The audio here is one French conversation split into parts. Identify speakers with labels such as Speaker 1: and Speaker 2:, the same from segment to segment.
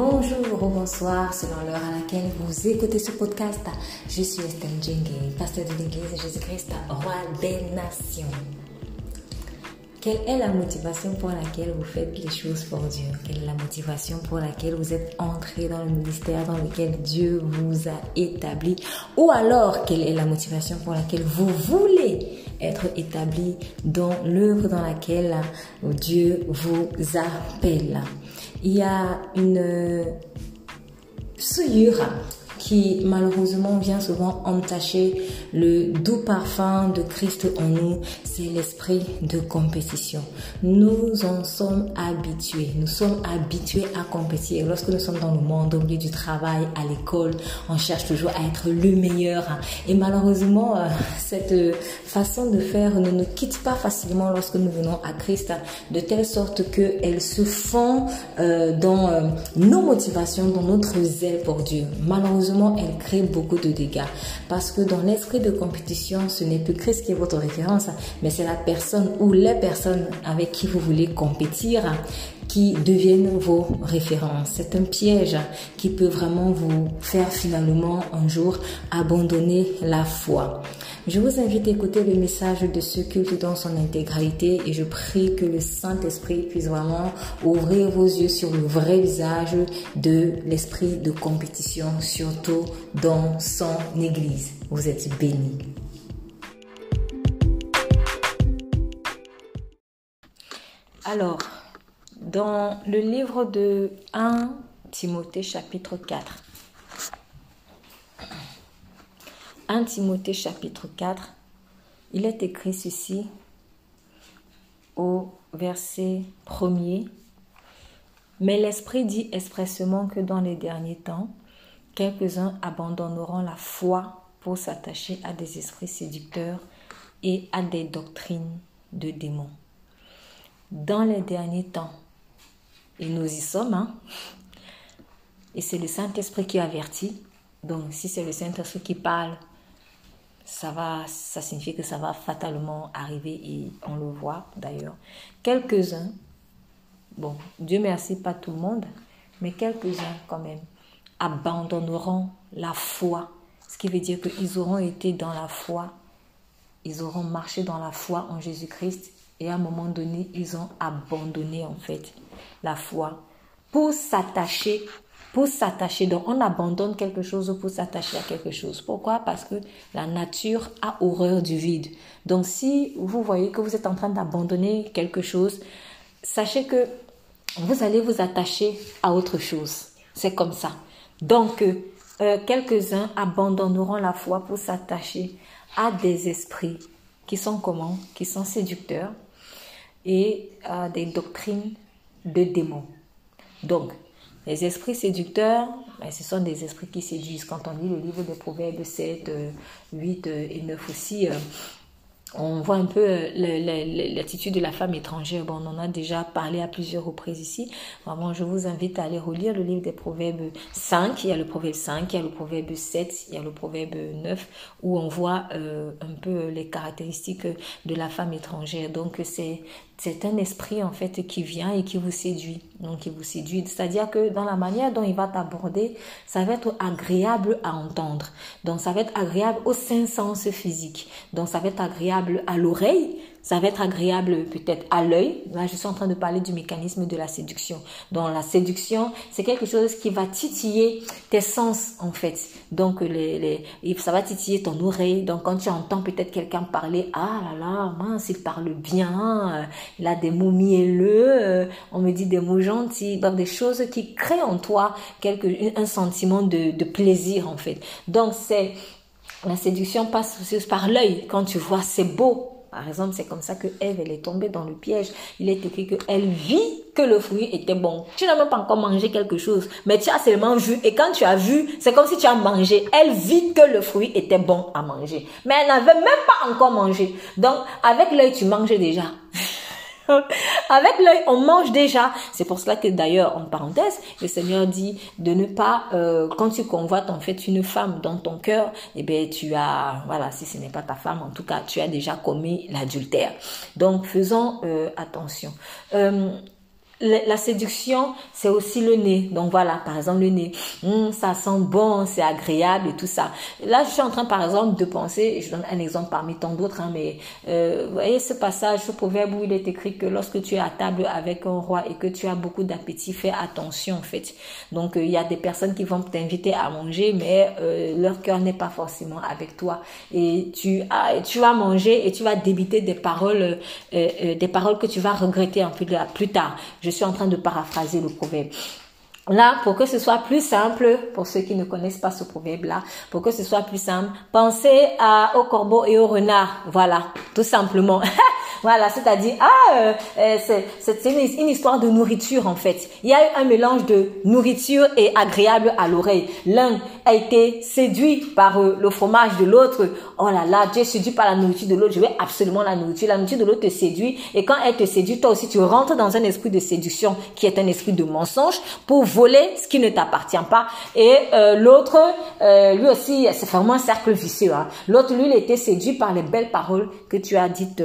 Speaker 1: Bonjour ou bonsoir selon l'heure à laquelle vous écoutez ce podcast. Je suis Estelle Djengue, pasteur de l'église Jésus-Christ, roi des nations. Quelle est la motivation pour laquelle vous faites les choses pour Dieu? Quelle est la motivation pour laquelle vous êtes entré dans le ministère dans lequel Dieu vous a établi? Ou alors, quelle est la motivation pour laquelle vous voulez être établi dans l'œuvre dans laquelle Dieu vous appelle? Il y a une souillure qui malheureusement vient souvent entacher le doux parfum de Christ en nous, c'est l'esprit de compétition. Nous en sommes habitués, nous sommes habitués à compétir. Lorsque nous sommes dans le monde, au milieu du travail, à l'école, on cherche toujours à être le meilleur. Et malheureusement, euh, cette façon de faire ne nous quitte pas facilement lorsque nous venons à Christ, de telle sorte qu'elle se fond euh, dans euh, nos motivations, dans notre zèle pour Dieu. Malheureusement, elle crée beaucoup de dégâts. Parce que dans l'esprit de compétition, ce n'est plus Christ qui est votre référence, mais c'est la personne ou les personnes avec qui vous voulez compétir qui deviennent vos références. C'est un piège qui peut vraiment vous faire finalement un jour abandonner la foi. Je vous invite à écouter le message de ce culte dans son intégralité et je prie que le Saint-Esprit puisse vraiment ouvrir vos yeux sur le vrai visage de l'esprit de compétition, surtout dans son Église. Vous êtes bénis. Alors, dans le livre de 1 Timothée chapitre 4, 1 Timothée chapitre 4, il est écrit ceci au verset 1er. Mais l'Esprit dit expressément que dans les derniers temps, quelques-uns abandonneront la foi pour s'attacher à des esprits séducteurs et à des doctrines de démons. Dans les derniers temps, et nous y sommes, hein, et c'est le Saint-Esprit qui avertit. Donc, si c'est le Saint-Esprit qui parle, ça va, ça signifie que ça va fatalement arriver et on le voit d'ailleurs. Quelques-uns, bon, Dieu merci, pas tout le monde, mais quelques-uns quand même, abandonneront la foi. Ce qui veut dire qu'ils auront été dans la foi, ils auront marché dans la foi en Jésus-Christ et à un moment donné, ils ont abandonné en fait la foi pour s'attacher pour s'attacher. Donc, on abandonne quelque chose pour s'attacher à quelque chose. Pourquoi? Parce que la nature a horreur du vide. Donc, si vous voyez que vous êtes en train d'abandonner quelque chose, sachez que vous allez vous attacher à autre chose. C'est comme ça. Donc, euh, quelques-uns abandonneront la foi pour s'attacher à des esprits qui sont comment Qui sont séducteurs et à des doctrines de démons. Donc, les esprits séducteurs, ben, ce sont des esprits qui séduisent. Quand on lit le livre des Proverbes 7, 8 euh, et 9 aussi, euh, on voit un peu euh, l'attitude de la femme étrangère. Bon, on en a déjà parlé à plusieurs reprises ici. Vraiment, je vous invite à aller relire le livre des Proverbes 5. Il y a le Proverbe 5, il y a le Proverbe 7, il y a le Proverbe 9, où on voit un peu les caractéristiques de la femme étrangère. Donc, c'est c'est un esprit en fait qui vient et qui vous séduit. Donc qui vous séduit, c'est-à-dire que dans la manière dont il va t'aborder, ça va être agréable à entendre. Donc ça va être agréable aux cinq sens physiques. Donc ça va être agréable à l'oreille, ça va être agréable peut-être à l'œil. Là, je suis en train de parler du mécanisme de la séduction. Donc, la séduction, c'est quelque chose qui va titiller tes sens, en fait. Donc, les, les, ça va titiller ton oreille. Donc, quand tu entends peut-être quelqu'un parler, ah là là, mince, il parle bien, il a des mots mielleux, on me dit des mots gentils, donc des choses qui créent en toi quelque, un sentiment de, de plaisir, en fait. Donc, c'est, la séduction passe par l'œil. Quand tu vois, c'est beau, par exemple, c'est comme ça que Ève, elle est tombée dans le piège. Il est écrit qu'elle vit que le fruit était bon. Tu n'as même pas encore mangé quelque chose, mais tu as seulement vu. Et quand tu as vu, c'est comme si tu as mangé. Elle vit que le fruit était bon à manger. Mais elle n'avait même pas encore mangé. Donc, avec l'œil, tu manges déjà. Avec l'œil, on mange déjà. C'est pour cela que d'ailleurs, en parenthèse, le Seigneur dit de ne pas, euh, quand tu convoites en fait une femme dans ton cœur, eh bien tu as, voilà, si ce n'est pas ta femme, en tout cas, tu as déjà commis l'adultère. Donc faisons euh, attention. Euh, la séduction, c'est aussi le nez. Donc voilà, par exemple, le nez. Hum, ça sent bon, c'est agréable et tout ça. Là, je suis en train, par exemple, de penser, je donne un exemple parmi tant d'autres, hein, mais euh, voyez ce passage, ce proverbe où il est écrit que lorsque tu es à table avec un roi et que tu as beaucoup d'appétit, fais attention en fait. Donc euh, il y a des personnes qui vont t'inviter à manger, mais euh, leur cœur n'est pas forcément avec toi. Et tu, as, tu vas manger et tu vas débiter des paroles, des paroles que tu vas regretter un plus tard. Suis en train de paraphraser le proverbe. Là, pour que ce soit plus simple, pour ceux qui ne connaissent pas ce proverbe-là, pour que ce soit plus simple, pensez à, au corbeau et au renard. Voilà, tout simplement. Voilà, c'est-à-dire, ah, euh, euh c'est une, une, histoire de nourriture en fait. Il y a eu un mélange de nourriture et agréable à l'oreille. L'un a été séduit par euh, le fromage de l'autre. Oh là là, tu es séduit par la nourriture de l'autre. Je veux absolument la nourriture. La nourriture de l'autre te séduit. Et quand elle te séduit, toi aussi, tu rentres dans un esprit de séduction qui est un esprit de mensonge pour voler ce qui ne t'appartient pas. Et euh, l'autre, lui aussi, c'est vraiment un cercle vicieux. Hein. L'autre, lui, il était séduit par les belles paroles que tu as dites.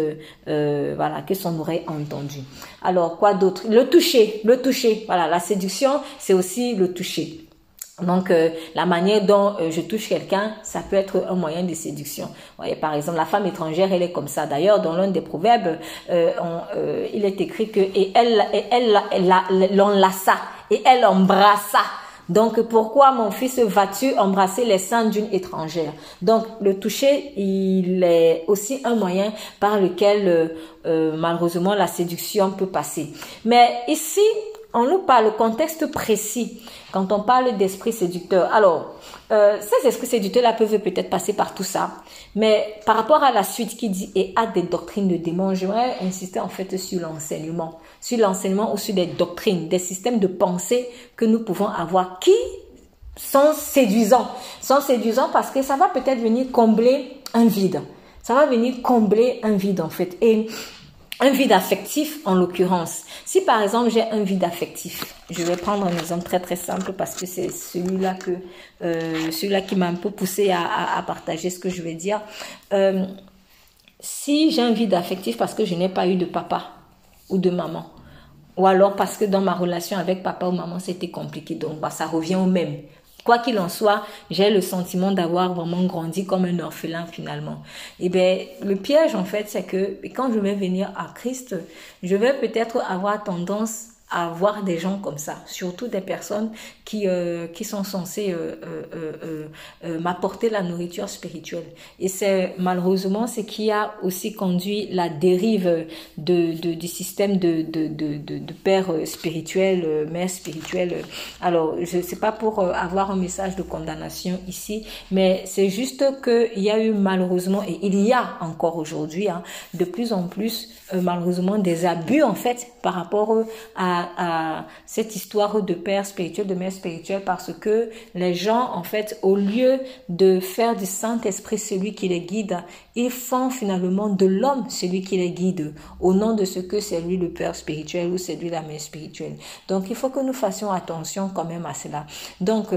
Speaker 1: Euh, voilà, que son oreille a entendu. Alors, quoi d'autre? Le toucher, le toucher. Voilà, la séduction, c'est aussi le toucher. Donc, euh, la manière dont euh, je touche quelqu'un, ça peut être un moyen de séduction. voyez, par exemple, la femme étrangère, elle est comme ça. D'ailleurs, dans l'un des proverbes, il est écrit que et elle, et elle, l'enlaça et elle embrassa donc pourquoi mon fils vas-tu embrasser les seins d'une étrangère? Donc le toucher, il est aussi un moyen par lequel euh, euh, malheureusement la séduction peut passer. Mais ici, on nous parle le contexte précis quand on parle d'esprit séducteur. Alors, euh, ces esprits séducteurs-là peuvent peut-être passer par tout ça. Mais par rapport à la suite qui dit et à des doctrines de démons, j'aimerais insister en fait sur l'enseignement sur l'enseignement ou sur des doctrines, des systèmes de pensée que nous pouvons avoir qui sont séduisants. Sont séduisants parce que ça va peut-être venir combler un vide. Ça va venir combler un vide en fait. Et un vide affectif en l'occurrence. Si par exemple j'ai un vide affectif, je vais prendre un exemple très très simple parce que c'est celui-là que euh, celui-là qui m'a un peu poussé à, partager ce que je vais dire. Euh, si j'ai un vide affectif parce que je n'ai pas eu de papa ou de maman, ou alors parce que dans ma relation avec papa ou maman, c'était compliqué. Donc, bah, ça revient au même. Quoi qu'il en soit, j'ai le sentiment d'avoir vraiment grandi comme un orphelin finalement. Et eh bien, le piège en fait, c'est que quand je vais venir à Christ, je vais peut-être avoir tendance à voir des gens comme ça, surtout des personnes qui, euh, qui sont censées euh, euh, m'apporter la nourriture spirituelle. Et c'est malheureusement ce qui a aussi conduit la dérive du système de, de, de, père spirituel, mère spirituelle. Alors, je sais pas pour avoir un message de condamnation ici, mais c'est juste qu'il y a eu malheureusement, et il y a encore aujourd'hui, hein, de plus en plus malheureusement des abus en fait par rapport à à, cette histoire de père spirituel, de mère spirituelle, parce que les gens, en fait, au lieu de faire du Saint-Esprit celui qui les guide, ils font finalement de l'homme celui qui les guide, au nom de ce que c'est lui le père spirituel ou c'est lui la mère spirituelle. Donc, il faut que nous fassions attention quand même à cela. Donc,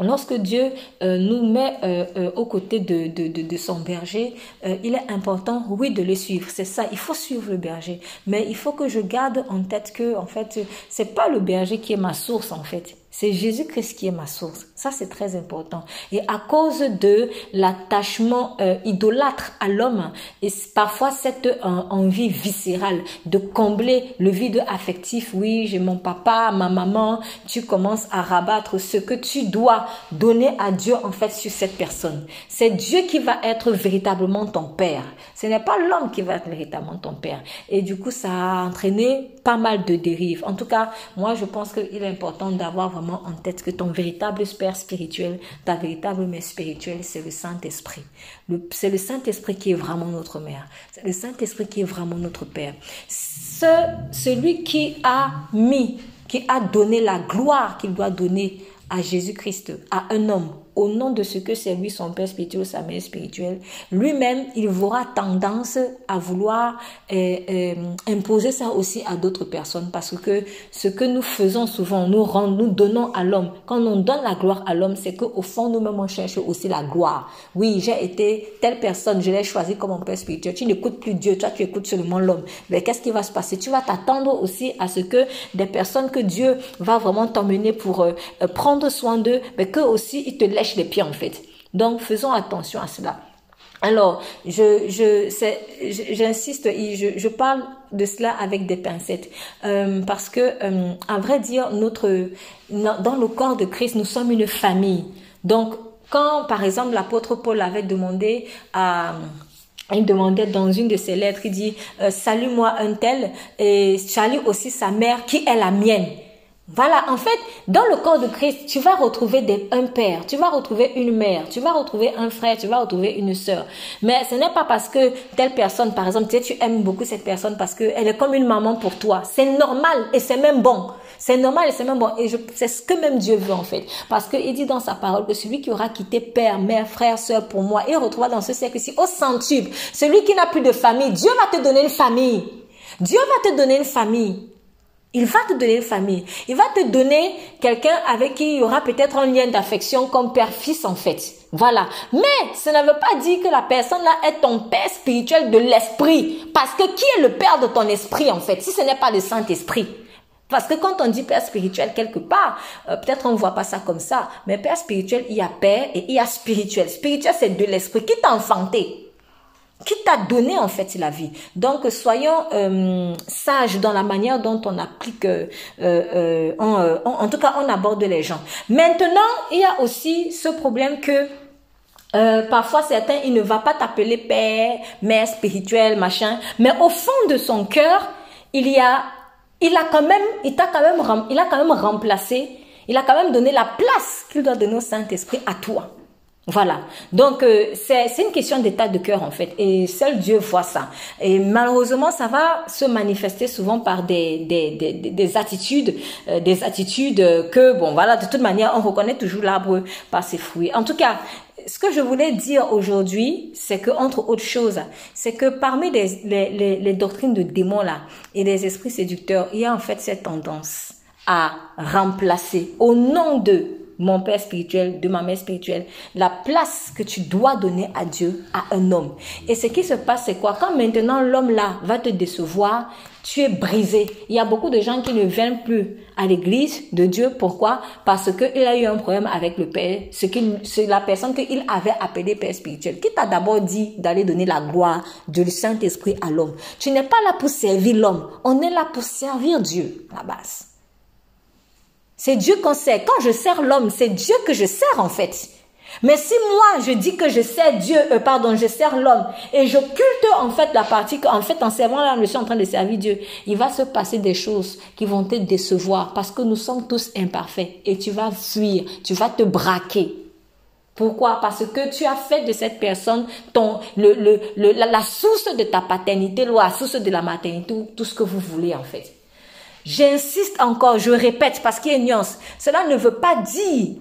Speaker 1: Lorsque Dieu euh, nous met euh, euh, aux côtés de, de, de, de son berger, il est important, oui, de le suivre. C'est ça, il faut suivre le berger. Mais il faut que je garde en tête que, en fait, c'est pas le berger qui est ma source, en fait. C'est Jésus-Christ qui est ma source. Ça, c'est très important. Et à cause de l'attachement euh, idolâtre à l'homme, et parfois cette euh, envie viscérale de combler le vide affectif, oui, j'ai mon papa, ma maman, tu commences à rabattre ce que tu dois donner à Dieu en fait sur cette personne. C'est Dieu qui va être véritablement ton père. Ce n'est pas l'homme qui va être véritablement ton père. Et du coup, ça a entraîné pas mal de dérives. En tout cas, moi, je pense qu'il est important d'avoir vraiment en tête que ton véritable père spirituel, ta véritable mère spirituelle, c'est le Saint-Esprit. C'est le Saint-Esprit qui est vraiment notre mère. C'est le Saint-Esprit qui est vraiment notre père. Ce, celui qui a mis, qui a donné la gloire qu'il doit donner à Jésus-Christ, à un homme au nom de ce que c'est lui son père spirituel sa mère spirituelle, lui-même, il aura tendance à vouloir euh, euh, imposer ça aussi à d'autres personnes parce que ce que nous faisons souvent, nous rendons, nous donnons à l'homme. Quand on donne la gloire à l'homme, c'est qu'au fond, nous-mêmes, on cherche aussi la gloire. Oui, j'ai été telle personne, je l'ai choisi comme mon père spirituel. Tu n'écoutes plus Dieu, toi, tu écoutes seulement l'homme. Mais qu'est-ce qui va se passer? Tu vas t'attendre aussi à ce que des personnes que Dieu va vraiment t'emmener pour euh, prendre soin d'eux, mais que aussi il te les pieds en fait. Donc faisons attention à cela. Alors, je, je, j'insiste, je, je parle de cela avec des pincettes, euh, parce que, euh, à vrai dire, notre, dans le corps de Christ, nous sommes une famille. Donc, quand, par exemple, l'apôtre Paul avait demandé à il demandait dans une de ses lettres, il dit, euh, salue-moi un tel, et salue aussi sa mère qui est la mienne. Voilà, en fait, dans le corps de Christ, tu vas retrouver un père, tu vas retrouver une mère, tu vas retrouver un frère, tu vas retrouver une sœur. Mais ce n'est pas parce que telle personne, par exemple, tu, aimes beaucoup cette personne parce qu'elle est comme une maman pour toi. C'est normal et c'est même bon. C'est normal et c'est même bon. Et c'est ce que même Dieu veut en fait. Parce qu'il dit dans sa parole que celui qui aura quitté père, mère, frère, sœur pour moi, il retrouvera dans ce siècle-ci au centuple. Celui qui n'a plus de famille, Dieu va te donner une famille. Dieu va te donner une famille. Il va te donner une famille. Il va te donner quelqu'un avec qui il y aura peut-être un lien d'affection comme père-fils en fait. Voilà. Mais ça ne veut pas dire que la personne là est ton père spirituel de l'esprit. Parce que qui est le père de ton esprit en fait Si ce n'est pas le Saint-Esprit? Parce que quand on dit père spirituel quelque part, euh, peut-être on ne voit pas ça comme ça, mais père spirituel, il y a père et il y a spirituel. Spirituel, c'est de l'esprit qui t'a enfanté qui t'a donné en fait la vie. Donc soyons euh, sages dans la manière dont on applique, euh, euh, en, tout cas on aborde les gens. Maintenant, il y a aussi ce problème que parfois certains, il ne va pas t'appeler père, mère spirituelle, machin, mais au fond de son cœur, il y a, il a quand même, il t'a quand même, il a quand même remplacé, il a quand même donné la place qu'il doit donner au Saint-Esprit à toi. Voilà. Donc euh, c'est une question d'état de cœur en fait, et seul Dieu voit ça. Et malheureusement, ça va se manifester souvent par des des des, des attitudes, euh, des attitudes que bon voilà de toute manière on reconnaît toujours l'arbre par ses fruits. En tout cas. Ce que je voulais dire aujourd'hui, c'est que entre autres choses, c'est que parmi les, les, les, les doctrines de démons là et les esprits séducteurs, il y a en fait cette tendance à remplacer au nom de mon père spirituel, de ma mère spirituelle, la place que tu dois donner à Dieu, à un homme. Et ce qui se passe, c'est quoi? Quand maintenant l'homme là va te décevoir, tu es brisé. Il y a beaucoup de gens qui ne viennent plus à l'église de Dieu. Pourquoi? Parce qu'il a eu un problème avec le Père. C'est la personne qu'il avait appelé Père spirituel. Qui t'a d'abord dit d'aller donner la gloire du Saint-Esprit à l'homme. Tu n'es pas là pour servir l'homme. On est là pour servir Dieu, la base. C'est Dieu qu'on sert. Quand je sers l'homme, c'est Dieu que je sers en fait. Mais si moi je dis que je sers Dieu, euh, pardon, je sers l'homme et je culte en fait la partie qu'en fait en servant là, je suis en train de servir Dieu, il va se passer des choses qui vont te décevoir parce que nous sommes tous imparfaits et tu vas fuir, tu vas te braquer. Pourquoi? Parce que tu as fait de cette personne ton le, le, la, source de ta paternité, la source de la maternité, tout ce que vous voulez en fait. J'insiste encore, je répète parce qu'il y a une nuance. Cela ne veut pas dire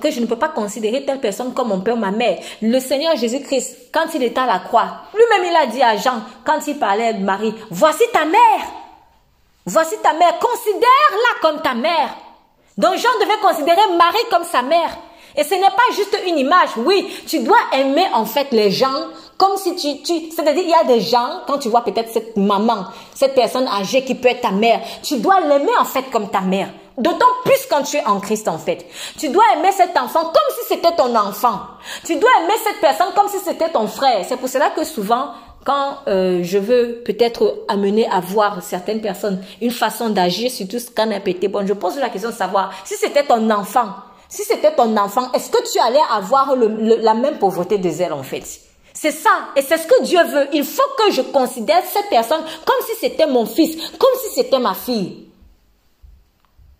Speaker 1: que je ne peux pas considérer telle personne comme mon père, ma mère. Le Seigneur Jésus-Christ, quand il était à la croix, lui-même il a dit à Jean, quand il parlait de Marie, voici ta mère. Voici ta mère. Considère-la comme ta mère. Donc Jean devait considérer Marie comme sa mère. Et ce n'est pas juste une image. Oui, tu dois aimer en fait les gens comme si tu, tu c'est-à-dire il y a des gens, quand tu vois peut-être cette maman, cette personne âgée qui peut être ta mère, tu dois l'aimer en fait comme ta mère. D'autant plus quand tu es en Christ en fait. Tu dois aimer cet enfant comme si c'était ton enfant. Tu dois aimer cette personne comme si c'était ton frère. C'est pour cela que souvent, quand euh, je veux peut-être amener à voir certaines personnes une façon d'agir, surtout ce qu'on a pété, bon, je pose la question de savoir si c'était ton enfant, si c'était ton enfant, est-ce que tu allais avoir la même pauvreté des ailes en fait? C'est ça. Et c'est ce que Dieu veut. Il faut que je considère cette personne comme si c'était mon fils, comme si c'était ma fille.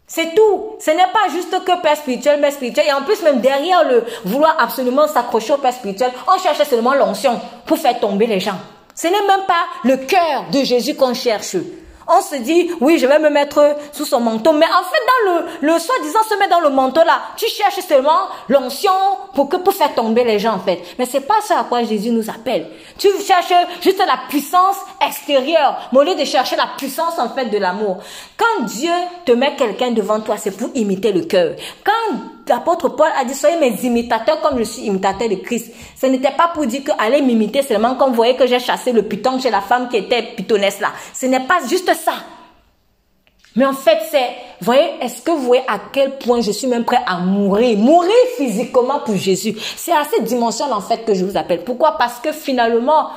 Speaker 1: C'est tout. Ce n'est pas juste que père spirituel, mère spirituel. Et en plus, même derrière le vouloir absolument s'accrocher au père spirituel, on cherche seulement l'onction pour faire tomber les gens. Ce n'est même pas le cœur de Jésus qu'on cherche. On se dit, oui, je vais me mettre sous son manteau. Mais en fait, dans le, le soi-disant se met dans le manteau là, tu cherches seulement l'onction pour que, pour faire tomber les gens, en fait. Mais c'est pas ça à quoi Jésus nous appelle. Tu cherches juste la puissance extérieure, mais au lieu de chercher la puissance, en fait, de l'amour. Quand Dieu te met quelqu'un devant toi, c'est pour imiter le cœur. Quand l'apôtre Paul a dit, soyez mes imitateurs comme je suis imitateur de Christ. Ce n'était pas pour dire que allez m'imiter seulement comme vous voyez que j'ai chassé le python chez la femme qui était pythonesse là. Ce n'est pas juste ça. Mais en fait, c'est, voyez, est-ce que vous voyez à quel point je suis même prêt à mourir, mourir physiquement pour Jésus. C'est à cette dimension en fait que je vous appelle. Pourquoi? Parce que finalement,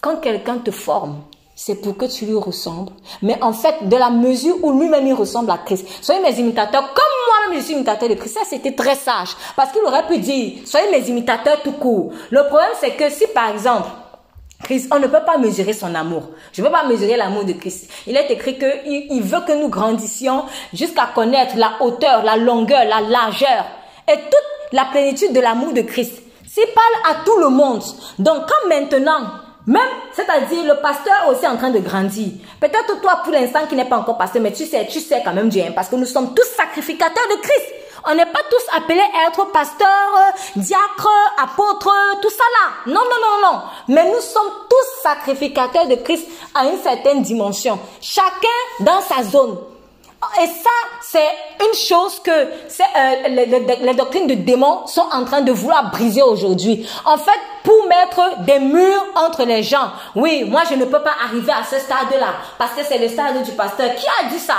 Speaker 1: quand quelqu'un te forme, c'est pour que tu lui ressembles. Mais en fait, de la mesure où lui-même il ressemble à Christ. Soyez mes imitateurs, comme moi-même je suis imitateur de Christ. Ça, c'était très sage. Parce qu'il aurait pu dire, soyez mes imitateurs tout court. Le problème, c'est que si par exemple, Christ, on ne peut pas mesurer son amour. Je ne peux pas mesurer l'amour de Christ. Il est écrit qu'il il veut que nous grandissions jusqu'à connaître la hauteur, la longueur, la largeur et toute la plénitude de l'amour de Christ. S'il parle à tout le monde, donc quand maintenant, même, c'est-à-dire le pasteur aussi en train de grandir. Peut-être toi pour l'instant qui n'est pas encore pasteur, mais tu sais, tu sais quand même Dieu, parce que nous sommes tous sacrificateurs de Christ. On n'est pas tous appelés à être pasteurs, diacres, apôtres, tout ça là. Non, non, non, non. Mais nous sommes tous sacrificateurs de Christ à une certaine dimension. Chacun dans sa zone. Et ça, c'est une chose que euh, les, les, doctrines de démons sont en train de vouloir briser aujourd'hui. En fait, pour mettre des murs entre les gens. Oui, moi, je ne peux pas arriver à ce stade-là parce que c'est le stade du pasteur. Qui a dit ça?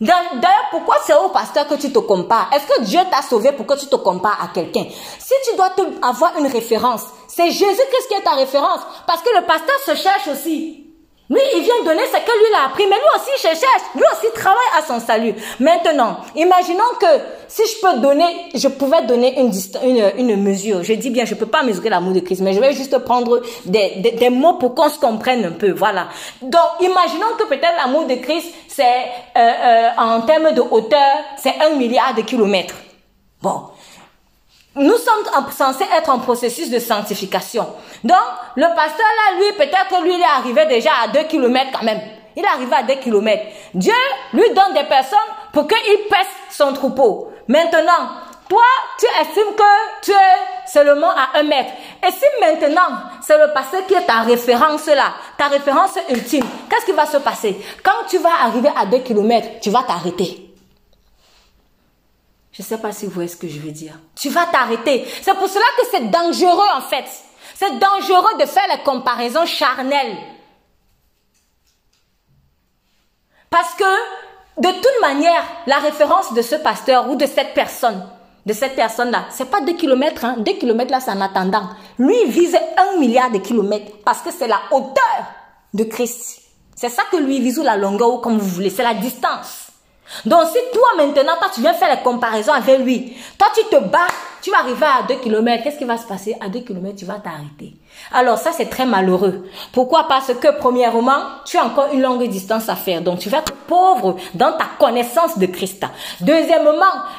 Speaker 1: D'ailleurs, pourquoi c'est au pasteur que tu te compares? Est-ce que Dieu t'a sauvé pour que tu te compares à quelqu'un? Si tu dois avoir une référence, c'est Jésus-Christ qui est ta référence. Parce que le pasteur se cherche aussi. Lui, il vient donner ce que lui a appris, mais lui aussi il cherche, lui aussi travaille à son salut. Maintenant, imaginons que si je peux donner, je pouvais donner une, une, une mesure. Je dis bien, je peux pas mesurer l'amour de Christ, mais je vais juste prendre des, des, des mots pour qu'on se comprenne un peu. Voilà. Donc, imaginons que peut-être l'amour de Christ, c'est euh, euh, en termes de hauteur, c'est un milliard de kilomètres. Bon, nous sommes censés être en processus de sanctification. Donc, le pasteur là, lui, peut-être lui, il est arrivé déjà à 2 km quand même. Il est arrivé à 2 km. Dieu lui donne des personnes pour qu'il pèse son troupeau. Maintenant, toi, tu estimes que tu es seulement à 1 mètre. Et si maintenant, c'est le pasteur qui est ta référence là, ta référence ultime, qu'est-ce qui va se passer? Quand tu vas arriver à 2 km, tu vas t'arrêter. Je ne sais pas si vous voyez ce que je veux dire. Tu vas t'arrêter. C'est pour cela que c'est dangereux en fait. C'est dangereux de faire les comparaisons charnelles. Parce que, de toute manière, la référence de ce pasteur ou de cette personne, de cette personne-là, c'est pas deux kilomètres, hein. Deux kilomètres là, c'est en attendant. Lui, il vise un milliard de kilomètres parce que c'est la hauteur de Christ. C'est ça que lui vise ou la longueur ou comme vous voulez. C'est la distance. Donc si toi maintenant, toi tu viens faire la comparaison avec lui, toi tu te bats, tu vas arriver à 2 km, qu'est-ce qui va se passer? À 2 km, tu vas t'arrêter. Alors ça c'est très malheureux. Pourquoi? Parce que premièrement, tu as encore une longue distance à faire. Donc tu vas être pauvre dans ta connaissance de Christ. Deuxièmement,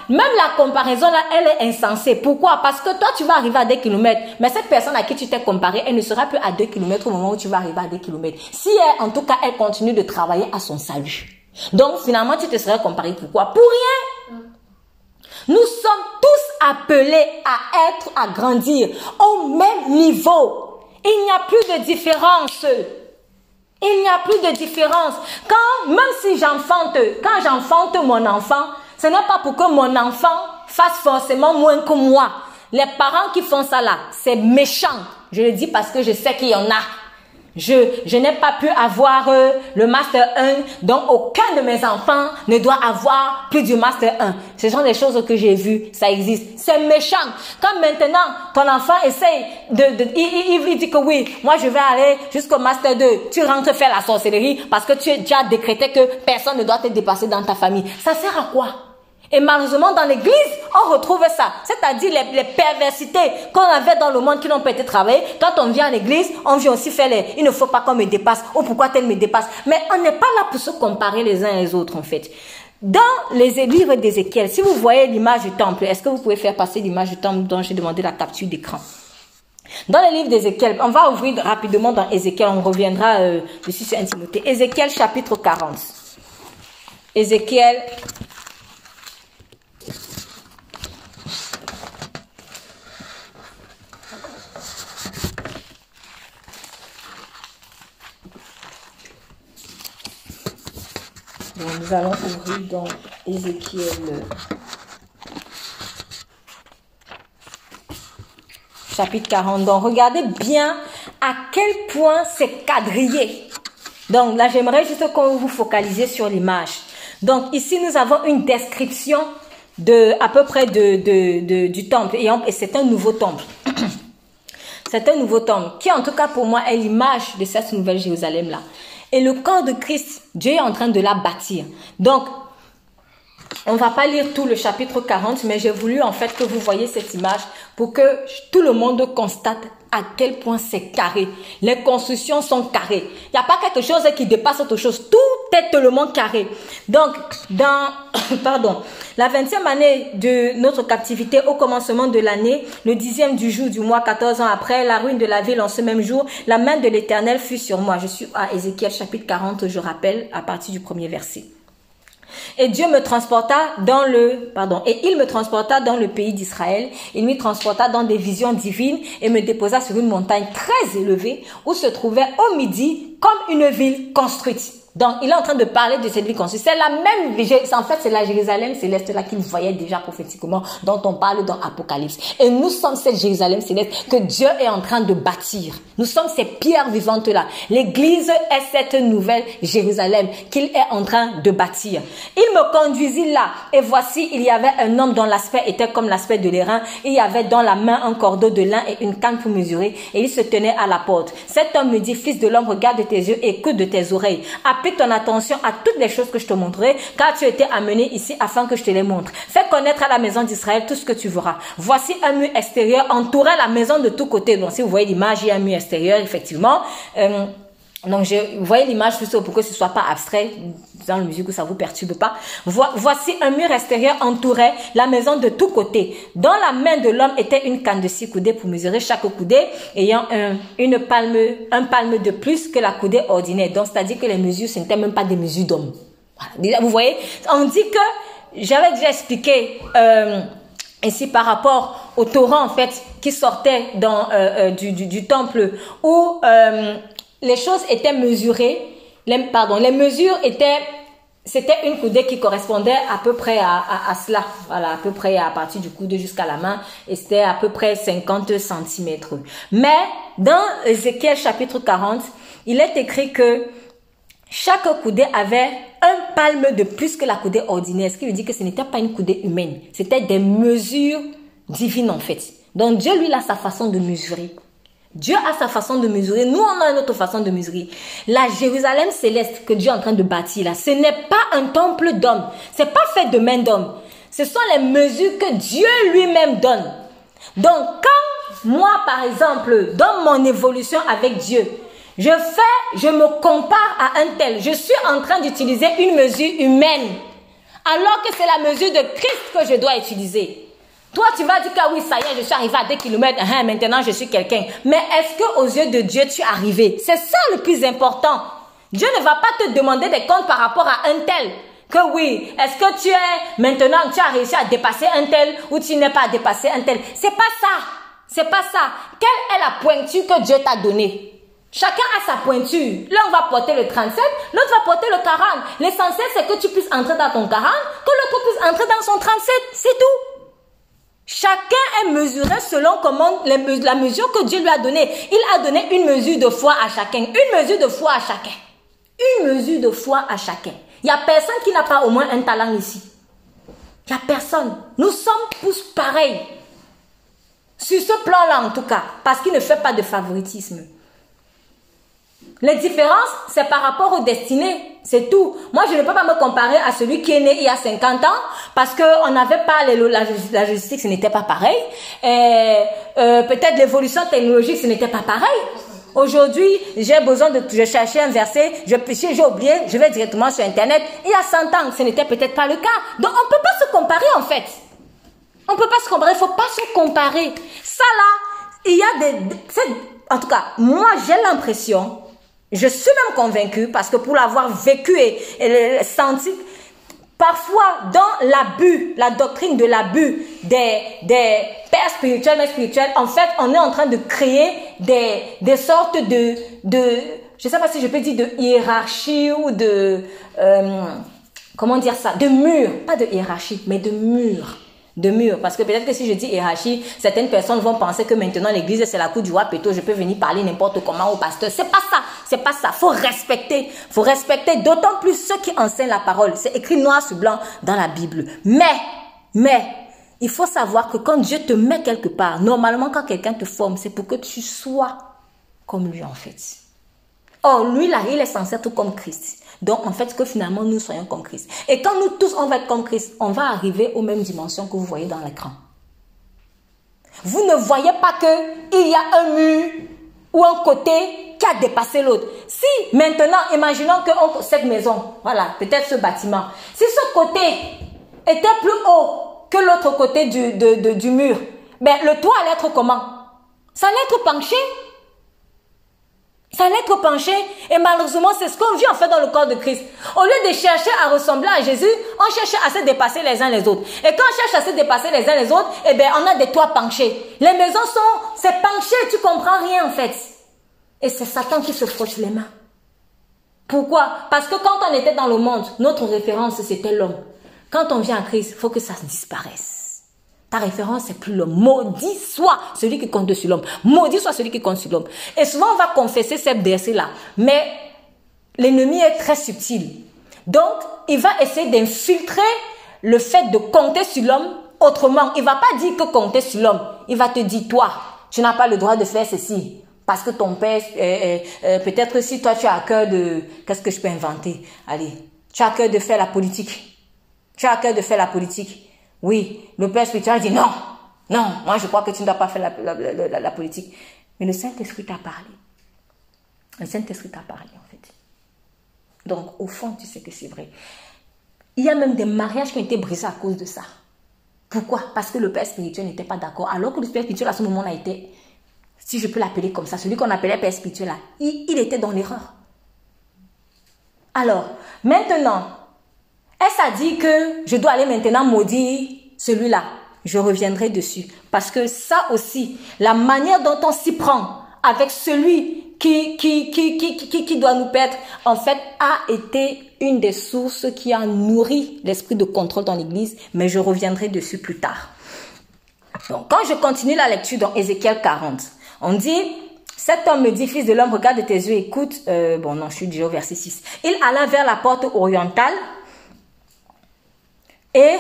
Speaker 1: même la comparaison là, elle est insensée. Pourquoi? Parce que toi tu vas arriver à 2 km, mais cette personne à qui tu t'es comparé, elle ne sera plus à 2 km au moment où tu vas arriver à 2 km. Si elle, en tout cas, elle continue de travailler à son salut. Donc finalement, tu te serais comparé pourquoi? Pour rien. Nous sommes tous appelés à être, à grandir au même niveau. Il n'y a plus de différence. Il n'y a plus de différence. Quand, même si j'enfante, quand j'enfante mon enfant, ce n'est pas pour que mon enfant fasse forcément moins que moi. Les parents qui font ça là, c'est méchant. Je le dis parce que je sais qu'il y en a. Je, je n'ai pas pu avoir euh, le Master 1, donc aucun de mes enfants ne doit avoir plus du Master 1. Ce sont des choses que j'ai vues, ça existe. C'est méchant. Quand maintenant, ton enfant essaye de... de il, il, dit que oui, moi je vais aller jusqu'au Master 2. Tu rentres faire la sorcellerie parce que tu as déjà décrété que personne ne doit te dépasser dans ta famille. Ça sert à quoi? Et malheureusement, dans l'église, on retrouve ça. C'est-à-dire les, perversités qu'on avait dans le monde qui n'ont pas été travaillées. Quand on vient à l'église, on vient aussi faire les, il ne faut pas qu'on me dépasse. Ou pourquoi tel me dépasse. Mais on n'est pas là pour se comparer les uns les autres, en fait. Dans les livres d'Ézéchiel, si vous voyez l'image du temple, est-ce que vous pouvez faire passer l'image du temple dont j'ai demandé la capture d'écran? Dans le livre d'Ézéchiel, on va ouvrir rapidement dans Ézéchiel, on reviendra euh, dessus sur Intimité. Ézéchiel chapitre 40. Ézéchiel nous allons ouvrir dans Ézéchiel chapitre 40. Donc, regardez bien à quel point c'est quadrillé. Donc, là, j'aimerais juste qu'on vous focalise sur l'image. Donc, ici, nous avons une description de, à peu près de, du temple. Et c'est un nouveau temple. c'est un nouveau temple qui, en tout cas, pour moi, est l'image de cette nouvelle Jérusalem-là. Et le corps de Christ, Dieu est en train de la bâtir. Donc, on va pas lire tout le chapitre 40, mais j'ai voulu en fait que vous voyez cette image pour que tout le monde constate à quel point c'est carré. Les constructions sont carrées. Il n'y a pas quelque chose qui dépasse autre chose. Tout est tellement carré. Donc, dans, pardon, la 20e année de notre captivité, au commencement de l'année, le dixième du jour du mois, 14 ans après, la ruine de la ville en ce même jour, la main de l'éternel fut sur moi. Je suis à Ézéchiel chapitre 40, je rappelle, à partir du premier verset. Et Dieu me transporta dans le, pardon, et il me transporta dans le pays d'Israël. Il me transporta dans des visions divines et me déposa sur une montagne très élevée où se trouvait au midi comme une ville construite. Donc, il est en train de parler de cette ville construite. C'est la même, en fait, c'est la Jérusalem céleste là qu'il voyait déjà prophétiquement, dont on parle dans Apocalypse. Et nous sommes cette Jérusalem céleste que Dieu est en train de bâtir. Nous sommes ces pierres vivantes là. L'église est cette nouvelle Jérusalem qu'il est en train de bâtir. Il me conduisit là, et voici, il y avait un homme dont l'aspect était comme l'aspect de l'airain. Il y avait dans la main un cordeau de lin et une canne pour mesurer, et il se tenait à la porte. Cet homme me dit, fils de l'homme, regarde tes yeux et écoute de tes oreilles ton attention à toutes les choses que je te montrerai, car tu été amené ici afin que je te les montre. Fais connaître à la maison d'Israël tout ce que tu verras. Voici un mur extérieur entourait la maison de tous côtés. Donc, si vous voyez l'image, il y a un mur extérieur, effectivement. Euh, donc, je, vous voyez l'image juste pour que ce soit pas abstrait, dans la musique où ça vous perturbe pas. Voici un mur extérieur entourait la maison de tous côtés. Dans la main de l'homme était une canne de six coudées pour mesurer chaque coudée, ayant un, une palme, un palme de plus que la coudée ordinaire. Donc, c'est-à-dire que les mesures, ce n'étaient même pas des mesures d'homme. Vous voyez? On dit que, j'avais déjà expliqué, euh, ici par rapport au torrent, en fait, qui sortait dans, euh, euh du, du, temple, où, euh, les choses étaient mesurées, pardon, les mesures étaient, c'était une coudée qui correspondait à peu près à, cela, voilà, à peu près à partir du coude jusqu'à la main, et c'était à peu près 50 cm. Mais dans Ézéchiel chapitre 40, il est écrit que chaque coudée avait un palme de plus que la coudée ordinaire, ce qui veut dire que ce n'était pas une coudée humaine, c'était des mesures divines en fait. Donc Dieu lui a sa façon de mesurer. Dieu a sa façon de mesurer, nous on a une autre façon de mesurer. La Jérusalem céleste que Dieu est en train de bâtir là, ce n'est pas un temple d'homme, c'est pas fait de main d'homme. Ce sont les mesures que Dieu lui-même donne. Donc quand moi par exemple, dans mon évolution avec Dieu, je fais, je me compare à un tel, je suis en train d'utiliser une mesure humaine, alors que c'est la mesure de Christ que je dois utiliser. Toi, tu vas dire que ah oui, ça y est, je suis arrivé à des kilomètres, hein, maintenant je suis quelqu'un. Mais est-ce que aux yeux de Dieu, tu es arrivé? C'est ça le plus important. Dieu ne va pas te demander des comptes par rapport à un tel. Que oui, est-ce que tu es maintenant, tu as réussi à dépasser un tel ou tu n'es pas dépassé un tel? C'est pas ça. C'est pas ça. Quelle est la pointure que Dieu t'a donnée? Chacun a sa pointure. L'un va porter le 37, l'autre va porter le 40. L'essentiel, c'est que tu puisses entrer dans ton 40, que l'autre puisse entrer dans son 37. C'est tout. Chacun est mesuré selon la mesure que Dieu lui a donnée. Il a donné une mesure de foi à chacun. Une mesure de foi à chacun. Une mesure de foi à chacun. Il n'y a personne qui n'a pas au moins un talent ici. Il n'y a personne. Nous sommes tous pareils. Sur ce plan-là, en tout cas. Parce qu'il ne fait pas de favoritisme. Les différences, c'est par rapport aux destinées. C'est tout. Moi, je ne peux pas me comparer à celui qui est né il y a 50 ans parce qu'on n'avait pas les, la, la logistique, ce n'était pas pareil. Euh, peut-être l'évolution technologique, ce n'était pas pareil. Aujourd'hui, j'ai besoin de je chercher un verset, je si j'ai oublié, je vais directement sur internet. Il y a 100 ans, ce n'était peut-être pas le cas. Donc on ne peut pas se comparer en fait. On ne peut pas se comparer, il ne faut pas se comparer. Ça là, il y a des... En tout cas, moi, j'ai l'impression, je suis même convaincue, parce que pour l'avoir vécu et, senti, parfois dans l'abus, la doctrine de l'abus des, des pères spirituels, mais spirituels, en fait, on est en train de créer des, des sortes de, de, je sais pas si je peux dire de hiérarchie ou de, euh, comment dire ça, de murs, pas de hiérarchie, mais de murs de murs. Parce que peut-être que si je dis hiérarchie, certaines personnes vont penser que maintenant l'église c'est la cour du roi Péto, je peux venir parler n'importe comment au pasteur. C'est pas ça, c'est pas ça. Faut respecter, faut respecter d'autant plus ceux qui enseignent la parole. C'est écrit noir sur blanc dans la Bible. Mais, mais, il faut savoir que quand Dieu te met quelque part, normalement quand quelqu'un te forme, c'est pour que tu sois comme lui en fait. Or, lui là, il est censé être comme Christ. Donc, en fait, que finalement, nous soyons comme Christ. Et quand nous tous, on va être comme Christ, on va arriver aux mêmes dimensions que vous voyez dans l'écran. Vous ne voyez pas qu'il y a un mur ou un côté qui a dépassé l'autre. Si maintenant, imaginons que cette maison, voilà, peut-être ce bâtiment, si ce côté était plus haut que l'autre côté du, mur, ben, le toit allait être comment? Ça allait être penché ça allait être penché. Et malheureusement, c'est ce qu'on vit en fait dans le corps de Christ. Au lieu de chercher à ressembler à Jésus, on cherche à se dépasser les uns les autres. Et quand on cherche à se dépasser les uns les autres, eh bien, on a des toits penchés. Les maisons sont, c'est penché, tu comprends rien en fait. Et c'est Satan qui se frotte les mains. Pourquoi? Parce que quand on était dans le monde, notre référence c'était l'homme. Quand on vient à Christ, il faut que ça disparaisse. Ta référence, c'est plus l'homme. Maudit soit celui qui compte sur l'homme. Maudit soit celui qui compte sur l'homme. Et souvent, on va confesser ces versets-là. Mais l'ennemi est très subtil. Donc, il va essayer d'infiltrer le fait de compter sur l'homme autrement. Il va pas dire que compter sur l'homme. Il va te dire, toi, tu n'as pas le droit de faire ceci. Parce que ton père, euh, euh, peut-être si toi tu as à cœur de... Qu'est-ce que je peux inventer? Allez, tu as à cœur de faire la politique. Tu as à cœur de faire la politique. Oui, le Père spirituel dit non, non, moi je crois que tu ne dois pas faire la, politique. Mais le Saint-Esprit t'a parlé. Le Saint-Esprit t'a parlé en fait. Donc au fond, tu sais que c'est vrai. Il y a même des mariages qui ont été brisés à cause de ça. Pourquoi? Parce que le Père spirituel n'était pas d'accord. Alors que le Père spirituel à ce moment-là était, si je peux l'appeler comme ça, celui qu'on appelait Père spirituel là, il était dans l'erreur. Alors, maintenant, est-ce à dit que je dois aller maintenant maudire celui-là? Je reviendrai dessus. Parce que ça aussi, la manière dont on s'y prend avec celui qui, qui, qui, qui, qui, doit nous perdre, en fait, a été une des sources qui a nourri l'esprit de contrôle dans l'Église, mais je reviendrai dessus plus tard. Donc, quand je continue la lecture dans Ézéchiel 40, on dit, cet homme me dit, fils de l'homme, regarde tes yeux, écoute, euh, bon non, je suis déjà au verset 6. Il alla vers la porte orientale et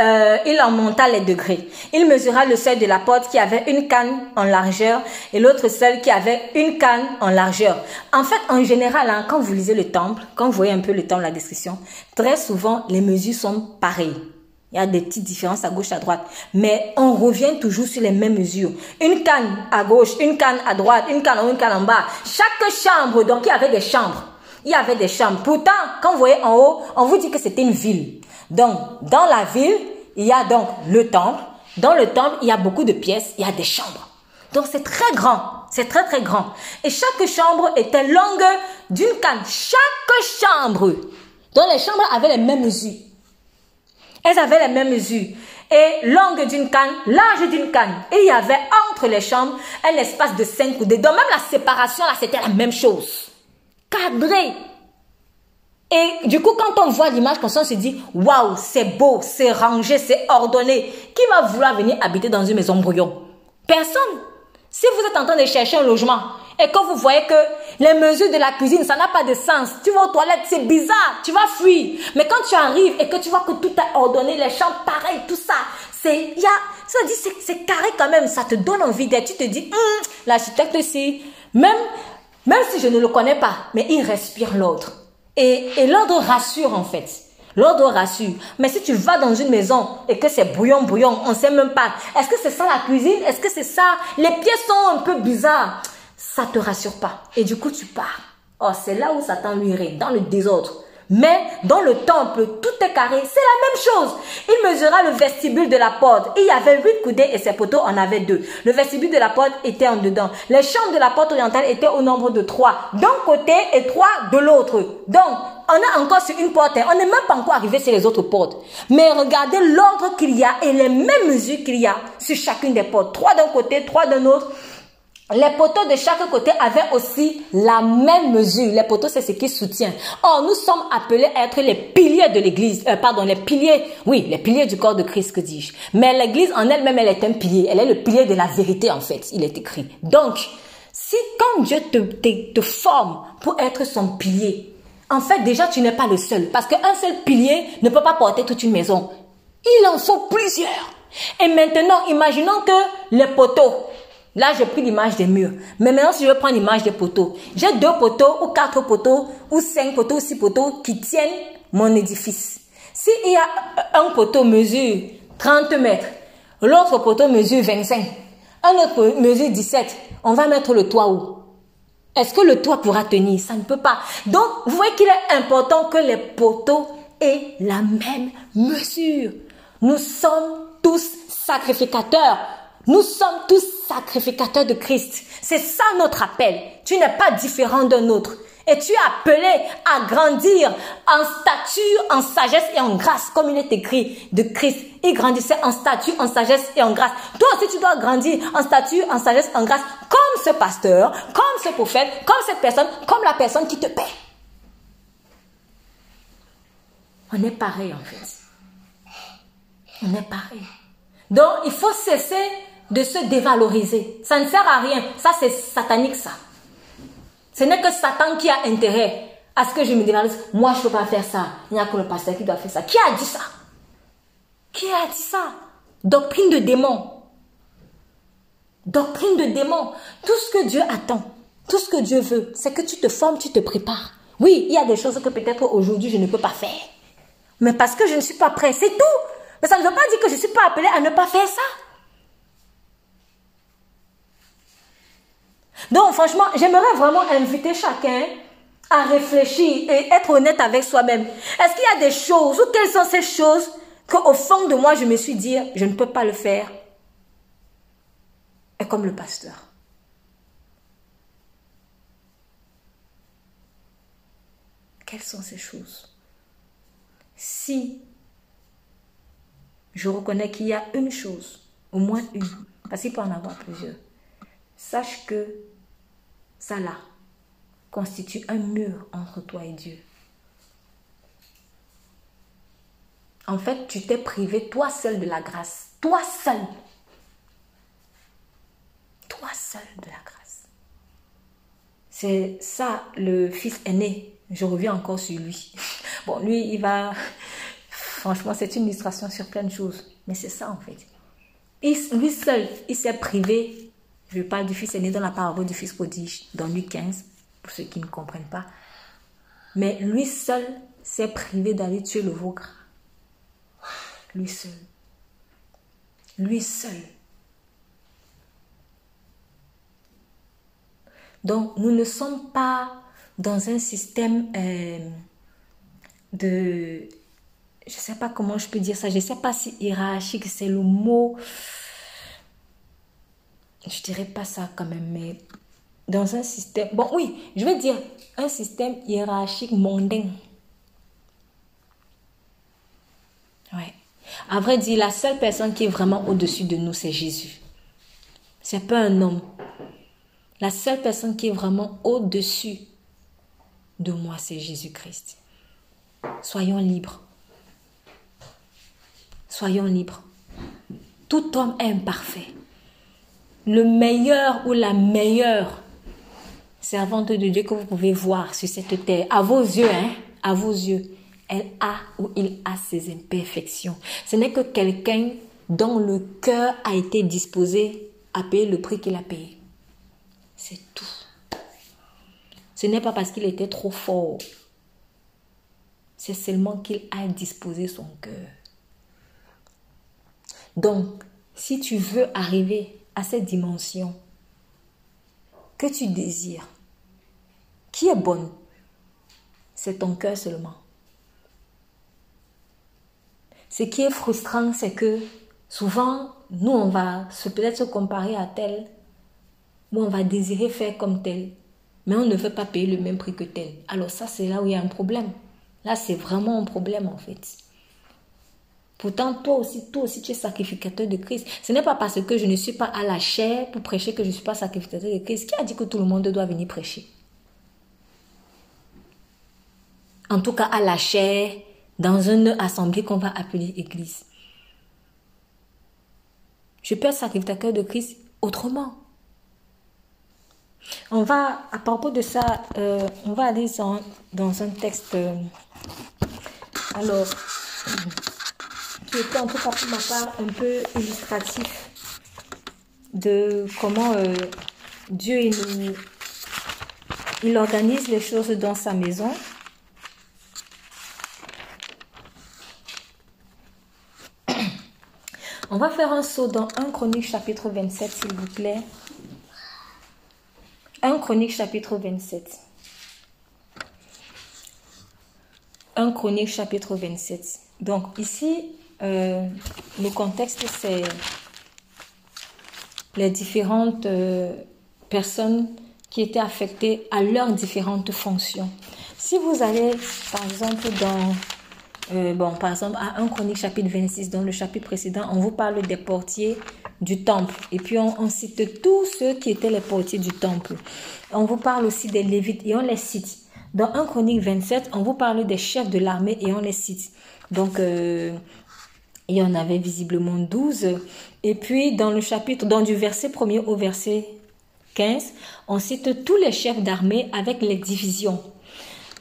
Speaker 1: euh, il en monta les degrés. Il mesura le seuil de la porte qui avait une canne en largeur et l'autre seuil qui avait une canne en largeur. En fait, en général, hein, quand vous lisez le temple, quand vous voyez un peu le temple, la description, très souvent, les mesures sont pareilles. Il y a des petites différences à gauche, à droite. Mais on revient toujours sur les mêmes mesures. Une canne à gauche, une canne à droite, une canne en haut, une canne en bas. Chaque chambre, donc il y avait des chambres. Il y avait des chambres. Pourtant, quand vous voyez en haut, on vous dit que c'était une ville. Donc, dans la ville, il y a donc le temple. Dans le temple, il y a beaucoup de pièces, il y a des chambres. Donc, c'est très grand. C'est très, très grand. Et chaque chambre était longue d'une canne. Chaque chambre. Donc, les chambres avaient les mêmes mesures. Elles avaient les mêmes mesures. Et longue d'une canne, large d'une canne. Et il y avait entre les chambres un espace de cinq coudées. Donc, même la séparation, là, c'était la même chose. Cadré. Et du coup, quand on voit l'image comme ça, on se dit, waouh, c'est beau, c'est rangé, c'est ordonné. Qui va vouloir venir habiter dans une maison brouillon? Personne. Si vous êtes en train de chercher un logement et que vous voyez que les mesures de la cuisine, ça n'a pas de sens, tu vas aux toilettes, c'est bizarre, tu vas fuir. Mais quand tu arrives et que tu vois que tout est ordonné, les chambres pareil, tout ça, c'est, ça dit, c'est carré quand même, ça te donne envie d'être. Tu te dis, hum, l'architecte ici, même, même si je ne le connais pas, mais il respire l'autre. Et, l'ordre rassure en fait. L'ordre rassure. Mais si tu vas dans une maison et que c'est bouillon, bouillon, on ne sait même pas. Est-ce que c'est ça la cuisine? Est-ce que c'est ça? Les pièces sont un peu bizarres. Ça te rassure pas. Et du coup, tu pars. Oh, c'est là où Satan lui dans le désordre. Mais dans le temple, tout est carré. C'est la même chose. Il mesura le vestibule de la porte. Il y avait huit coudées et ses poteaux en avaient deux. Le vestibule de la porte était en dedans. Les chambres de la porte orientale étaient au nombre de trois. D'un côté et trois de l'autre. Donc, on est encore sur une porte. On n'est même pas encore arrivé sur les autres portes. Mais regardez l'ordre qu'il y a et les mêmes mesures qu'il y a sur chacune des portes. Trois d'un côté, trois d'un autre. Les poteaux de chaque côté avaient aussi la même mesure. Les poteaux, c'est ce qui soutient. Or, nous sommes appelés à être les piliers de l'église. Euh, pardon, les piliers, oui, les piliers du corps de Christ, que dis-je. Mais l'église en elle-même, elle est un pilier. Elle est le pilier de la vérité, en fait. Il est écrit. Donc, si quand Dieu te, te, te forme pour être son pilier, en fait, déjà, tu n'es pas le seul. Parce qu'un seul pilier ne peut pas porter toute une maison. Il en faut plusieurs. Et maintenant, imaginons que les poteaux, Là, j'ai pris l'image des murs. Mais maintenant, si je veux prendre l'image des poteaux, j'ai deux poteaux ou quatre poteaux ou cinq poteaux ou six poteaux qui tiennent mon édifice. S'il y a un poteau mesure 30 mètres, l'autre poteau mesure 25, un autre mesure 17, on va mettre le toit où? Est-ce que le toit pourra tenir? Ça ne peut pas. Donc, vous voyez qu'il est important que les poteaux aient la même mesure. Nous sommes tous sacrificateurs nous sommes tous sacrificateurs de Christ. C'est ça notre appel. Tu n'es pas différent d'un autre. Et tu es appelé à grandir en stature, en sagesse et en grâce, comme il est écrit de Christ. Il grandissait en stature, en sagesse et en grâce. Toi aussi, tu dois grandir en stature, en sagesse, en grâce, comme ce pasteur, comme ce prophète, comme cette personne, comme la personne qui te paie. On est pareil en fait. On est pareil. Donc, il faut cesser de se dévaloriser. Ça ne sert à rien. Ça, c'est satanique, ça. Ce n'est que Satan qui a intérêt à ce que je me dévalorise. Moi, je ne peux pas faire ça. Il n'y a que le pasteur qui doit faire ça. Qui a dit ça? Qui a dit ça? Doctrine de démon. Doctrine de démon. Tout ce que Dieu attend, tout ce que Dieu veut, c'est que tu te formes, tu te prépares. Oui, il y a des choses que peut-être aujourd'hui je ne peux pas faire. Mais parce que je ne suis pas prêt, c'est tout. Mais ça ne veut pas dire que je ne suis pas appelé à ne pas faire ça. Donc, franchement, j'aimerais vraiment inviter chacun à réfléchir et être honnête avec soi-même. Est-ce qu'il y a des choses ou quelles sont ces choses qu'au fond de moi, je me suis dit, je ne peux pas le faire? Et comme le pasteur. Quelles sont ces choses? Si je reconnais qu'il y a une chose, au moins une, parce qu'il peut en avoir plusieurs, sache que ça là constitue un mur entre toi et Dieu. En fait, tu t'es privé toi seul de la grâce. Toi seul. Toi seul de la grâce. C'est ça le fils aîné. Je reviens encore sur lui. Bon, lui, il va... Franchement, c'est une illustration sur plein de choses. Mais c'est ça en fait. lui seul, il s'est privé je parle du fils aîné dans la parole du fils prodige, dans Luc 15, pour ceux qui ne comprennent pas. Mais lui seul s'est privé d'aller tuer le vôtre. Lui seul. Lui seul. Donc, nous ne sommes pas dans un système euh, de... Je ne sais pas comment je peux dire ça. Je ne sais pas si hiérarchique, c'est le mot je dirais pas ça quand même, mais dans un système, bon oui, je vais dire un système hiérarchique mondain. Ouais. À vrai dire, la seule personne qui est vraiment au-dessus de nous, c'est Jésus. C'est pas un homme. La seule personne qui est vraiment au-dessus de moi, c'est Jésus-Christ. Soyons libres. Soyons libres. Tout homme est imparfait le meilleur ou la meilleure servante de Dieu que vous pouvez voir sur cette terre, à vos yeux, hein, à vos yeux, elle a ou il a ses imperfections. Ce n'est que quelqu'un dont le cœur a été disposé à payer le prix qu'il a payé. C'est tout. Ce n'est pas parce qu'il était trop fort. C'est seulement qu'il a disposé son cœur. Donc, si tu veux arriver à cette dimension que tu désires, qui est bonne, c'est ton cœur seulement. Ce qui est frustrant, c'est que souvent, nous, on va se peut-être se comparer à tel, ou on va désirer faire comme tel, mais on ne veut pas payer le même prix que tel. Alors ça, c'est là où il y a un problème. Là, c'est vraiment un problème en fait. Pourtant, toi aussi, toi aussi, tu es sacrificateur de Christ. Ce n'est pas parce que je ne suis pas à la chair pour prêcher que je ne suis pas sacrificateur de Christ. Qui a dit que tout le monde doit venir prêcher? En tout cas, à la chair, dans une assemblée qu'on va appeler église. Je peux être sacrificateur de Christ autrement. On va, à propos de ça, euh, on va aller dans, un texte, euh, alors, était en tout cas pour ma part un peu illustratif de comment euh, Dieu il, il organise les choses dans sa maison On va faire un saut dans 1 Chronique chapitre 27, s'il vous plaît. 1 Chronique chapitre 27. 1 Chronique chapitre 27. Donc ici, euh, le contexte, c'est les différentes euh, personnes qui étaient affectées à leurs différentes fonctions. Si vous allez, par exemple, dans euh, bon, par exemple, à 1 Chronique chapitre 26, dans le chapitre précédent, on vous parle des portiers du temple. Et puis, on, cite tous ceux qui étaient les portiers du temple. On vous parle aussi des Lévites et on les cite. Dans 1 Chronique 27, on vous parle des chefs de l'armée et on les cite. Donc, il y en avait visiblement 12. Et puis, dans le chapitre, dans du verset 1 au verset 15, on cite tous les chefs d'armée avec les divisions,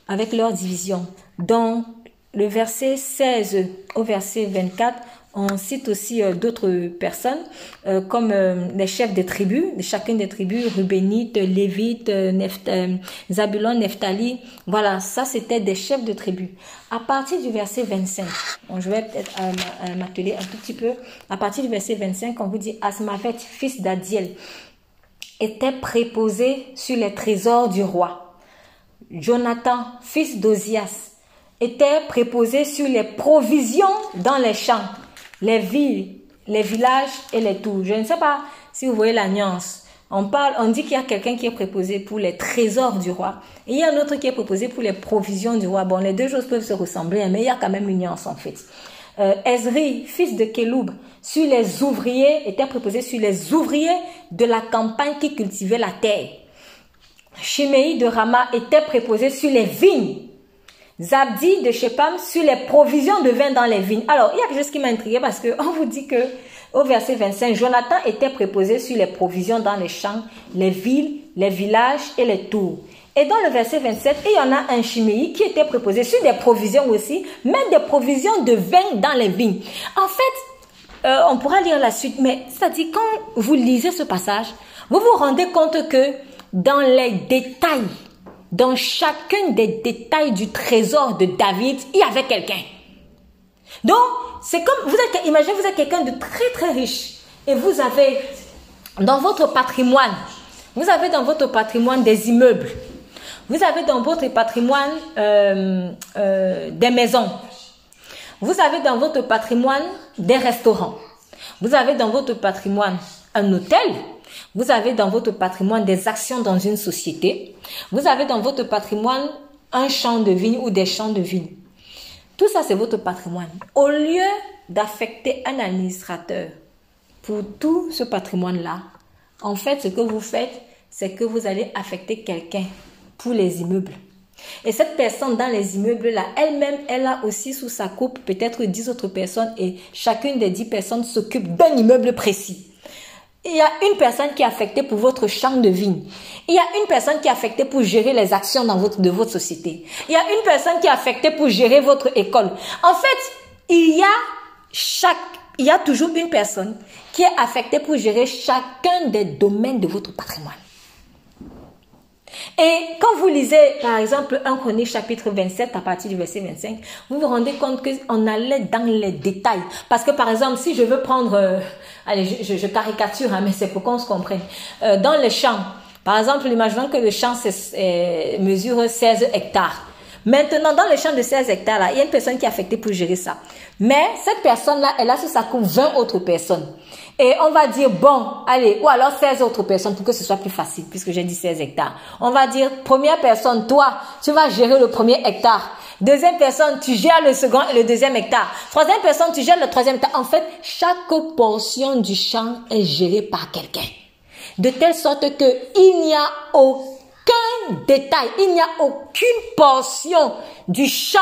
Speaker 1: avec leurs divisions. Dans le verset 16 au verset 24, on cite aussi euh, d'autres personnes euh, comme euh, les chefs des tribus, de chacune des tribus, Rubénite, Lévite, Zabulon, Neftali. Voilà, ça c'était des chefs de tribus. À partir du verset 25, je vais peut-être m'atteler un tout petit peu. À partir du verset 25, on vous dit Asmavet, fils d'Adiel, était préposé sur les trésors du roi. Jonathan, fils d'Ozias, était préposé sur les provisions dans les champs, les villes, les villages et les tours. Je ne sais pas si vous voyez la nuance. On parle, on dit qu'il y a quelqu'un qui est préposé pour les trésors du roi et il y a un autre qui est préposé pour les provisions du roi. Bon, les deux choses peuvent se ressembler, hein, mais il y a quand même une nuance en fait. Euh, Ezri, fils de Kéloub, sur les ouvriers, était préposé sur les ouvriers de la campagne qui cultivaient la terre. Chiméi de Rama était préposé sur les vignes Zabdi de Shepam sur les provisions de vin dans les vignes. Alors, il y a quelque chose qui m'a intrigué parce qu'on vous dit que au verset 25, Jonathan était préposé sur les provisions dans les champs, les villes, les villages et les tours. Et dans le verset 27, il y en a un Chiméi qui était préposé sur des provisions aussi, mais des provisions de vin dans les vignes. En fait, euh, on pourra lire la suite, mais dit quand vous lisez ce passage, vous vous rendez compte que dans les détails, dans chacun des détails du trésor de David, il y avait quelqu'un. Donc, c'est comme, vous êtes, imaginez, vous êtes quelqu'un de très très riche et vous avez dans votre patrimoine, vous avez dans votre patrimoine des immeubles, vous avez dans votre patrimoine euh, euh, des maisons, vous avez dans votre patrimoine des restaurants, vous avez dans votre patrimoine un hôtel, vous avez dans votre patrimoine des actions dans une société. Vous avez dans votre patrimoine un champ de vigne ou des champs de vigne. Tout ça, c'est votre patrimoine. Au lieu d'affecter un administrateur pour tout ce patrimoine-là, en fait, ce que vous faites, c'est que vous allez affecter quelqu'un pour les immeubles. Et cette personne dans les immeubles-là, elle-même, elle a aussi sous sa coupe peut-être dix autres personnes et chacune des dix personnes s'occupe d'un immeuble précis. Il y a une personne qui est affectée pour votre champ de vigne. Il y a une personne qui est affectée pour gérer les actions de votre société. Il y a une personne qui est affectée pour gérer votre école. En fait, il y a chaque, il y a toujours une personne qui est affectée pour gérer chacun des domaines de votre patrimoine. Et quand vous lisez, par exemple, un chronique chapitre 27 à partir du verset 25, vous vous rendez compte qu'on allait dans les détails. Parce que, par exemple, si je veux prendre, euh, allez, je, caricature, hein, mais c'est pour qu'on se comprenne. Euh, dans les champs, par exemple, imaginons que le champ mesure 16 hectares. Maintenant, dans le champ de 16 hectares, là, il y a une personne qui est affectée pour gérer ça. Mais cette personne-là, elle a sur sa coupe 20 autres personnes. Et on va dire, bon, allez, ou alors 16 autres personnes pour que ce soit plus facile, puisque j'ai dit 16 hectares. On va dire, première personne, toi, tu vas gérer le premier hectare. Deuxième personne, tu gères le second et le deuxième hectare. Troisième personne, tu gères le troisième hectare. En fait, chaque portion du champ est gérée par quelqu'un. De telle sorte que il n'y a aucun détail, il n'y a aucune portion du champ,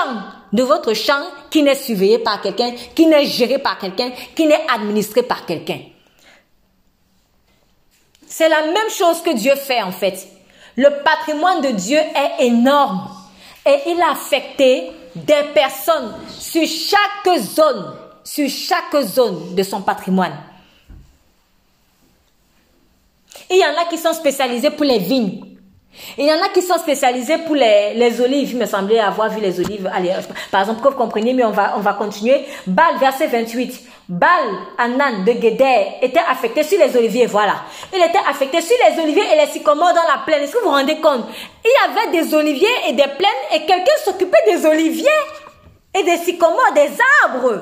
Speaker 1: de votre champ, qui n'est surveillée par quelqu'un, qui n'est gérée par quelqu'un, qui n'est administrée par quelqu'un. C'est la même chose que Dieu fait en fait. Le patrimoine de Dieu est énorme et il a affecté des personnes sur chaque zone, sur chaque zone de son patrimoine. Il y en a qui sont spécialisés pour les vignes. Il y en a qui sont spécialisés pour les, les olives. Il me semblait avoir vu les olives. Allez, par exemple, que vous comprenez, mais on va, on va continuer. Bal, verset 28. Bal, Anan de Guéder était affecté sur les oliviers, voilà. Il était affecté sur les oliviers et les sycomores dans la plaine. Est-ce que vous vous rendez compte? Il y avait des oliviers et des plaines et quelqu'un s'occupait des oliviers et des sycomores, des arbres.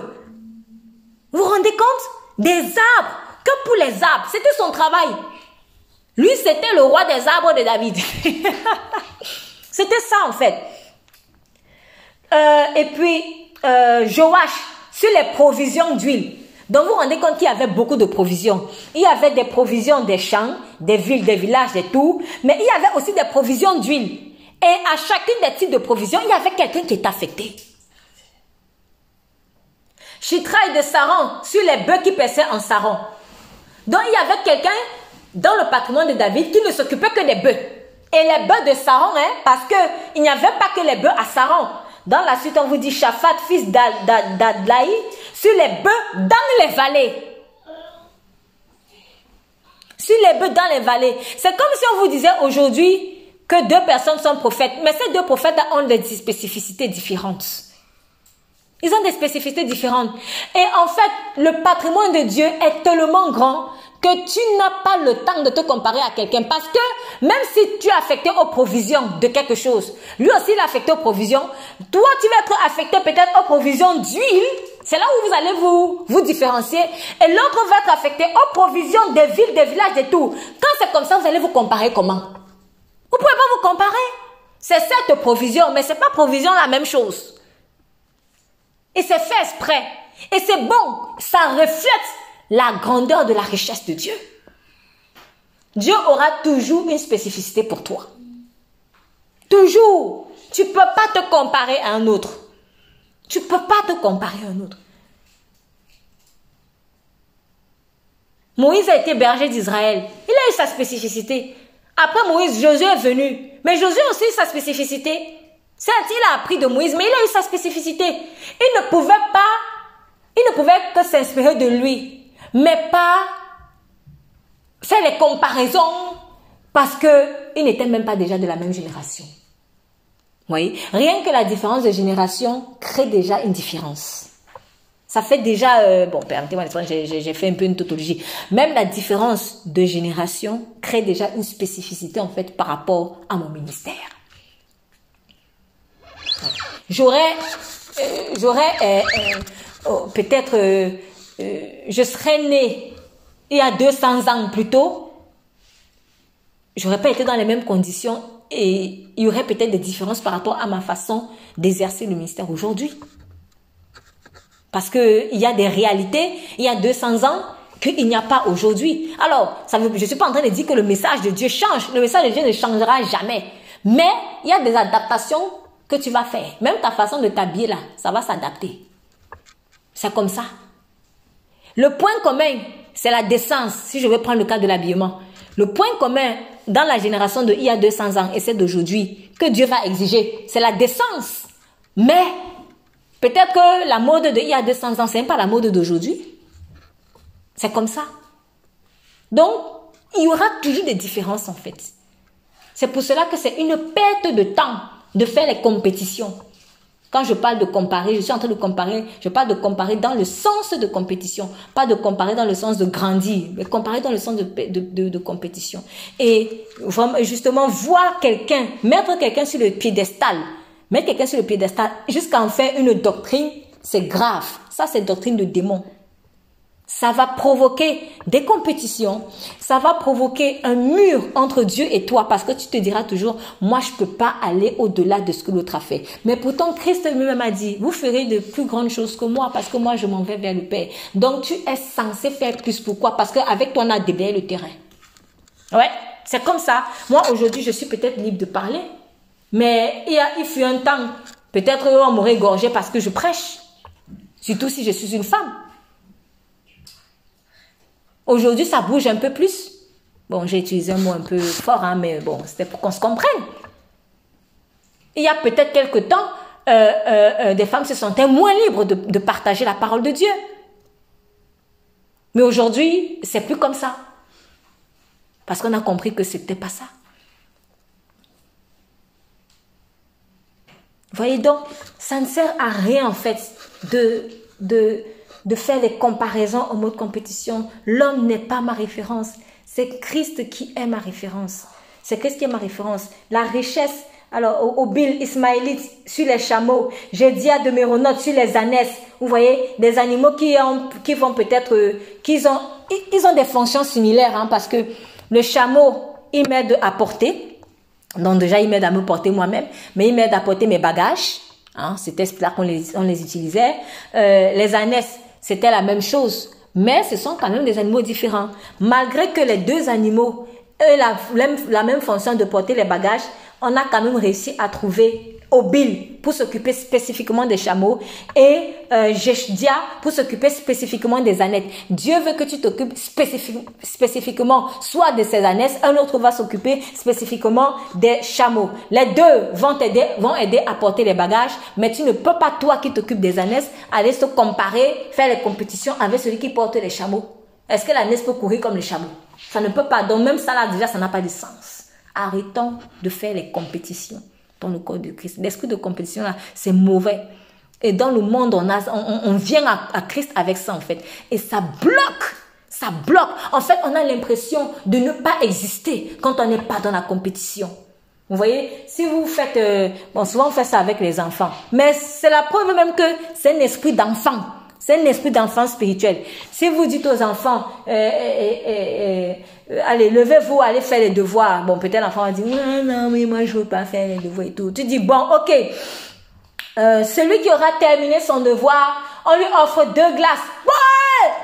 Speaker 1: Vous vous rendez compte? Des arbres. Que pour les arbres. C'était son travail. Lui, c'était le roi des arbres de David. c'était ça, en fait. Euh, et puis, euh, Joach, sur les provisions d'huile. Donc, vous vous rendez compte qu'il y avait beaucoup de provisions. Il y avait des provisions des champs, des villes, des villages, des tout. Mais il y avait aussi des provisions d'huile. Et à chacune des types de provisions, il y avait quelqu'un qui était affecté. Chitraï de Saron, sur les bœufs qui paissaient en Saron. Donc, il y avait quelqu'un dans le patrimoine de David qui ne s'occupait que des bœufs. Et les bœufs de Saron, hein, parce qu'il n'y avait pas que les bœufs à Saron. Dans la suite, on vous dit Shaphat, fils d'Adlaï, sur les bœufs dans les vallées. Sur les bœufs dans les vallées. C'est comme si on vous disait aujourd'hui que deux personnes sont prophètes. Mais ces deux prophètes ont des spécificités différentes. Ils ont des spécificités différentes. Et en fait, le patrimoine de Dieu est tellement grand que tu n'as pas le temps de te comparer à quelqu'un. Parce que même si tu es affecté aux provisions de quelque chose, lui aussi il est affecté aux provisions, toi tu vas être affecté peut-être aux provisions d'huile. C'est là où vous allez vous, vous différencier. Et l'autre va être affecté aux provisions des villes, des villages, et tout. Quand c'est comme ça, vous allez vous comparer comment? Vous pouvez pas vous comparer. C'est cette provision, mais c'est pas provision la même chose. Et c'est fait exprès. Et c'est bon. Ça reflète la grandeur de la richesse de Dieu. Dieu aura toujours une spécificité pour toi. Toujours. Tu ne peux pas te comparer à un autre. Tu ne peux pas te comparer à un autre. Moïse a été berger d'Israël. Il a eu sa spécificité. Après Moïse, Josué est venu. Mais Josué aussi a sa spécificité. Certes, il a appris de Moïse, mais il a eu sa spécificité. Il ne pouvait pas, il ne pouvait que s'inspirer de lui mais pas faire les comparaisons parce qu'il n'était même pas déjà de la même génération. Oui, rien que la différence de génération crée déjà une différence. Ça fait déjà, euh, bon, permettez-moi j'ai fait un peu une tautologie. Même la différence de génération crée déjà une spécificité en fait par rapport à mon ministère. J'aurais, euh, j'aurais euh, oh, peut-être euh, je serais né il y a 200 ans plus tôt, j'aurais pas été dans les mêmes conditions et il y aurait peut-être des différences par rapport à ma façon d'exercer le ministère aujourd'hui. Parce qu'il y a des réalités, il y a 200 ans, qu'il n'y a pas aujourd'hui. Alors, ça veut, je ne suis pas en train de dire que le message de Dieu change. Le message de Dieu ne changera jamais. Mais il y a des adaptations que tu vas faire. Même ta façon de t'habiller là, ça va s'adapter. C'est comme ça. Le point commun, c'est la décence, si je veux prendre le cas de l'habillement. Le point commun dans la génération de il y a 200 ans et celle d'aujourd'hui, que Dieu va exiger, c'est la décence. Mais peut-être que la mode de il y a 200 ans, c'est pas la mode d'aujourd'hui. C'est comme ça. Donc, il y aura toujours des différences en fait. C'est pour cela que c'est une perte de temps de faire les compétitions. Quand je parle de comparer, je suis en train de comparer, je parle de comparer dans le sens de compétition, pas de comparer dans le sens de grandir, mais comparer dans le sens de, compétition. Et justement, voir quelqu'un, mettre quelqu'un sur le piédestal Mettre quelqu'un sur le piédestal jusqu'à en faire une doctrine, c'est grave. Ça, c'est doctrine de démon. Ça va provoquer des compétitions. Ça va provoquer un mur entre Dieu et toi parce que tu te diras toujours, moi, je peux pas aller au-delà de ce que l'autre a fait. Mais pourtant, Christ lui-même a dit, vous ferez de plus grandes choses que moi parce que moi, je m'en vais vers le Père. Donc, tu es censé faire plus. Pourquoi? Parce qu'avec toi, on a déblayé le terrain. Ouais, c'est comme ça. Moi, aujourd'hui, je suis peut-être libre de parler. Mais il, y a, il fut un temps, peut-être on m'aurait gorgé parce que je prêche. Surtout si je suis une femme. Aujourd'hui, ça bouge un peu plus. Bon, j'ai utilisé un mot un peu fort, hein, mais bon, c'était pour qu'on se comprenne. Il y a peut-être quelque temps, euh, euh, euh, des femmes se sentaient moins libres de, de partager la parole de Dieu. Mais aujourd'hui, c'est plus comme ça. Parce qu'on a compris que c'était pas ça. Voyez donc, ça ne sert à rien en fait de, de, de faire des comparaisons au mode compétition. L'homme n'est pas ma référence. C'est Christ qui est ma référence. C'est Christ qui est ma référence. La richesse, alors au, Bill Ismaélite sur les chameaux, Jédia de Méronote sur les ânesses. Vous voyez, des animaux qui, ont, qui vont peut-être, euh, qu'ils ont, ils ont des fonctions similaires, hein, parce que le chameau, il m'aide à porter. Donc déjà, il m'aide à me porter moi-même, mais il m'aide à porter mes bagages. Hein, C'était là qu'on les, on les utilisait. Euh, les ânesses, c'était la même chose. Mais ce sont quand même des animaux différents. Malgré que les deux animaux aient la, même fonction de porter les bagages, on a quand même réussi à trouver Obil pour s'occuper spécifiquement des chameaux et euh, pour s'occuper spécifiquement des ânettes. Dieu veut que tu t'occupes spécifiquement soit de ces ânettes, un autre va s'occuper spécifiquement des chameaux. Les deux vont t'aider, vont aider à porter les bagages, mais tu ne peux pas toi qui t'occupes des ânettes aller se comparer, faire les compétitions avec celui qui porte les chameaux. Est-ce que l'ânesse peut courir comme les chameaux? Ça ne peut pas. Donc même ça là déjà ça n'a pas de sens. Arrêtons de faire les compétitions dans le corps de Christ. L'esprit de compétition, là, c'est mauvais. Et dans le monde, on, vient à, Christ avec ça, en fait. Et ça bloque. Ça bloque. En fait, on a l'impression de ne pas exister quand on n'est pas dans la compétition. Vous voyez, si vous faites, euh, bon, souvent on fait ça avec les enfants, mais c'est la preuve même que c'est un esprit d'enfant. C'est un esprit d'enfant spirituel. Si vous dites aux enfants, euh, euh, euh, allez, levez-vous, allez faire les devoirs. Bon, peut-être l'enfant va dire, non, non, mais moi je veux pas faire les devoirs et tout. Tu dis, bon, ok. celui qui aura terminé son devoir, on lui offre deux glaces.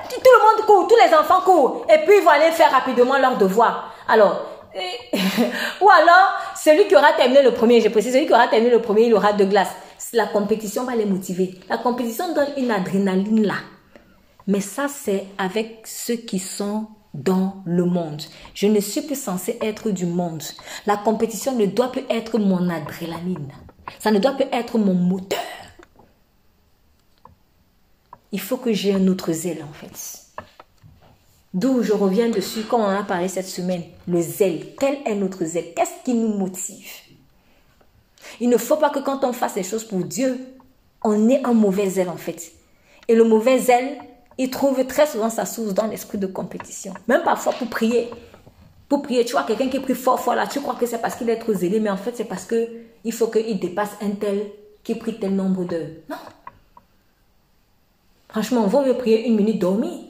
Speaker 1: Tout le monde court, tous les enfants courent. Et puis ils vont aller faire rapidement leur devoir. Alors, ou alors, celui qui aura terminé le premier, je précise, celui qui aura terminé le premier, il aura deux glaces la compétition va les motiver. La compétition donne une adrénaline là. Mais ça, c'est avec ceux qui sont dans le monde. Je ne suis plus censé être du monde. La compétition ne doit plus être mon adrénaline. Ça ne doit plus être mon moteur. Il faut que j'ai un autre zèle en fait. D'où je reviens dessus quand on a parlé cette semaine. Le zèle. Quel est notre zèle Qu'est-ce qui nous motive? Il ne faut pas que quand on fasse les choses pour Dieu, on ait un mauvais zèle en fait. Et le mauvais zèle, il trouve très souvent sa source dans l'esprit de compétition. Même parfois pour prier. Pour prier, tu vois, quelqu'un qui prie fort, fort là, tu crois que c'est parce qu'il est trop zélé, mais en fait, c'est parce que il faut qu'il dépasse un tel qui prie tel nombre d'heures. Non. Franchement, on mieux prier une minute dormir.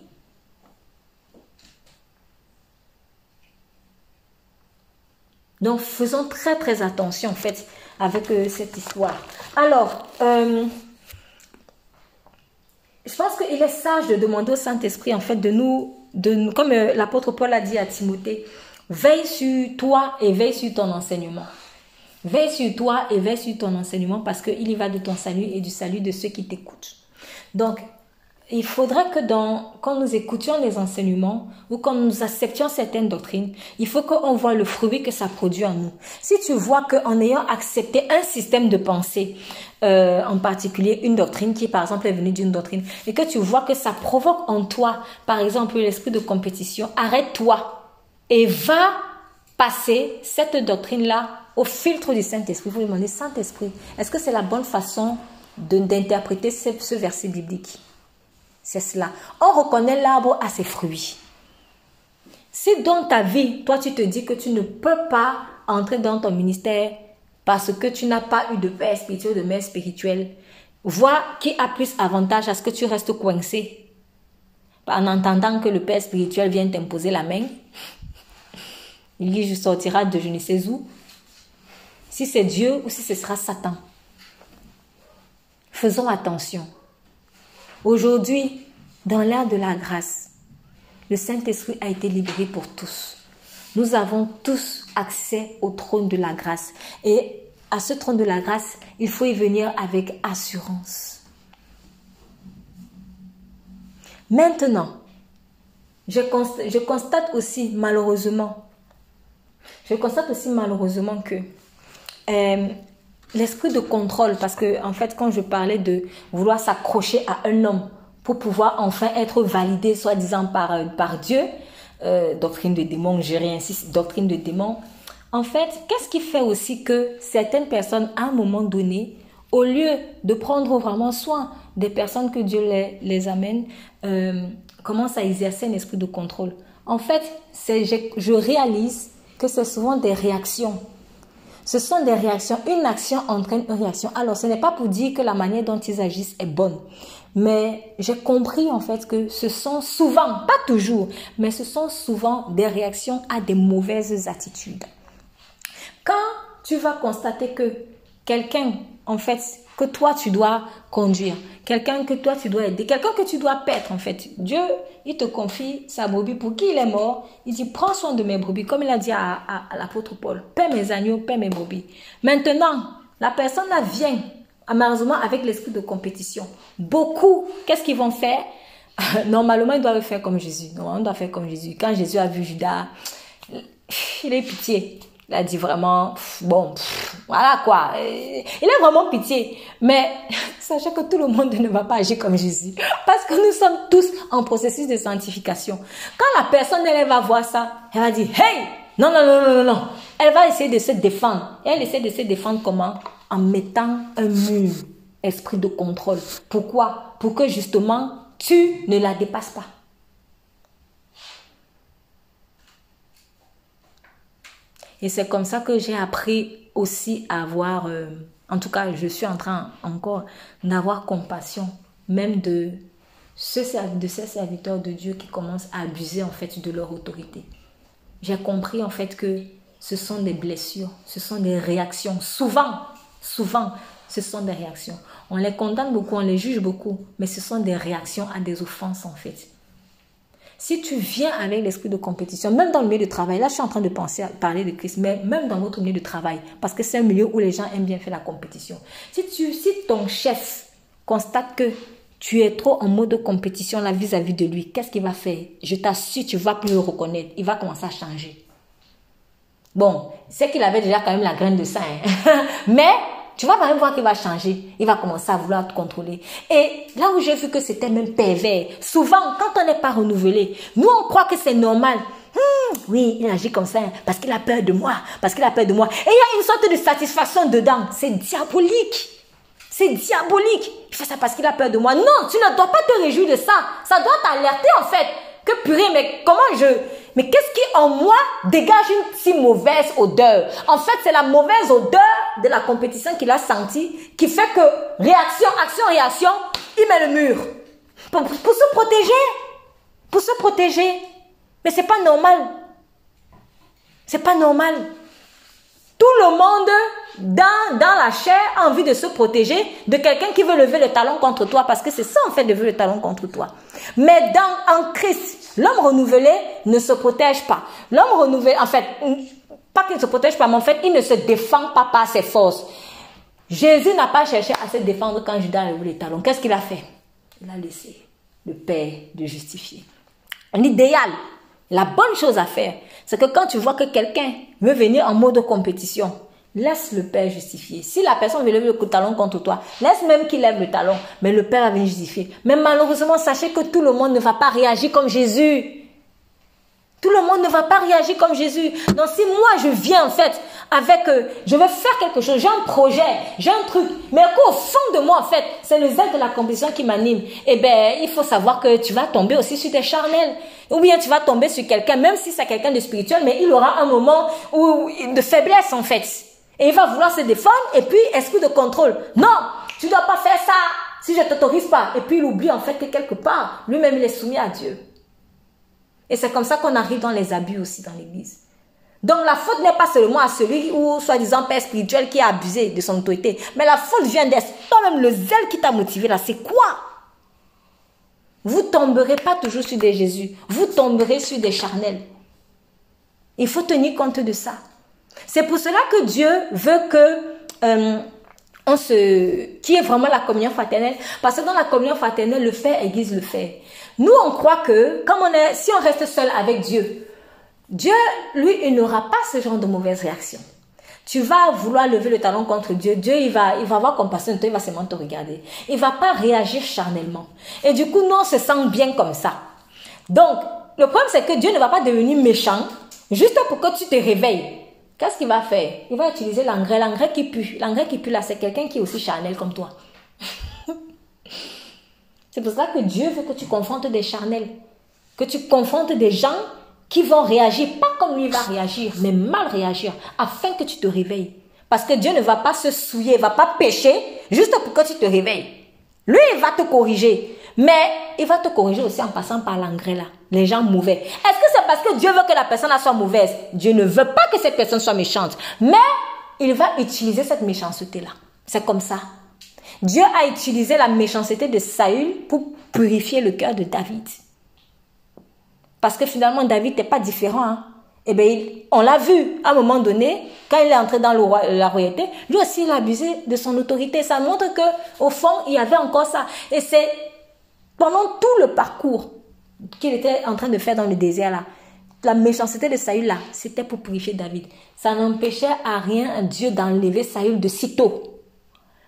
Speaker 1: Donc, faisons très, très attention, en fait, avec euh, cette histoire. Alors, euh, je pense qu'il est sage de demander au Saint-Esprit, en fait, de nous, de, comme euh, l'apôtre Paul a dit à Timothée, veille sur toi et veille sur ton enseignement. Veille sur toi et veille sur ton enseignement parce qu'il y va de ton salut et du salut de ceux qui t'écoutent. Donc, il faudrait que quand nous écoutions les enseignements ou quand nous acceptions certaines doctrines, il faut qu'on voit le fruit que ça produit en nous. Si tu vois qu'en ayant accepté un système de pensée, euh, en particulier une doctrine qui par exemple est venue d'une doctrine, et que tu vois que ça provoque en toi, par exemple, l'esprit de compétition, arrête-toi et va passer cette doctrine-là au filtre du Saint-Esprit. Vous demandez, Saint-Esprit, est-ce que c'est la bonne façon d'interpréter ce verset biblique? C'est cela. On reconnaît l'arbre à ses fruits. Si dans ta vie, toi, tu te dis que tu ne peux pas entrer dans ton ministère parce que tu n'as pas eu de père spirituel, de mère spirituelle, vois qui a plus avantage à ce que tu restes coincé en entendant que le père spirituel vient t'imposer la main. Il dit, je sortira de je ne sais où. Si c'est Dieu ou si ce sera Satan. Faisons attention. Aujourd'hui, dans l'ère de la grâce, le Saint-Esprit a été libéré pour tous. Nous avons tous accès au trône de la grâce. Et à ce trône de la grâce, il faut y venir avec assurance. Maintenant, je constate, aussi malheureusement, je constate aussi malheureusement que euh, l'esprit de contrôle, parce que en fait, quand je parlais de vouloir s'accrocher à un homme pour pouvoir enfin être validé, soi-disant par, euh, par Dieu, euh, doctrine de démon, j'ai rien doctrine de démon. En fait, qu'est-ce qui fait aussi que certaines personnes, à un moment donné, au lieu de prendre vraiment soin des personnes que Dieu les, les amène, euh, commencent à exercer un esprit de contrôle? En fait, je, je réalise que c'est souvent des réactions. Ce sont des réactions. Une action entraîne une réaction. Alors, ce n'est pas pour dire que la manière dont ils agissent est bonne. Mais j'ai compris en fait que ce sont souvent, pas toujours, mais ce sont souvent des réactions à des mauvaises attitudes. Quand tu vas constater que quelqu'un, en fait, que toi tu dois conduire, quelqu'un que toi tu dois aider, quelqu'un que tu dois paître en fait. Dieu, il te confie sa brebis pour qui il est mort. Il dit, prends soin de mes brebis, comme il a dit à, l'apôtre Paul, paie mes agneaux, paie mes brebis. Maintenant, la personne là vient malheureusement avec l'esprit de compétition. Beaucoup, qu'est-ce qu'ils vont faire? Normalement, ils doivent faire comme Jésus. Normalement, on doit faire comme Jésus. Quand Jésus a vu Judas, il est pitié. Il a dit vraiment, bon, voilà quoi. Il a vraiment pitié. Mais sachez que tout le monde ne va pas agir comme Jésus. Parce que nous sommes tous en processus de sanctification. Quand la personne, elle va voir ça, elle va dire, hey, non, non, non, non, non. Elle va essayer de se défendre. Elle essaie de se défendre comment? En mettant un mur, esprit de contrôle. Pourquoi? Pour que justement tu ne la dépasses pas. Et c'est comme ça que j'ai appris aussi à avoir, euh, en tout cas, je suis en train encore d'avoir compassion, même de, de ces serviteurs de Dieu qui commencent à abuser en fait de leur autorité. J'ai compris en fait que ce sont des blessures, ce sont des réactions. Souvent, souvent, ce sont des réactions. On les condamne beaucoup, on les juge beaucoup, mais ce sont des réactions à des offenses en fait. Si tu viens avec l'esprit de compétition, même dans le milieu de travail, là je suis en train de penser à parler de Christ, mais même dans votre milieu de travail, parce que c'est un milieu où les gens aiment bien faire la compétition. Si, tu, si ton chef constate que tu es trop en mode de compétition là vis-à-vis de lui, qu'est-ce qu'il va faire? Je t'assure, tu vas plus le reconnaître. Il va commencer à changer. Bon, c'est qu'il avait déjà quand même la graine de sang. Hein. Mais tu vas même voir qu'il va changer. Il va commencer à vouloir te contrôler. Et là où j'ai vu que c'était même pervers, souvent, quand on n'est pas renouvelé, nous, on croit que c'est normal. Hmm, oui, il agit comme ça hein, parce qu'il a peur de moi, parce qu'il a peur de moi. Et il y a une sorte de satisfaction dedans. C'est diabolique. C'est diabolique. Il fait ça parce qu'il a peur de moi. Non, tu ne dois pas te réjouir de ça. Ça doit t'alerter en fait. Que purée, mais comment je... Mais qu'est-ce qui en moi dégage une si mauvaise odeur? En fait, c'est la mauvaise odeur de la compétition qu'il a sentie qui fait que réaction, action, réaction, il met le mur. Pour, pour se protéger. Pour se protéger. Mais c'est pas normal. C'est pas normal. Tout le monde dans, dans la chair envie de se protéger de quelqu'un qui veut lever le talon contre toi parce que c'est ça en fait de lever le talon contre toi. Mais dans en Christ, l'homme renouvelé ne se protège pas. L'homme renouvelé, en fait, pas qu'il ne se protège pas, mais en fait, il ne se défend pas par ses forces. Jésus n'a pas cherché à se défendre quand Judas a levé le talon. Qu'est-ce qu'il a fait? Il a laissé le Père de justifier. L'idéal, la bonne chose à faire, c'est que quand tu vois que quelqu'un veut venir en mode de compétition, Laisse le Père justifier. Si la personne veut lever le talon contre toi, laisse même qu'il lève le talon, mais le Père va venir justifier. Mais malheureusement, sachez que tout le monde ne va pas réagir comme Jésus. Tout le monde ne va pas réagir comme Jésus. Donc si moi je viens en fait avec, euh, je veux faire quelque chose, j'ai un projet, j'ai un truc, mais qu'au fond de moi en fait, c'est le zèle de la compétition qui m'anime. Eh ben, il faut savoir que tu vas tomber aussi sur des charnels. Ou bien tu vas tomber sur quelqu'un, même si c'est quelqu'un de spirituel, mais il aura un moment où, de faiblesse en fait. Et il va vouloir se défendre et puis esprit de contrôle. Non, tu ne dois pas faire ça si je ne t'autorise pas. Et puis il oublie en fait que quelque part, lui-même il est soumis à Dieu. Et c'est comme ça qu'on arrive dans les abus aussi dans l'église. Donc la faute n'est pas seulement à celui ou soi-disant père spirituel qui a abusé de son autorité. Mais la faute vient d'être toi-même le zèle qui t'a motivé là. C'est quoi? Vous tomberez pas toujours sur des Jésus. Vous tomberez sur des charnels. Il faut tenir compte de ça. C'est pour cela que Dieu veut que euh, on se, qui est vraiment la communion fraternelle, parce que dans la communion fraternelle, le fait aiguise le fait. Nous, on croit que, comme on est, si on reste seul avec Dieu, Dieu, lui, il n'aura pas ce genre de mauvaise réaction. Tu vas vouloir lever le talon contre Dieu. Dieu, il va, il va avoir compassion de toi, il va seulement te regarder. Il va pas réagir charnellement. Et du coup, nous, on se sent bien comme ça. Donc, le problème, c'est que Dieu ne va pas devenir méchant juste pour que tu te réveilles. Qu'est-ce qu'il va faire? Il va utiliser l'engrais, l'engrais qui pue. L'engrais qui pue là, c'est quelqu'un qui est aussi charnel comme toi. c'est pour ça que Dieu veut que tu confrontes des charnels. Que tu confrontes des gens qui vont réagir, pas comme lui va réagir, mais mal réagir, afin que tu te réveilles. Parce que Dieu ne va pas se souiller, ne va pas pécher, juste pour que tu te réveilles. Lui, il va te corriger. Mais il va te corriger aussi en passant par l'engrais là. Les gens mauvais. Est-ce que c'est parce que Dieu veut que la personne soit mauvaise? Dieu ne veut pas que cette personne soit méchante. Mais il va utiliser cette méchanceté là. C'est comme ça. Dieu a utilisé la méchanceté de Saül pour purifier le cœur de David. Parce que finalement, David n'est pas différent. Hein. Eh bien, on l'a vu à un moment donné, quand il est entré dans la royauté, lui aussi il a abusé de son autorité. Ça montre que au fond, il y avait encore ça. Et c'est pendant tout le parcours qu'il était en train de faire dans le désert là, la méchanceté de Saül là, c'était pour purifier David. Ça n'empêchait à rien Dieu d'enlever Saül de sitôt.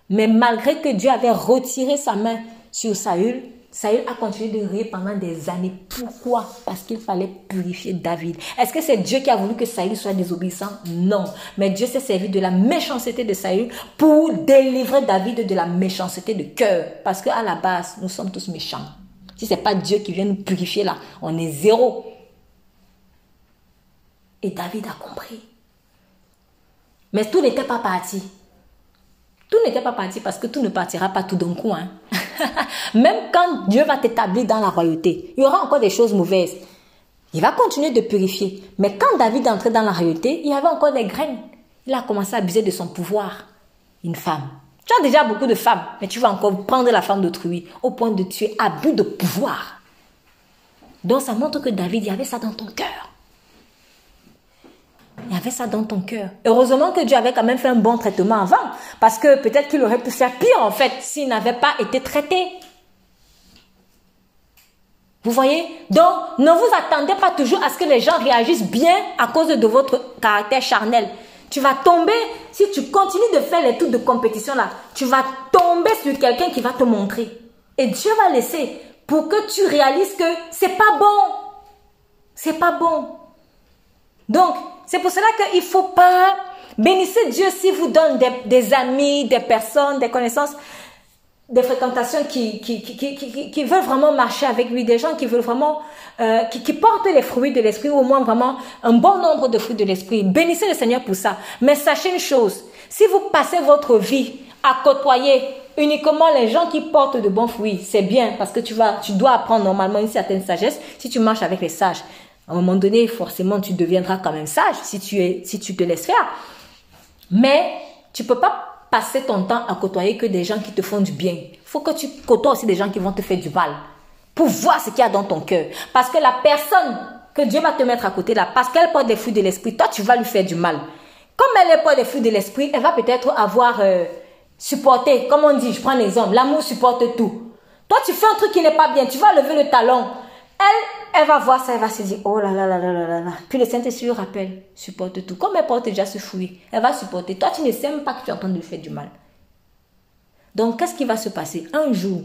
Speaker 1: Mais malgré que Dieu avait retiré sa main sur Saül, Saül a continué de rire pendant des années. Pourquoi? Parce qu'il fallait purifier David. Est-ce que c'est Dieu qui a voulu que Saül soit désobéissant? Non. Mais Dieu s'est servi de la méchanceté de Saül pour délivrer David de la méchanceté de cœur. Parce qu'à la base, nous sommes tous méchants. Si ce n'est pas Dieu qui vient nous purifier là, on est zéro. Et David a compris. Mais tout n'était pas parti. Tout n'était pas parti parce que tout ne partira pas tout d'un coup. Hein. Même quand Dieu va t'établir dans la royauté, il y aura encore des choses mauvaises. Il va continuer de purifier. Mais quand David est entré dans la royauté, il y avait encore des graines. Il a commencé à abuser de son pouvoir. Une femme. Tu as déjà beaucoup de femmes, mais tu vas encore prendre la femme d'autrui au point de tuer abus de pouvoir. Donc ça montre que David, il y avait ça dans ton cœur. Il y avait ça dans ton cœur. Heureusement que Dieu avait quand même fait un bon traitement avant. Parce que peut-être qu'il aurait pu faire pire en fait s'il n'avait pas été traité. Vous voyez? Donc, ne vous attendez pas toujours à ce que les gens réagissent bien à cause de votre caractère charnel. Tu vas tomber, si tu continues de faire les trucs de compétition là, tu vas tomber sur quelqu'un qui va te montrer. Et Dieu va laisser pour que tu réalises que c'est pas bon. C'est pas bon. Donc, c'est pour cela qu'il ne faut pas... Bénissez Dieu s'il vous donne des, amis, des personnes, des connaissances, des fréquentations qui, veulent vraiment marcher avec lui, des gens qui veulent vraiment, euh, qui, portent les fruits de l'esprit, ou au moins vraiment un bon nombre de fruits de l'esprit. Bénissez le Seigneur pour ça. Mais sachez une chose, si vous passez votre vie à côtoyer uniquement les gens qui portent de bons fruits, c'est bien parce que tu vas, tu dois apprendre normalement une certaine sagesse si tu marches avec les sages. À un moment donné, forcément, tu deviendras quand même sage si tu, es, si tu te laisses faire. Mais tu peux pas passer ton temps à côtoyer que des gens qui te font du bien. Faut que tu côtoies aussi des gens qui vont te faire du mal pour voir ce qu'il y a dans ton cœur. Parce que la personne que Dieu va te mettre à côté là, parce qu'elle porte des fruits de l'esprit, toi tu vas lui faire du mal. Comme elle porte des fruits de l'esprit, elle va peut-être avoir euh, supporté, comme on dit, je prends l'exemple, l'amour supporte tout. Toi tu fais un truc qui n'est pas bien, tu vas lever le talon. Elle, elle va voir ça, elle va se dire, oh là là là là là là Puis le Saint-Esprit rappelle, supporte tout. Comme elle porte déjà ce fruit, elle va supporter. Toi, tu ne sais même pas que tu es en train de lui faire du mal. Donc, qu'est-ce qui va se passer? Un jour,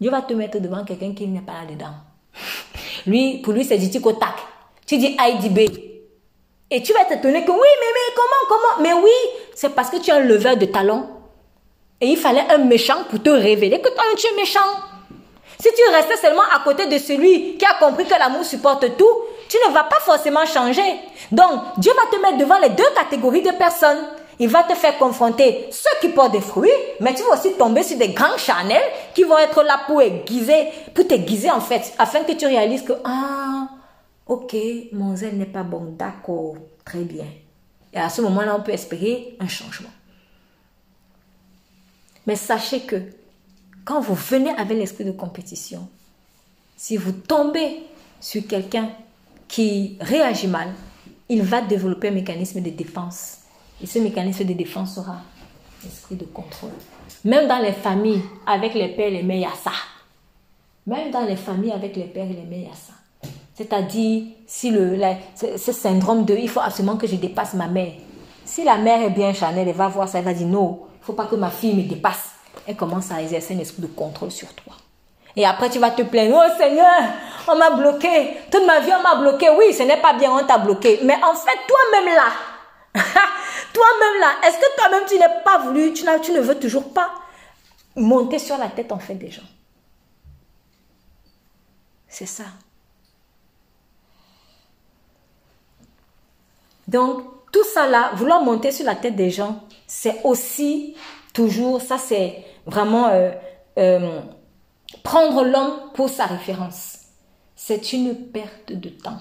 Speaker 1: Dieu va te mettre devant quelqu'un qui n'est pas là-dedans. Lui, pour lui, c'est du tic tac. Tu dis A, dit B. Et tu vas t'étonner que oui, mais, mais comment, comment? Mais oui, c'est parce que tu es un leveur de talons. Et il fallait un méchant pour te révéler que toi, tu es méchant. Si tu restais seulement à côté de celui qui a compris que l'amour supporte tout, tu ne vas pas forcément changer. Donc, Dieu va te mettre devant les deux catégories de personnes. il va te faire confronter ceux qui portent des fruits, mais tu vas aussi tomber sur des grands chanels qui vont être là pour aiguiser, pour t'aiguiser en fait, afin que tu réalises que, ah, ok, mon zèle n'est pas bon, d'accord, très bien. Et à ce moment-là, on peut espérer un changement. Mais sachez que quand vous venez avec l'esprit de compétition, si vous tombez sur quelqu'un qui réagit mal, il va développer un mécanisme de défense. Et ce mécanisme de défense sera l'esprit de contrôle. Même dans les familles, avec les pères et les mères, il y a ça. Même dans les familles, avec les pères et les mères, il y a ça. C'est-à-dire, si le, ce, syndrome de il faut absolument que je dépasse ma mère. Si la mère est bien Chanel, elle va voir ça, elle va dire non, il ne faut pas que ma fille me dépasse. Elle commence à exercer un esprit de contrôle sur toi. Et après, tu vas te plaindre, oh Seigneur, on m'a bloqué. Toute ma vie, on m'a bloqué. Oui, ce n'est pas bien, on t'a bloqué. Mais en fait, toi-même là, toi-même là, est-ce que toi-même, tu n'es pas voulu, tu, tu ne veux toujours pas monter sur la tête en fait des gens? C'est ça. Donc, tout ça là, vouloir monter sur la tête des gens, c'est aussi toujours, ça c'est vraiment euh, euh, prendre l'homme pour sa référence. C'est une perte de temps.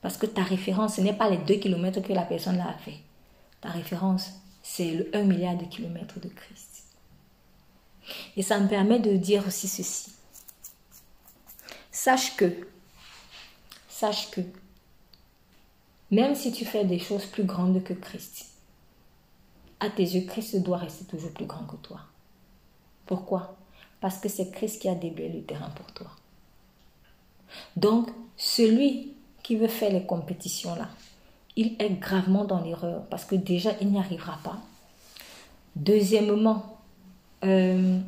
Speaker 1: Parce que ta référence, ce n'est pas les 2 kilomètres que la personne a fait. Ta référence, c'est le 1 milliard de kilomètres de Christ. Et ça me permet de dire aussi ceci. Sache que, sache que, même si tu fais des choses plus grandes que Christ, à tes yeux, Christ doit rester toujours plus grand que toi. Pourquoi? Parce que c'est Christ qui a déblayé le terrain pour toi. Donc, celui qui veut faire les compétitions là, il est gravement dans l'erreur parce que déjà, il n'y arrivera pas. Deuxièmement, euh,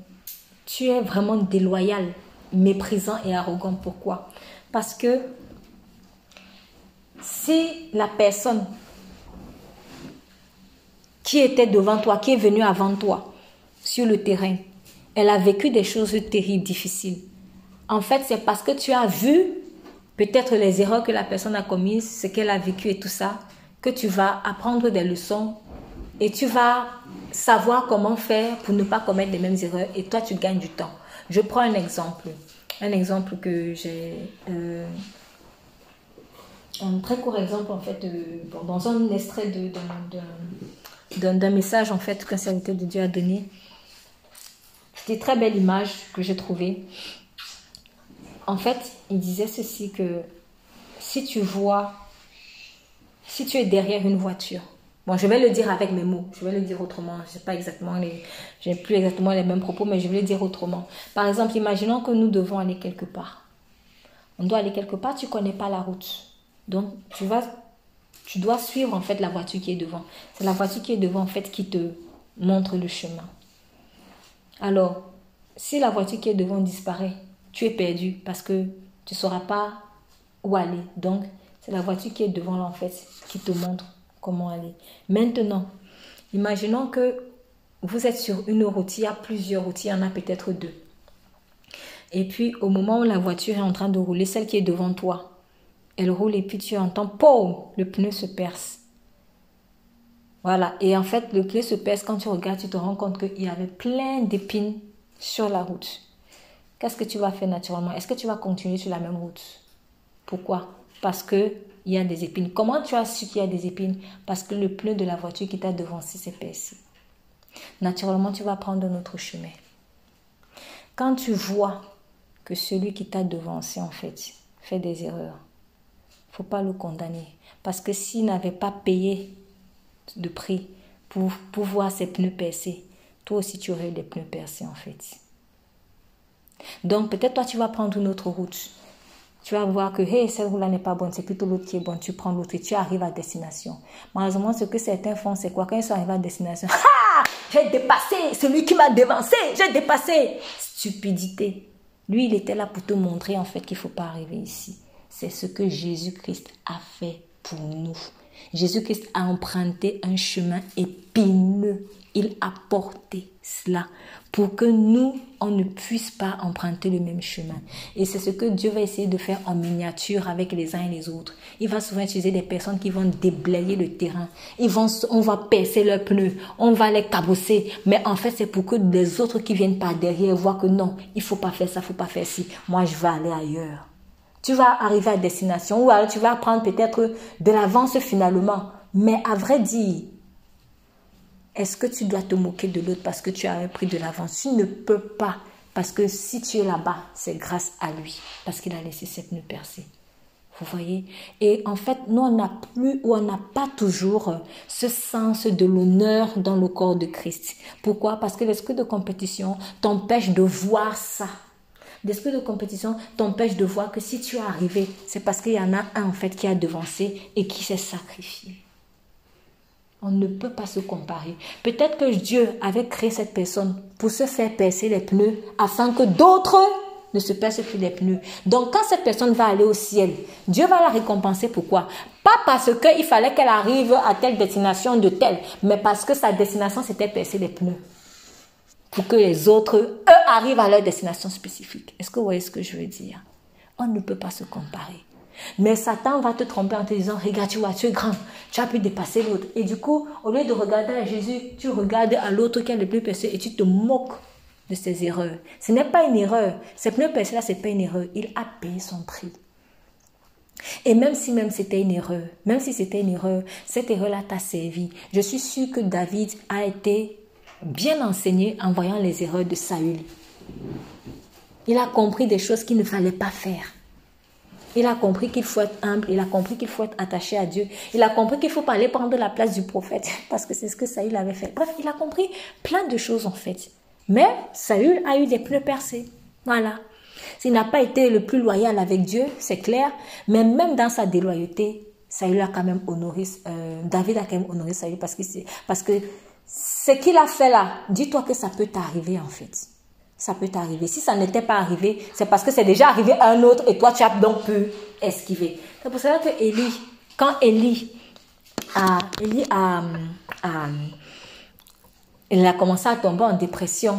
Speaker 1: tu es vraiment déloyal, méprisant et arrogant. Pourquoi? Parce que si la personne qui était devant toi, qui est venue avant toi sur le terrain, elle a vécu des choses terribles, difficiles. En fait, c'est parce que tu as vu peut-être les erreurs que la personne a commises, ce qu'elle a vécu et tout ça, que tu vas apprendre des leçons et tu vas savoir comment faire pour ne pas commettre les mêmes erreurs et toi tu gagnes du temps. Je prends un exemple, un exemple que j'ai, euh, un très court exemple en fait, dans un extrait d'un message en fait que Sainte de Dieu a donné. C'était une très belle image que j'ai trouvée. En fait, il disait ceci que si tu vois, si tu es derrière une voiture, bon, je vais le dire avec mes mots, je vais le dire autrement. Je j'ai plus exactement les mêmes propos, mais je vais le dire autrement. Par exemple, imaginons que nous devons aller quelque part. On doit aller quelque part, tu connais pas la route, donc tu vas tu dois suivre en fait la voiture qui est devant. C'est la voiture qui est devant en fait qui te montre le chemin. Alors, si la voiture qui est devant disparaît, tu es perdu parce que tu ne sauras pas où aller. Donc, c'est la voiture qui est devant là en fait qui te montre comment aller. Maintenant, imaginons que vous êtes sur une route, il y a plusieurs routes, il y en a peut-être deux. Et puis, au moment où la voiture est en train de rouler, celle qui est devant toi, elle roule et puis tu entends, POUM, le pneu se perce. Voilà, et en fait, le pneu se perce quand tu regardes, tu te rends compte qu'il y avait plein d'épines sur la route. Qu'est-ce que tu vas faire naturellement? Est-ce que tu vas continuer sur la même route? Pourquoi? Parce que il y a des épines. Comment tu as su qu'il y a des épines? Parce que le pneu de la voiture qui t'a devancé percé. Naturellement, tu vas prendre un autre chemin. Quand tu vois que celui qui t'a devancé, en fait, fait des erreurs, faut pas le condamner. Parce que s'il n'avait pas payé de prix pour, pour voir ses pneus percés, toi aussi tu aurais des pneus percés en fait. Donc peut-être toi tu vas prendre une autre route. Tu vas voir que hey, cette route-là n'est pas bonne, c'est plutôt l'autre qui est bonne. Tu prends l'autre et tu arrives à destination. Malheureusement, ce que certains font, c'est quoi? Quand ils sont arrivés à destination, ah J'ai dépassé celui qui m'a dévancé, j'ai dépassé. Stupidité. Lui, il était là pour te montrer en fait qu'il ne faut pas arriver ici. C'est ce que Jésus-Christ a fait pour nous. Jésus-Christ a emprunté un chemin épineux. Il a porté cela pour que nous, on ne puisse pas emprunter le même chemin. Et c'est ce que Dieu va essayer de faire en miniature avec les uns et les autres. Il va souvent utiliser des personnes qui vont déblayer le terrain. Ils vont, on va percer leurs pneus, on va les cabosser. Mais en fait, c'est pour que les autres qui viennent par derrière voient que non, il faut pas faire ça, il faut pas faire ci. Moi, je vais aller ailleurs. Tu vas arriver à destination ou alors tu vas prendre peut-être de l'avance finalement. Mais à vrai dire, est-ce que tu dois te moquer de l'autre parce que tu as pris de l'avance? Tu ne peux pas. Parce que si tu es là-bas, c'est grâce à lui. Parce qu'il a laissé cette pneu percer. Vous voyez? Et en fait, nous, on n'a plus ou on n'a pas toujours ce sens de l'honneur dans le corps de Christ. Pourquoi? Parce que l'esprit de compétition t'empêche de voir ça. L'esprit de compétition t'empêche de voir que si tu es arrivé, c'est parce qu'il y en a un en fait qui a devancé et qui s'est sacrifié. On ne peut pas se comparer. Peut-être que Dieu avait créé cette personne pour se faire percer les pneus afin que d'autres ne se percent plus les pneus. Donc quand cette personne va aller au ciel, Dieu va la récompenser. Pourquoi? Pas parce qu'il fallait qu'elle arrive à telle destination de telle, mais parce que sa destination c'était percer les pneus. Pour que les autres, eux, arrivent à leur destination spécifique. Est-ce que vous voyez ce que je veux dire? On ne peut pas se comparer. Mais Satan va te tromper en te disant, regarde, tu vois, tu es grand, tu as pu dépasser l'autre. Et du coup, au lieu de regarder à Jésus, tu regardes à l'autre qui a le plus percé et tu te moques de ses erreurs. Ce n'est pas une erreur. Ce pneu percé là, ce n'est pas une erreur. Il a payé son prix. Et même si même c'était une erreur, même si c'était une erreur, cette erreur-là t'a servi. Je suis sûre que David a été bien enseigné en voyant les erreurs de Saül. Il a compris des choses qu'il ne fallait pas faire. Il a compris qu'il faut être humble, il a compris qu'il faut être attaché à Dieu, il a compris qu'il faut pas aller prendre la place du prophète, parce que c'est ce que Saül avait fait. Bref, il a compris plein de choses en fait. Mais Saül a eu des pneus percés. Voilà. S'il n'a pas été le plus loyal avec Dieu, c'est clair, mais même dans sa déloyauté, Saül a quand même honoré, euh, David a quand même honoré Saül parce que, parce que ce qu'il a fait là, dis-toi que ça peut t'arriver en fait ça peut t'arriver. Si ça n'était pas arrivé, c'est parce que c'est déjà arrivé à un autre et toi, tu as donc pu esquiver. C'est pour cela que Élie, quand Élie a, Élie a, a, commencé à tomber en dépression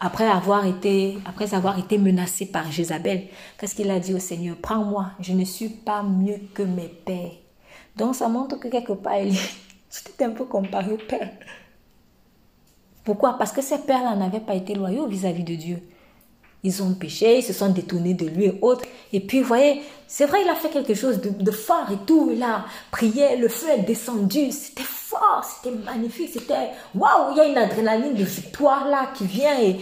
Speaker 1: après avoir été, après avoir été par Jézabel, qu'est-ce qu'il a dit au Seigneur? Prends-moi, je ne suis pas mieux que mes pères. Donc ça montre que quelque part, Élie, c'était un peu comparé au père. Pourquoi? Parce que ces pères-là n'avaient pas été loyaux vis-à-vis de Dieu. Ils ont péché, ils se sont détournés de lui et autres. Et puis, vous voyez, c'est vrai, il a fait quelque chose de, fort et tout. Il a prié, le feu est descendu. C'était fort, c'était magnifique. C'était waouh, il y a une adrénaline de victoire là qui vient et,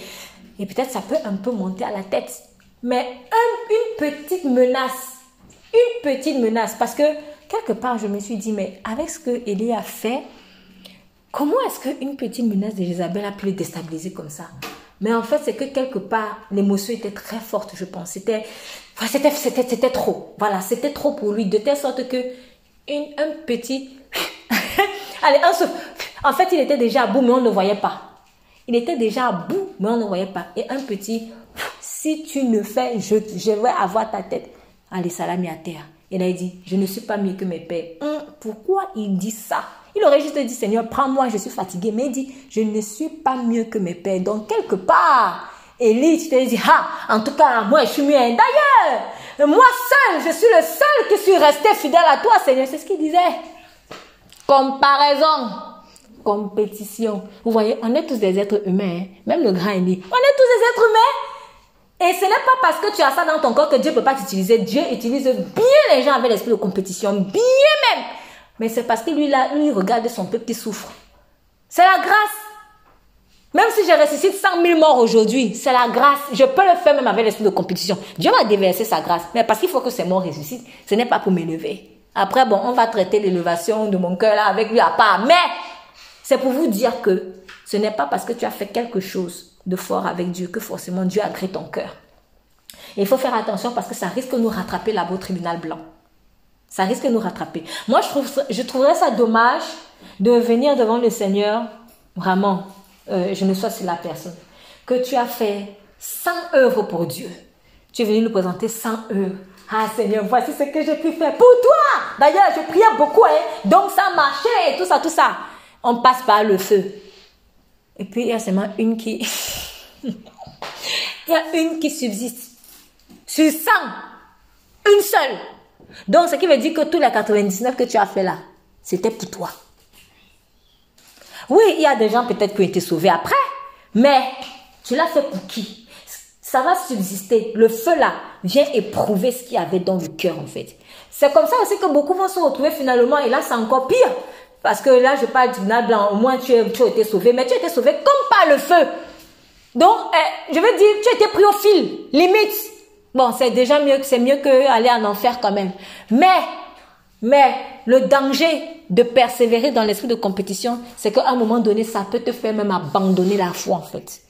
Speaker 1: et peut-être ça peut un peu monter à la tête. Mais une petite menace, une petite menace, parce que quelque part, je me suis dit, mais avec ce que Élie a fait, Comment est-ce qu'une petite menace de Jézabel a pu le déstabiliser comme ça? Mais en fait, c'est que quelque part, l'émotion était très forte, je pense. C'était, c'était, trop. Voilà, c'était trop pour lui, de telle sorte que un petit... Allez, un souffle. En fait, il était déjà à bout, mais on ne voyait pas. Il était déjà à bout, mais on ne voyait pas. Et un petit, si tu ne fais, je, vais avoir ta tête. Allez, salami à terre. Et là, il dit, je ne suis pas mieux que mes pères. Hum, pourquoi il dit ça? Il aurait juste dit, Seigneur, prends-moi, je suis fatigué. Mais il dit, je ne suis pas mieux que mes pères. Donc, quelque part, Élie, tu te dis, ah, en tout cas, moi, je suis mieux. D'ailleurs, moi seul, je suis le seul qui suis resté fidèle à toi, Seigneur. C'est ce qu'il disait. Comparaison, compétition. Vous voyez, on est tous des êtres humains. Hein. Même le grand Élie. On est tous des êtres humains. Et ce n'est pas parce que tu as ça dans ton corps que Dieu ne peut pas t'utiliser. Dieu utilise bien les gens avec l'esprit de compétition. Bien même. Mais c'est parce que lui, là, lui, regarde son peuple qui souffre. C'est la grâce. Même si je ressuscite 100 000 morts aujourd'hui, c'est la grâce. Je peux le faire même avec l'esprit de compétition. Dieu m'a déversé sa grâce. Mais parce qu'il faut que ces morts ressuscitent, ce n'est pas pour m'élever. Après, bon, on va traiter l'élevation de mon cœur là avec lui à part. Mais c'est pour vous dire que ce n'est pas parce que tu as fait quelque chose de fort avec Dieu que forcément Dieu a créé ton cœur. Il faut faire attention parce que ça risque de nous rattraper là-bas au tribunal blanc. Ça risque de nous rattraper. Moi, je, trouve, je trouverais ça dommage de venir devant le Seigneur, vraiment, euh, je ne sois sur la personne, que tu as fait 100 œuvres pour Dieu. Tu es venu nous présenter 100 œuvres. Ah Seigneur, voici ce que j'ai pu faire pour toi. D'ailleurs, je priais beaucoup, hein. donc ça marchait, tout ça, tout ça. On passe par le feu. Et puis, il y a seulement une qui... il y a une qui subsiste. Sur 100. Une seule. Donc, ce qui veut dire que tous les 99 que tu as fait là, c'était pour toi. Oui, il y a des gens peut-être qui ont été sauvés après, mais tu l'as fait pour qui? Ça va subsister. Le feu là vient éprouver ce qu'il y avait dans le cœur en fait. C'est comme ça aussi que beaucoup vont se retrouver finalement et là c'est encore pire. Parce que là je parle du blanc, au moins tu, as été sauvé, mais tu as été sauvé comme par le feu. Donc, eh, je veux dire, tu as été pris au fil, limite. Bon, c'est déjà mieux, c'est mieux qu'aller en enfer quand même. Mais, mais, le danger de persévérer dans l'esprit de compétition, c'est qu'à un moment donné, ça peut te faire même abandonner la foi, en fait.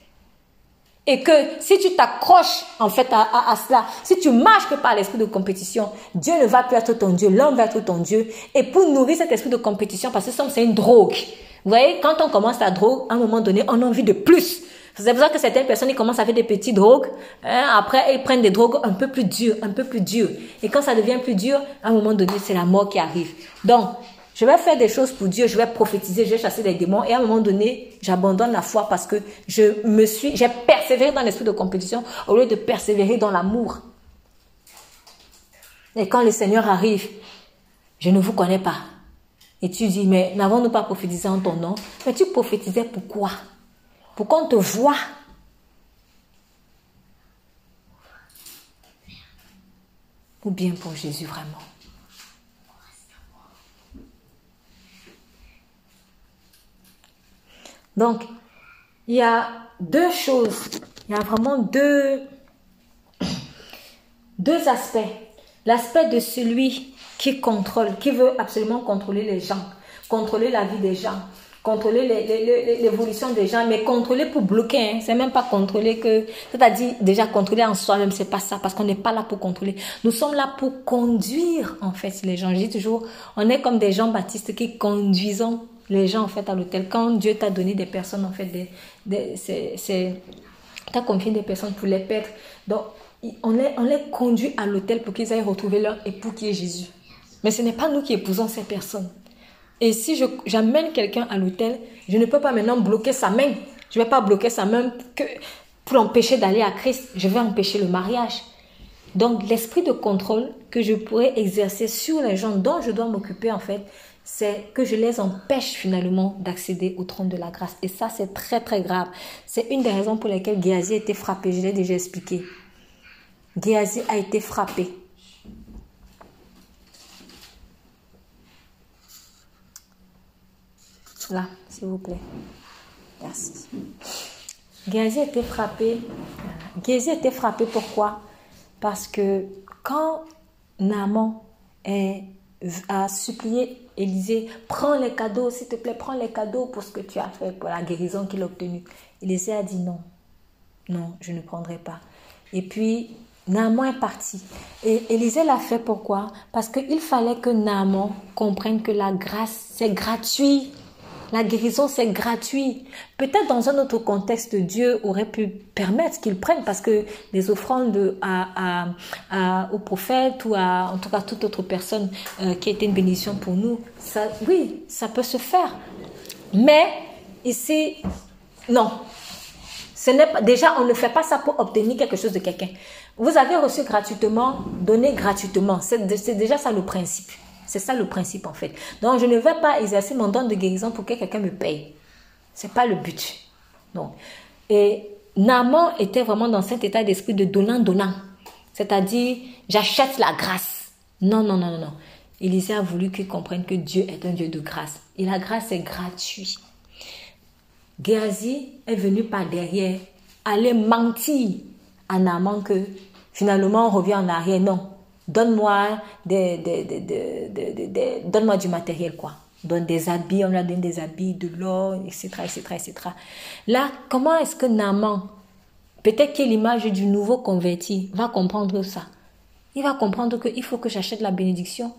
Speaker 1: Et que si tu t'accroches en fait à, cela, si tu marches que par l'esprit de compétition, Dieu ne va plus être ton Dieu, l'homme va être ton Dieu. Et pour nourrir cet esprit de compétition, parce que c'est une drogue. Vous voyez, quand on commence la drogue, à un moment donné, on a envie de plus. C'est pour ça que certaines personnes, ils commencent à faire des petits drogues. Hein, après, ils prennent des drogues un peu plus dures, un peu plus dures. Et quand ça devient plus dur, à un moment donné, c'est la mort qui arrive. Donc, je vais faire des choses pour Dieu, je vais prophétiser, je vais chasser des démons. Et à un moment donné, j'abandonne la foi parce que je me suis, j'ai persévéré dans l'esprit de compétition au lieu de persévérer dans l'amour. Et quand le Seigneur arrive, je ne vous connais pas. Et tu dis, mais n'avons-nous pas prophétisé en ton nom? Mais tu prophétisais pourquoi? Pour qu'on te voit. Ou bien pour Jésus vraiment. Donc, il y a deux choses, il y a vraiment deux, deux aspects. L'aspect de celui qui contrôle, qui veut absolument contrôler les gens, contrôler la vie des gens, contrôler l'évolution des gens, mais contrôler pour bloquer, hein. c'est même pas contrôler que, c'est-à-dire déjà contrôler en soi-même, c'est pas ça, parce qu'on n'est pas là pour contrôler. Nous sommes là pour conduire, en fait, les gens. Je dis toujours, on est comme des gens baptistes qui conduisons les gens, en fait, à l'hôtel. Quand Dieu t'a donné des personnes, en fait, des, t'as confié des personnes pour les perdre. Donc, on les, on les conduit à l'hôtel pour qu'ils aillent retrouver leur époux qui est Jésus. Mais ce n'est pas nous qui épousons ces personnes. Et si j'amène quelqu'un à l'hôtel, je ne peux pas maintenant bloquer sa main. Je ne vais pas bloquer sa main que pour l'empêcher d'aller à Christ. Je vais empêcher le mariage. Donc l'esprit de contrôle que je pourrais exercer sur les gens dont je dois m'occuper en fait, c'est que je les empêche finalement d'accéder au trône de la grâce. Et ça, c'est très très grave. C'est une des raisons pour lesquelles Géasi a été frappé. Je l'ai déjà expliqué. Géasi a été frappé Là, s'il vous plaît. Merci. Géasi était frappé. Géasi était frappé pourquoi? Parce que quand Naaman a supplié Élisée, prends les cadeaux, s'il te plaît, prends les cadeaux pour ce que tu as fait, pour la guérison qu'il a obtenue. Élisée a dit non, non, je ne prendrai pas. Et puis, Naaman est parti. Et Élisée l'a fait pourquoi? Parce qu'il fallait que Naaman comprenne que la grâce, c'est gratuit. La guérison, c'est gratuit. Peut-être dans un autre contexte, Dieu aurait pu permettre qu'ils prennent parce que les offrandes à, à, aux prophètes ou à, en tout cas, toute autre personne euh, qui était une bénédiction pour nous, ça, oui, ça peut se faire. Mais ici, non. Ce n'est pas, déjà, on ne fait pas ça pour obtenir quelque chose de quelqu'un. Vous avez reçu gratuitement, donné gratuitement. C'est déjà ça le principe. C'est ça le principe en fait. Donc je ne vais pas exercer mon don de guérison pour que quelqu'un me paye. C'est pas le but. Donc, et Naaman était vraiment dans cet état d'esprit de donnant-donnant. C'est-à-dire, j'achète la grâce. Non, non, non, non. Élisée a voulu qu'il comprenne que Dieu est un Dieu de grâce. Et la grâce est gratuite. Géasi est venu par derrière aller mentir à Naaman que finalement on revient en arrière. Non, donne-moi des, des, donne-moi du matériel, quoi. Donne des habits, on lui a donné des habits, de l'or, etc., etc., etc. Là, comment est-ce que Naman, peut-être que l'image du nouveau converti, va comprendre ça? Il va comprendre qu'il faut que j'achète la bénédiction.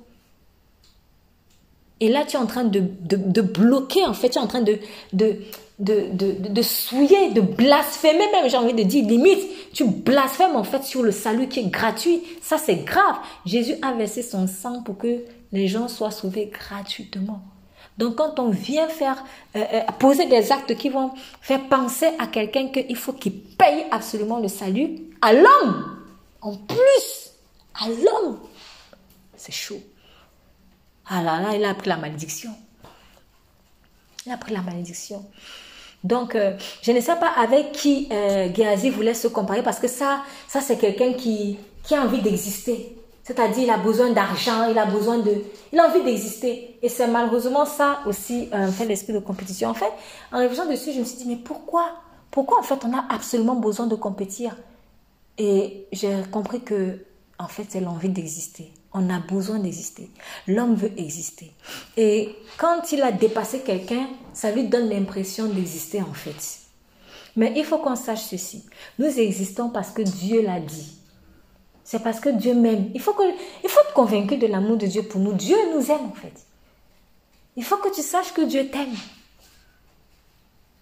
Speaker 1: Et là, tu es en train de, de, bloquer, en fait, tu es en train de, de de, de, souiller, de blasphémer même, j'ai envie de dire, limite, tu blasphèmes en fait sur le salut qui est gratuit. Ça, c'est grave. Jésus a versé son sang pour que les gens soient sauvés gratuitement. Donc quand on vient faire euh, euh, poser des actes qui vont faire penser à quelqu'un qu'il faut qu'il paye absolument le salut à l'homme, en plus, à l'homme, c'est chaud. Ah là là, il a pris la malédiction. Il a pris la malédiction. Donc, euh, je ne sais pas avec qui euh, voulait se comparer parce que ça, ça c'est quelqu'un qui, a envie d'exister. C'est-à-dire, il a besoin d'argent, il a besoin de... Il a envie d'exister. Et c'est malheureusement ça aussi, euh, fait l'esprit de compétition. En fait, en réfléchissant dessus, je me suis dit, mais pourquoi Pourquoi en fait on a absolument besoin de compétir? Et j'ai compris que, en fait, c'est l'envie d'exister. On a besoin d'exister. L'homme veut exister. Et quand il a dépassé quelqu'un, ça lui donne l'impression d'exister en fait. Mais il faut qu'on sache ceci. Nous existons parce que Dieu l'a dit. C'est parce que Dieu m'aime. Il faut, que, il faut être convaincu de l'amour de Dieu pour nous. Dieu nous aime en fait. Il faut que tu saches que Dieu t'aime.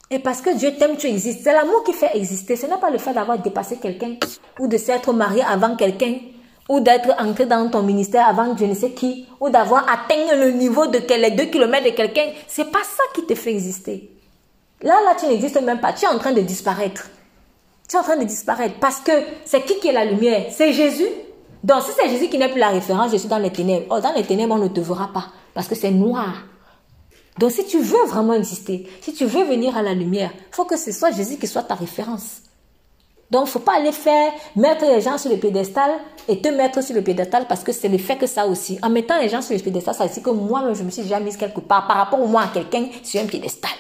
Speaker 1: Et parce que Dieu t'aime, tu existes. C'est l'amour qui fait exister. Ce n'est pas le fait d'avoir dépassé quelqu'un ou de s'être marié avant quelqu'un ou d'être entré dans ton ministère avant je ne sais qui, ou d'avoir atteint le niveau de les deux kilomètres de quelqu'un, c'est pas ça qui te fait exister. Là, là, tu n'existes même pas. Tu es en train de disparaître. Tu es en train de disparaître. Parce que c'est qui qui est la lumière? C'est Jésus. Donc, si c'est Jésus qui n'est plus la référence, je suis dans les ténèbres. Oh, dans les ténèbres, on ne te verra pas. Parce que c'est noir. Donc, si tu veux vraiment exister, si tu veux venir à la lumière, il faut que ce soit Jésus qui soit ta référence. Donc, il ne faut pas aller faire, mettre les gens sur le pédestal et te mettre sur le pédestal parce que c'est le fait que ça aussi. En mettant les gens sur le pédestal, ça veut que moi-même, je me suis déjà mise quelque part par rapport au moi à quelqu'un sur un pédestal.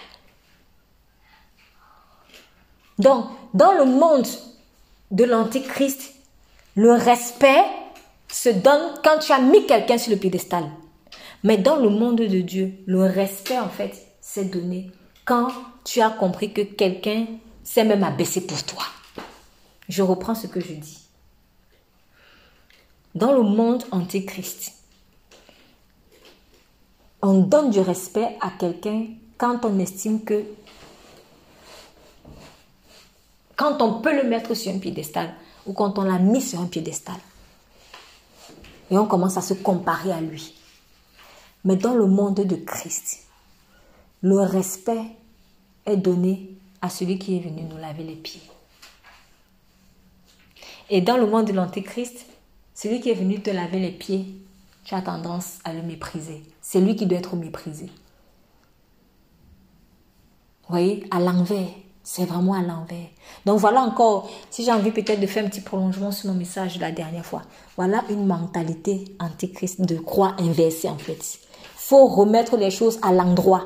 Speaker 1: Donc, dans le monde de l'antichrist, le respect se donne quand tu as mis quelqu'un sur le pédestal. Mais dans le monde de Dieu, le respect, en fait, c'est donné quand tu as compris que quelqu'un s'est même abaissé pour toi. Je reprends ce que je dis. Dans le monde antéchrist, on donne du respect à quelqu'un quand on estime que quand on peut le mettre sur un piédestal ou quand on l'a mis sur un piédestal. Et on commence à se comparer à lui. Mais dans le monde de Christ, le respect est donné à celui qui est venu nous laver les pieds. Et dans le monde de l'Antéchrist, celui qui est venu te laver les pieds, tu as tendance à le mépriser. C'est lui qui doit être méprisé. Vous voyez, à l'envers. C'est vraiment à l'envers. Donc voilà encore, si j'ai envie peut-être de faire un petit prolongement sur mon message de la dernière fois. Voilà une mentalité antéchrist de croix inversée en fait. faut remettre les choses à l'endroit.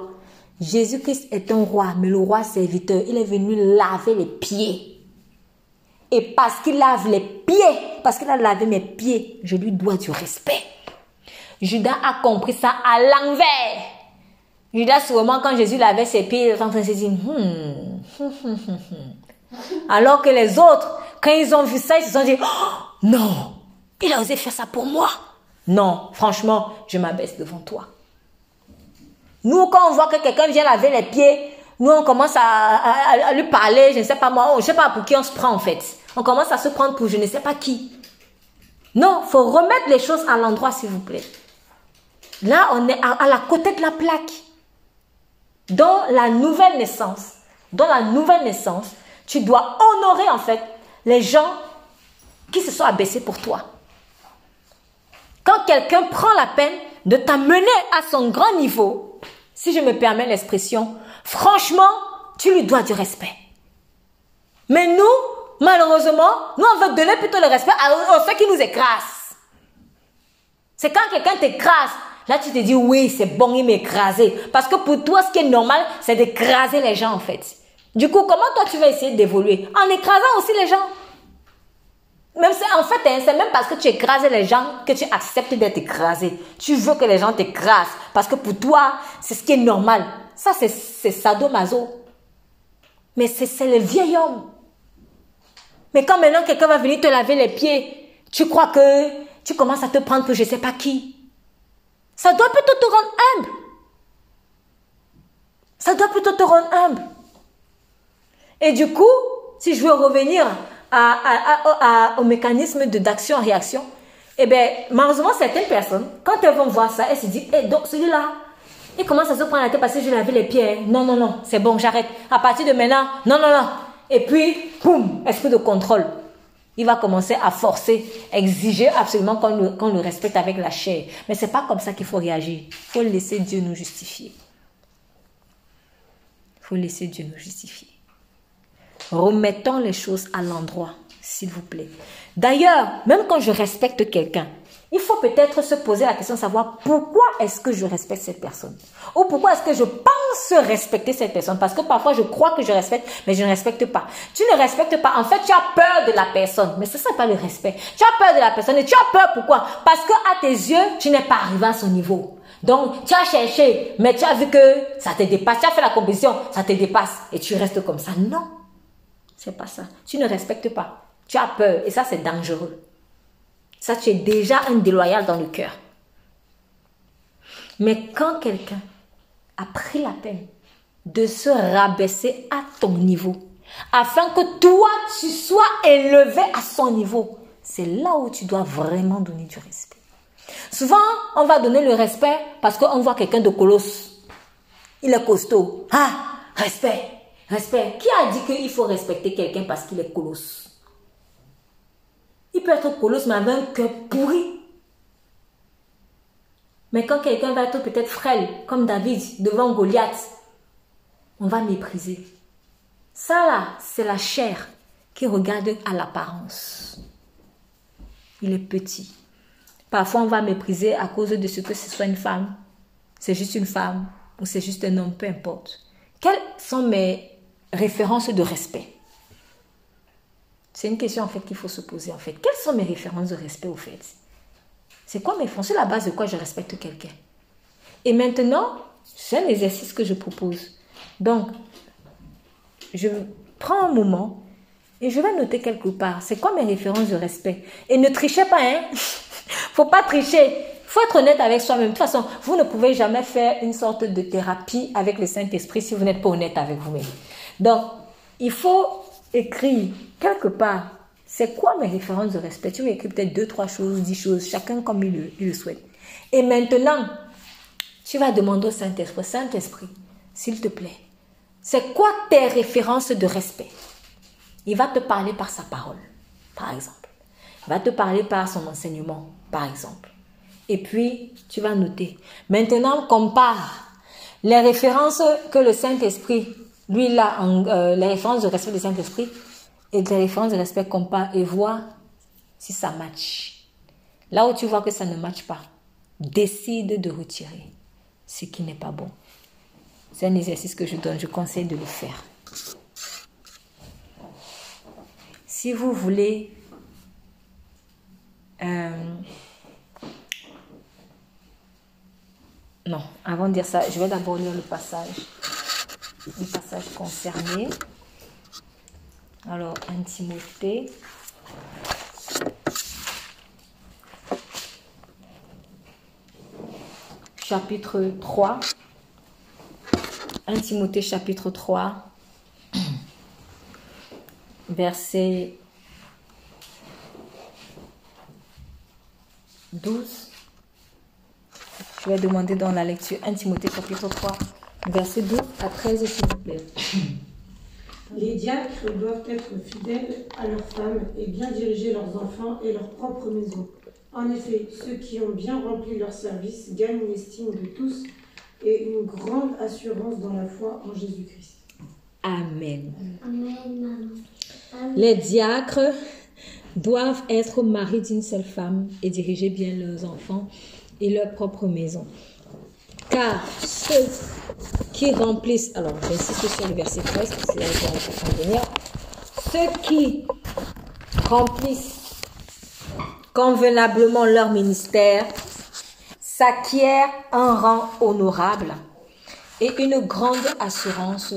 Speaker 1: Jésus-Christ est un roi, mais le roi serviteur, il est venu laver les pieds et parce qu'il lave les pieds, parce qu'il a lavé mes pieds, je lui dois du respect. Judas a compris ça à l'envers. Judas, sûrement, quand Jésus lavait ses pieds, il était en train de se dire, hmm. alors que les autres, quand ils ont vu ça, ils se sont dit, oh, non, il a osé faire ça pour moi. Non, franchement, je m'abaisse devant toi. Nous, quand on voit que quelqu'un vient laver les pieds, nous, on commence à, lui parler, je ne sais pas moi, je ne sais pas pour qui on se prend en fait on commence à se prendre pour je ne sais pas qui. Non, faut remettre les choses à l'endroit, s'il vous plaît. Là, on est à, la côté de la plaque. Dans la nouvelle naissance, dans la nouvelle naissance, tu dois honorer en fait les gens qui se sont abaissés pour toi. Quand quelqu'un prend la peine de t'amener à son grand niveau, si je me permets l'expression, franchement, tu lui dois du respect. Mais nous, Malheureusement, nous, on veut donner plutôt le respect à, ceux qui nous écrasent. C'est quand quelqu'un t'écrase, là, tu te dis, oui, c'est bon, il m'écraser. Parce que pour toi, ce qui est normal, c'est d'écraser les gens, en fait. Du coup, comment toi, tu vas essayer d'évoluer? En écrasant aussi les gens. Même en fait, hein, c'est même parce que tu écrases les gens que tu acceptes d'être écrasé. Tu veux que les gens t'écrasent. Parce que pour toi, c'est ce qui est normal. Ça, c'est sadomaso. Mais c'est le vieil homme. Mais quand maintenant quelqu'un va venir te laver les pieds, tu crois que tu commences à te prendre pour je ne sais pas qui? Ça doit plutôt te rendre humble. Ça doit plutôt te rendre humble. Et du coup, si je veux revenir au mécanisme d'action-réaction, eh bien, malheureusement, certaines personnes, quand elles vont voir ça, elles se disent, eh, donc celui-là, il commence à se prendre la tête parce que je lavé les pieds. Non, non, non, c'est bon, j'arrête. À partir de maintenant, non, non, non. Et puis, boum, esprit de contrôle. Il va commencer à forcer, exiger absolument qu'on le, respecte avec la chair. Mais c'est pas comme ça qu'il faut réagir. Il faut laisser Dieu nous justifier. Il faut laisser Dieu nous justifier. Remettons les choses à l'endroit, s'il vous plaît. D'ailleurs, même quand je respecte quelqu'un, il faut peut-être se poser la question de savoir pourquoi est-ce que je respecte cette personne ou pourquoi est-ce que je pense respecter cette personne parce que parfois je crois que je respecte mais je ne respecte pas. Tu ne respectes pas. En fait, tu as peur de la personne, mais ce n'est pas le respect. Tu as peur de la personne et tu as peur pourquoi? Parce que à tes yeux, tu n'es pas arrivé à son niveau. Donc, tu as cherché, mais tu as vu que ça te dépasse. Tu as fait la compétition, ça te dépasse et tu restes comme ça. Non, c'est pas ça. Tu ne respectes pas. Tu as peur et ça c'est dangereux. Ça, tu es déjà un déloyal dans le cœur. Mais quand quelqu'un a pris la peine de se rabaisser à ton niveau, afin que toi, tu sois élevé à son niveau, c'est là où tu dois vraiment donner du respect. Souvent, on va donner le respect parce qu'on voit quelqu'un de colosse. Il est costaud. Ah, respect, respect. Qui a dit qu'il faut respecter quelqu'un parce qu'il est colosse? Il peut être colosse, mais avec un cœur pourri. Mais quand quelqu'un va être peut-être frêle, comme David, devant Goliath, on va mépriser. Ça là, c'est la chair qui regarde à l'apparence. Il est petit. Parfois, on va mépriser à cause de ce que ce soit une femme. C'est juste une femme ou c'est juste un homme, peu importe. Quelles sont mes références de respect? C'est une question en fait qu'il faut se poser en fait. Quelles sont mes références de respect au fait? C'est quoi mes la base de quoi je respecte quelqu'un. Et maintenant, c'est un exercice que je propose. Donc, je prends un moment et je vais noter quelque part. C'est quoi mes références de respect? Et ne trichez pas, hein? Faut pas tricher. Faut être honnête avec soi-même. De toute façon, vous ne pouvez jamais faire une sorte de thérapie avec le Saint-Esprit si vous n'êtes pas honnête avec vous-même. Donc, il faut écrire quelque part, c'est quoi mes références de respect? Tu vas écrire peut-être deux, trois choses, dix choses, chacun comme il le, il le souhaite. Et maintenant, tu vas demander au Saint-Esprit, Saint-Esprit, s'il te plaît, c'est quoi tes références de respect? Il va te parler par sa parole, par exemple. Il va te parler par son enseignement, par exemple. Et puis, tu vas noter. Maintenant, compare les références que le Saint-Esprit, lui, là, euh, les de respect du Saint-Esprit et des références de respect compare et vois si ça match. Là où tu vois que ça ne matche pas, décide de retirer ce qui n'est pas bon. C'est un exercice que je donne, je conseille de le faire. Si vous voulez euh, non, avant de dire ça, je vais d'abord lire le passage, le passage concerné. Alors, 1 Timothée. Chapitre 3. 1 Timothée chapitre 3. Verset 12. Je vais demander dans la lecture 1 Timothée chapitre 3, verset 12 à 13, s'il vous plaît.
Speaker 2: Les diacres doivent être fidèles à leurs femmes et bien diriger leurs enfants et leur propre maison. En effet, ceux qui ont bien rempli leur service gagnent l'estime de tous et une grande assurance dans la foi en Jésus-Christ.
Speaker 1: Amen. Les diacres doivent être maris d'une seule femme et diriger bien leurs enfants et leur propre maison. Car ceux qui remplissent, alors j'insiste sur le verset 13, parce que là je venir, ceux qui remplissent convenablement leur ministère s'acquièrent un rang honorable et une grande assurance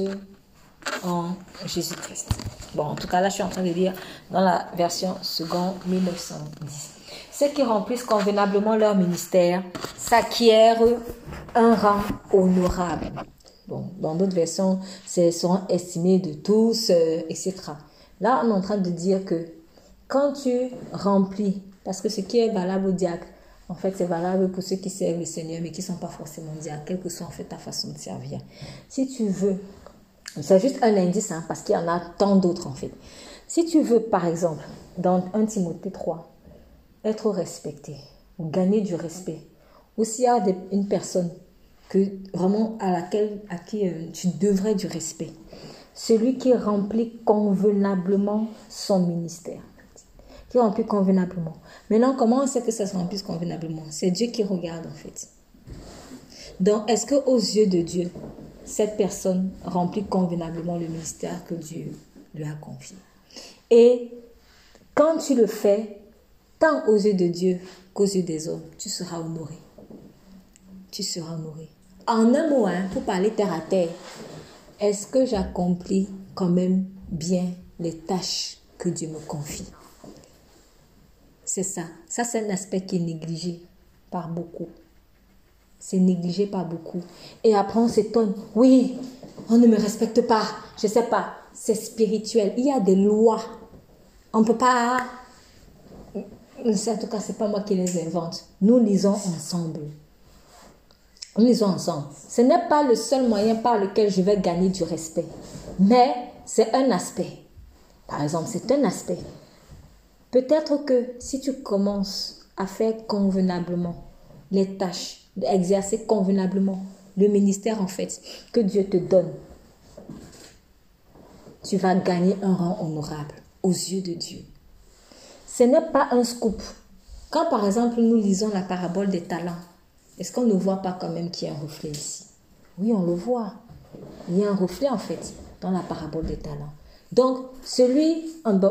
Speaker 1: en Jésus-Christ. Bon, en tout cas, là, je suis en train de dire dans la version seconde 1910. Ceux qui remplissent convenablement leur ministère s'acquièrent un rang honorable Bon, dans d'autres versions, c'est seront estimés de tous, euh, etc. Là, on est en train de dire que quand tu remplis, parce que ce qui est valable au diacre, en fait, c'est valable pour ceux qui servent le Seigneur, mais qui ne sont pas forcément diacres, quelle que soit en fait ta façon de servir. Si tu veux, c'est juste un indice, hein, parce qu'il y en a tant d'autres en fait. Si tu veux, par exemple, dans 1 Timothée 3, être respecté, ou gagner du respect, ou s'il y a une personne que, vraiment à laquelle à qui euh, tu devrais du respect, celui qui remplit convenablement son ministère. Qui remplit convenablement. Maintenant, comment on sait que ça se remplit convenablement? C'est Dieu qui regarde en fait. Donc, est-ce que aux yeux de Dieu, cette personne remplit convenablement le ministère que Dieu lui a confié? Et quand tu le fais, tant aux yeux de Dieu qu'aux yeux des hommes, tu seras honoré. Tu seras honoré. En un mot, hein, pour parler terre à terre, est-ce que j'accomplis quand même bien les tâches que Dieu me confie? C'est ça. Ça, c'est un aspect qui est négligé par beaucoup. C'est négligé par beaucoup. Et après, on s'étonne. Oui, on ne me respecte pas. Je sais pas. C'est spirituel. Il y a des lois. On peut pas... En tout cas, ce n'est pas moi qui les invente. Nous lisons ensemble. Nous lisons ensemble. Ce n'est pas le seul moyen par lequel je vais gagner du respect, mais c'est un aspect. Par exemple, c'est un aspect. Peut-être que si tu commences à faire convenablement les tâches, exercer convenablement le ministère en fait que Dieu te donne, tu vas gagner un rang honorable aux yeux de Dieu. Ce n'est pas un scoop. Quand par exemple nous lisons la parabole des talents, est-ce qu'on ne voit pas quand même qu'il y a un reflet ici? Oui, on le voit. Il y a un reflet en fait dans la parabole des talents. Donc, celui,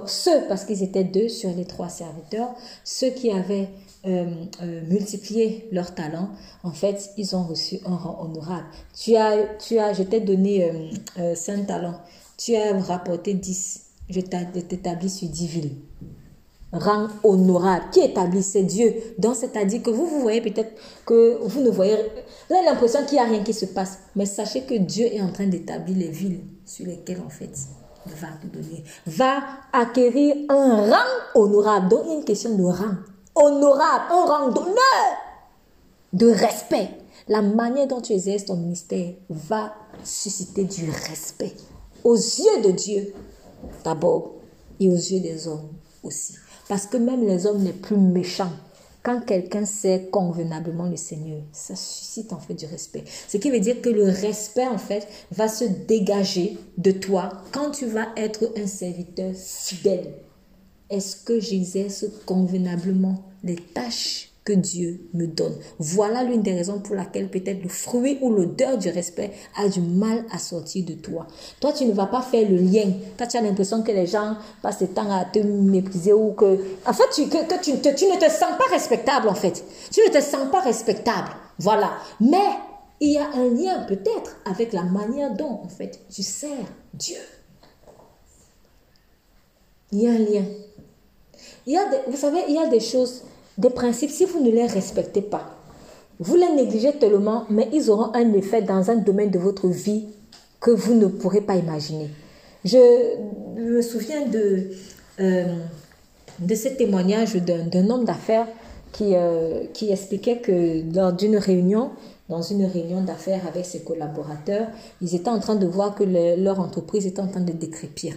Speaker 1: ceux, parce qu'ils étaient deux sur les trois serviteurs, ceux qui avaient euh, euh, multiplié leurs talents, en fait, ils ont reçu un rang honorable. Tu as, tu as, je t'ai donné euh, 5 talents, tu as rapporté 10, je t'établis sur 10 villes rang honorable. Qui établissait Dieu Donc, c'est-à-dire que vous, vous voyez peut-être que vous ne voyez... Vous avez l'impression qu'il n'y a rien qui se passe. Mais sachez que Dieu est en train d'établir les villes sur lesquelles, en fait, il va te donner. Va acquérir un rang honorable. Donc, une question de rang. Honorable, un rang d'honneur, de respect. La manière dont tu exerces ton ministère va susciter du respect aux yeux de Dieu d'abord et aux yeux des hommes aussi. Parce que même les hommes les plus méchants, quand quelqu'un sait convenablement le Seigneur, ça suscite en fait du respect. Ce qui veut dire que le respect en fait va se dégager de toi quand tu vas être un serviteur fidèle. Est-ce que j'exerce convenablement les tâches que Dieu me donne. Voilà l'une des raisons pour laquelle peut-être le fruit ou l'odeur du respect a du mal à sortir de toi. Toi, tu ne vas pas faire le lien. Toi, tu as l'impression que les gens passent le temps à te mépriser ou que... En fait, tu, que, tu, tu ne te sens pas respectable, en fait. Tu ne te sens pas respectable. Voilà. Mais il y a un lien peut-être avec la manière dont, en fait, tu sers Dieu. Il y a un lien. Il y a vous savez, il y a des choses des principes, si vous ne les respectez pas, vous les négligez tellement, mais ils auront un effet dans un domaine de votre vie que vous ne pourrez pas imaginer. Je me souviens de, euh, de ce témoignage d'un homme d'affaires qui, euh, qui expliquait que lors d'une réunion, dans une réunion d'affaires avec ses collaborateurs, ils étaient en train de voir que leur entreprise était en train de décrépir.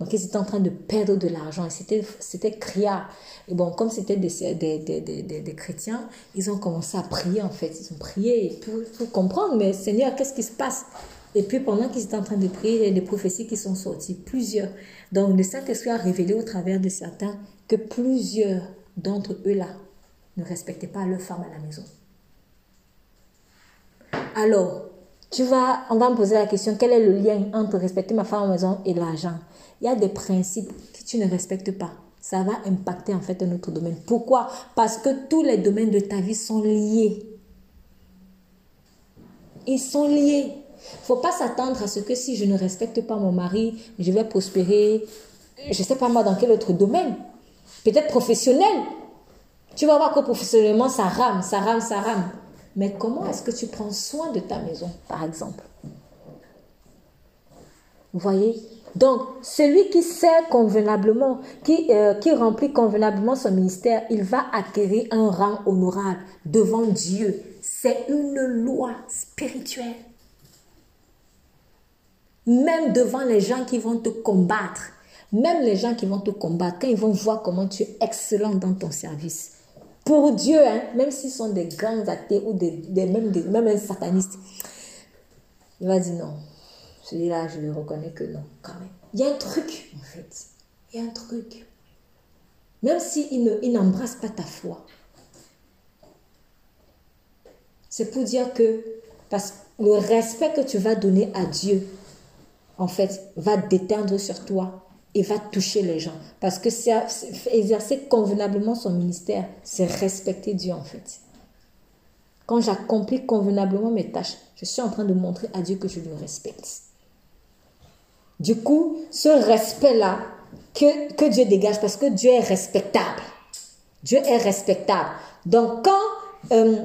Speaker 1: Donc, ils étaient en train de perdre de l'argent et c'était, c'était criard. Et bon, comme c'était des, des, des, des, chrétiens, ils ont commencé à prier en fait. Ils ont prié pour, pour comprendre, mais Seigneur, qu'est-ce qui se passe? Et puis, pendant qu'ils étaient en train de prier, il y a des prophéties qui sont sorties, plusieurs. Donc, le Saint-Esprit a révélé au travers de certains que plusieurs d'entre eux-là ne respectaient pas leur femme à la maison. Alors, tu vas, on va me poser la question, quel est le lien entre respecter ma femme à la maison et l'argent? Il y a des principes que tu ne respectes pas. Ça va impacter en fait un autre domaine. Pourquoi? Parce que tous les domaines de ta vie sont liés. Ils sont liés. Il ne faut pas s'attendre à ce que si je ne respecte pas mon mari, je vais prospérer, je ne sais pas moi dans quel autre domaine. Peut-être professionnel. Tu vas voir que professionnellement, ça rame, ça rame, ça rame. Mais comment est-ce que tu prends soin de ta maison, par exemple? Vous voyez? Donc, celui qui sert convenablement, qui, euh, qui remplit convenablement son ministère, il va acquérir un rang honorable devant Dieu. C'est une loi spirituelle. Même devant les gens qui vont te combattre, même les gens qui vont te combattre, quand ils vont voir comment tu es excellent dans ton service, pour Dieu, hein, même s'ils sont des grands athées ou des, même, des, même un sataniste, il va dire non. Celui-là, je le reconnais que non, quand même. Il y a un truc, en fait. Il y a un truc. Même s'il il n'embrasse pas ta foi. C'est pour dire que parce le respect que tu vas donner à Dieu, en fait, va déteindre sur toi et va toucher les gens. Parce que exercer convenablement son ministère, c'est respecter Dieu en fait. Quand j'accomplis convenablement mes tâches, je suis en train de montrer à Dieu que je le respecte. Du coup, ce respect-là que, que Dieu dégage, parce que Dieu est respectable. Dieu est respectable. Donc quand euh,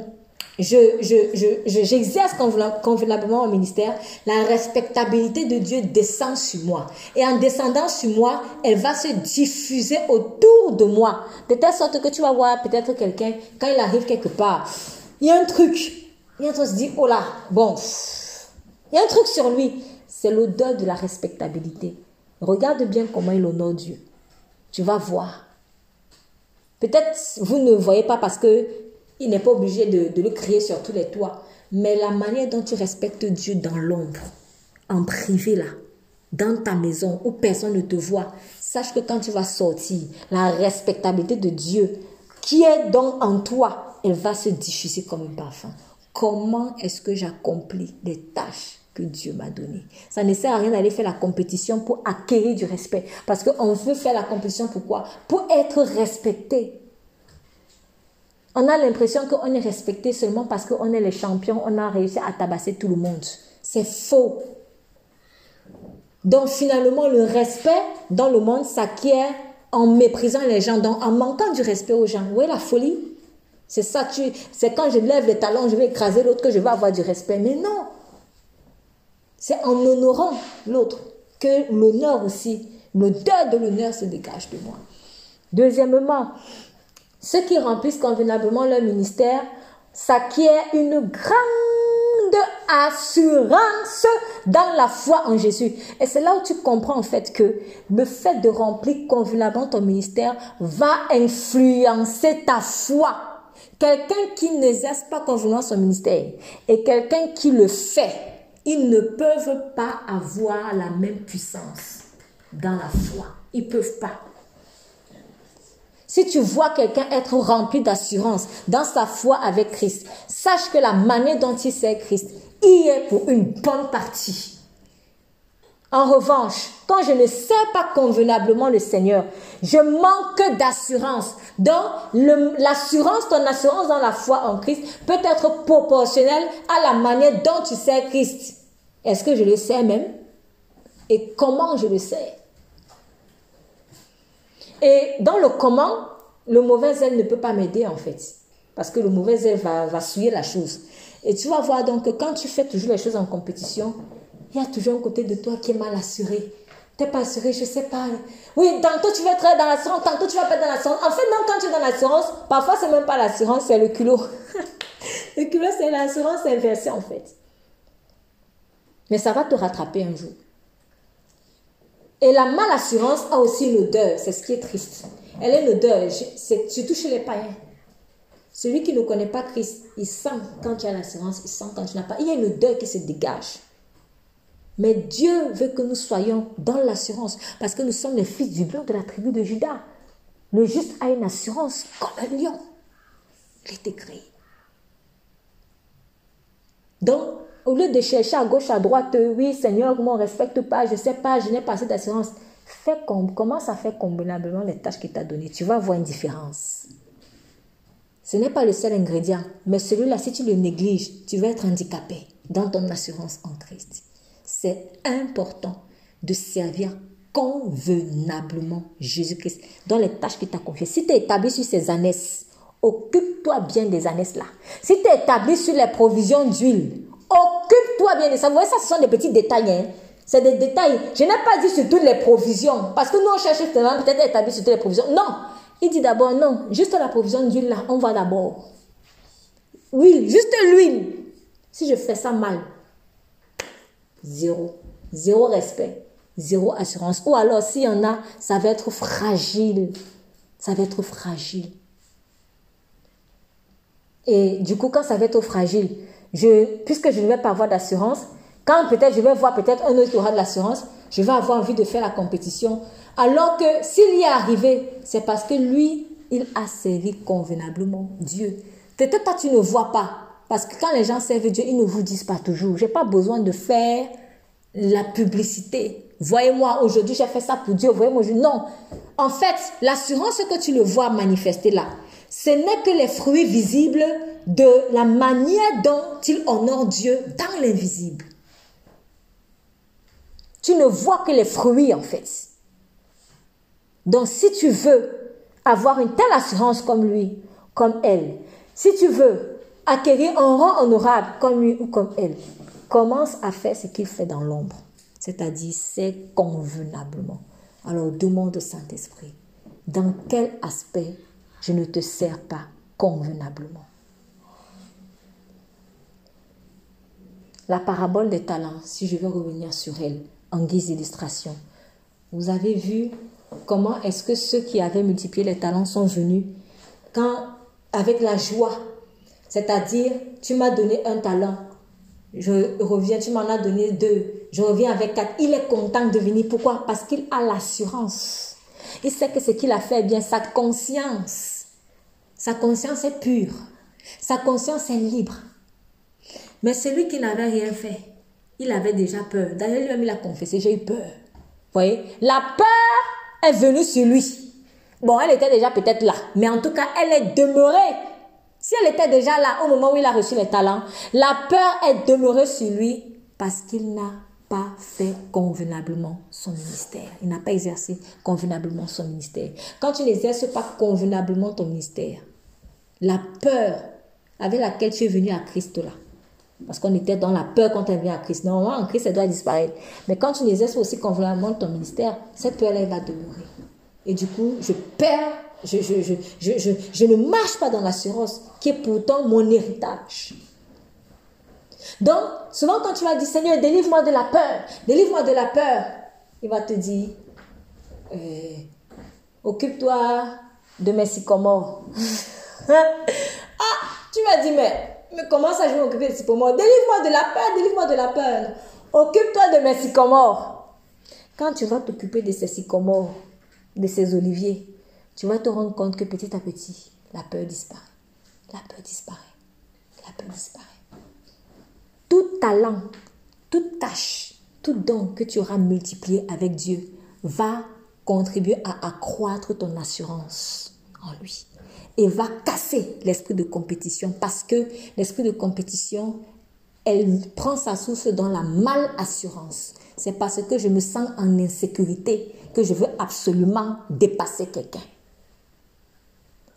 Speaker 1: j'exerce je, convenablement au ministère, la respectabilité de Dieu descend sur moi. Et en descendant sur moi, elle va se diffuser autour de moi. De telle sorte que tu vas voir peut-être quelqu'un, quand il arrive quelque part, il y a un truc. Il y a un truc, se dit, oh là, bon, il y a un truc sur lui. C'est l'odeur de la respectabilité. Regarde bien comment il honore Dieu. Tu vas voir. Peut-être vous ne voyez pas parce que il n'est pas obligé de, le crier sur tous les toits. Mais la manière dont tu respectes Dieu dans l'ombre, en privé là, dans ta maison où personne ne te voit, sache que quand tu vas sortir, la respectabilité de Dieu qui est donc en toi, elle va se diffuser comme un parfum. Comment est-ce que j'accomplis les tâches que Dieu m'a données Ça ne sert à rien d'aller faire la compétition pour acquérir du respect. Parce qu'on veut faire la compétition pourquoi Pour être respecté. On a l'impression qu'on est respecté seulement parce qu'on est les champions, on a réussi à tabasser tout le monde. C'est faux. Donc finalement, le respect dans le monde s'acquiert en méprisant les gens, donc en manquant du respect aux gens. Où est la folie? C'est ça, tu, c'est quand je lève les talons, je vais écraser l'autre que je vais avoir du respect. Mais non. C'est en honorant l'autre que l'honneur aussi, l'odeur de l'honneur se dégage de moi. Deuxièmement, ceux qui remplissent convenablement leur ministère s'acquièrent une grande assurance dans la foi en Jésus. Et c'est là où tu comprends en fait que le fait de remplir convenablement ton ministère va influencer ta foi. Quelqu'un qui n'exerce pas convenablement son ministère et quelqu'un qui le fait, ils ne peuvent pas avoir la même puissance dans la foi. Ils peuvent pas. Si tu vois quelqu'un être rempli d'assurance dans sa foi avec Christ, sache que la manière dont il sait Christ y est pour une bonne partie. En revanche, quand je ne sais pas convenablement le Seigneur, je manque d'assurance. Donc, l'assurance, ton assurance dans la foi en Christ peut être proportionnelle à la manière dont tu sais Christ. Est-ce que je le sais même? Et comment je le sais? Et dans le comment, le mauvais zèle ne peut pas m'aider en fait. Parce que le mauvais zèle va, va souiller la chose. Et tu vas voir donc que quand tu fais toujours les choses en compétition, il y a toujours un côté de toi qui est mal assuré. Tu n'es pas assuré, je ne sais pas. Oui, tantôt tu vas être dans l'assurance, tantôt tu vas pas être dans l'assurance. En fait, même quand tu es dans l'assurance, parfois c'est même pas l'assurance, c'est le culot. le culot, c'est l'assurance inversée en fait. Mais ça va te rattraper un jour. Et la malassurance a aussi une odeur, c'est ce qui est triste. Elle est une odeur, c'est surtout les païens. Celui qui ne connaît pas Christ, il sent quand tu as l'assurance, il sent quand tu n'as pas. Il y a une odeur qui se dégage. Mais Dieu veut que nous soyons dans l'assurance parce que nous sommes les fils du blanc de la tribu de Judas. Le juste a une assurance comme un lion. Il était créé. Donc, au lieu de chercher à gauche, à droite, oui, Seigneur, on ne respecte pas, je ne sais pas, je n'ai pas assez d'assurance. Fais comme, commence à faire convenablement les tâches qu'il t'a données. Tu vas voir une différence. Ce n'est pas le seul ingrédient, mais celui-là, si tu le négliges, tu vas être handicapé dans ton assurance en Christ. C'est important de servir convenablement Jésus-Christ dans les tâches qu'il t'a confiées. Si tu es établi sur ces années, occupe-toi bien des années là. Si tu es établi sur les provisions d'huile, Occupe-toi bien de ça. Vous voyez, ça, ce sont des petits détails. Hein. C'est des détails. Je n'ai pas dit sur toutes les provisions. Parce que nous, on cherche peut-être établir sur toutes les provisions. Non. Il dit d'abord, non, juste la provision d'huile là, on va d'abord. Huile, juste l'huile. Si je fais ça mal, zéro. Zéro respect. Zéro assurance. Ou alors, s'il y en a, ça va être fragile. Ça va être fragile. Et du coup, quand ça va être fragile, je, puisque je ne vais pas avoir d'assurance, quand peut-être je vais voir peut-être un autre qui aura de l'assurance, je vais avoir envie de faire la compétition. Alors que s'il y est arrivé, c'est parce que lui, il a servi convenablement Dieu. Peut-être toi, tu ne vois pas. Parce que quand les gens servent Dieu, ils ne vous disent pas toujours. Je n'ai pas besoin de faire la publicité. Voyez-moi, aujourd'hui, j'ai fait ça pour Dieu. Voyez-moi, non. En fait, l'assurance que tu le vois manifester là, ce n'est que les fruits visibles de la manière dont il honore Dieu dans l'invisible. Tu ne vois que les fruits en fait. Donc si tu veux avoir une telle assurance comme lui, comme elle, si tu veux acquérir un rang honorable comme lui ou comme elle, commence à faire ce qu'il fait dans l'ombre. C'est-à-dire, c'est convenablement. Alors demande au Saint-Esprit, dans quel aspect je ne te sers pas convenablement? La parabole des talents, si je veux revenir sur elle en guise d'illustration, vous avez vu comment est-ce que ceux qui avaient multiplié les talents sont venus quand avec la joie, c'est-à-dire tu m'as donné un talent, je reviens, tu m'en as donné deux, je reviens avec quatre. Il est content de venir. Pourquoi? Parce qu'il a l'assurance il sait que ce qu'il a fait, bien, sa conscience, sa conscience est pure. Sa conscience est libre. Mais celui qui n'avait rien fait, il avait déjà peur. D'ailleurs, lui-même, il a confessé, j'ai eu peur. Vous voyez? La peur est venue sur lui. Bon, elle était déjà peut-être là, mais en tout cas, elle est demeurée. Si elle était déjà là au moment où il a reçu les talents, la peur est demeurée sur lui parce qu'il n'a fait convenablement son ministère. Il n'a pas exercé convenablement son ministère. Quand tu n'exerces pas convenablement ton ministère, la peur avec laquelle tu es venu à Christ là, parce qu'on était dans la peur quand on est venu à Christ. Normalement, en Christ, elle doit disparaître. Mais quand tu n'exerces aussi convenablement ton ministère, cette peur elle va demeurer. Et du coup, je perds, je, ne marche pas dans l'assurance qui est pourtant mon héritage. Donc, souvent quand tu vas dire, Seigneur, délivre-moi de la peur, délivre-moi de la peur, il va te dire, euh, occupe-toi de mes sycomores. ah, tu vas dire, mais, mais comment ça je vais m'occuper de sycomores? Délivre-moi de la peur, délivre-moi de la peur. Occupe-toi de mes sycomores. Quand tu vas t'occuper de ces sycomores, de ces oliviers, tu vas te rendre compte que petit à petit, la peur disparaît. La peur disparaît. La peur disparaît tout talent, toute tâche, tout don que tu auras multiplié avec Dieu va contribuer à accroître ton assurance en lui et va casser l'esprit de compétition parce que l'esprit de compétition, elle prend sa source dans la mal-assurance. C'est parce que je me sens en insécurité que je veux absolument dépasser quelqu'un.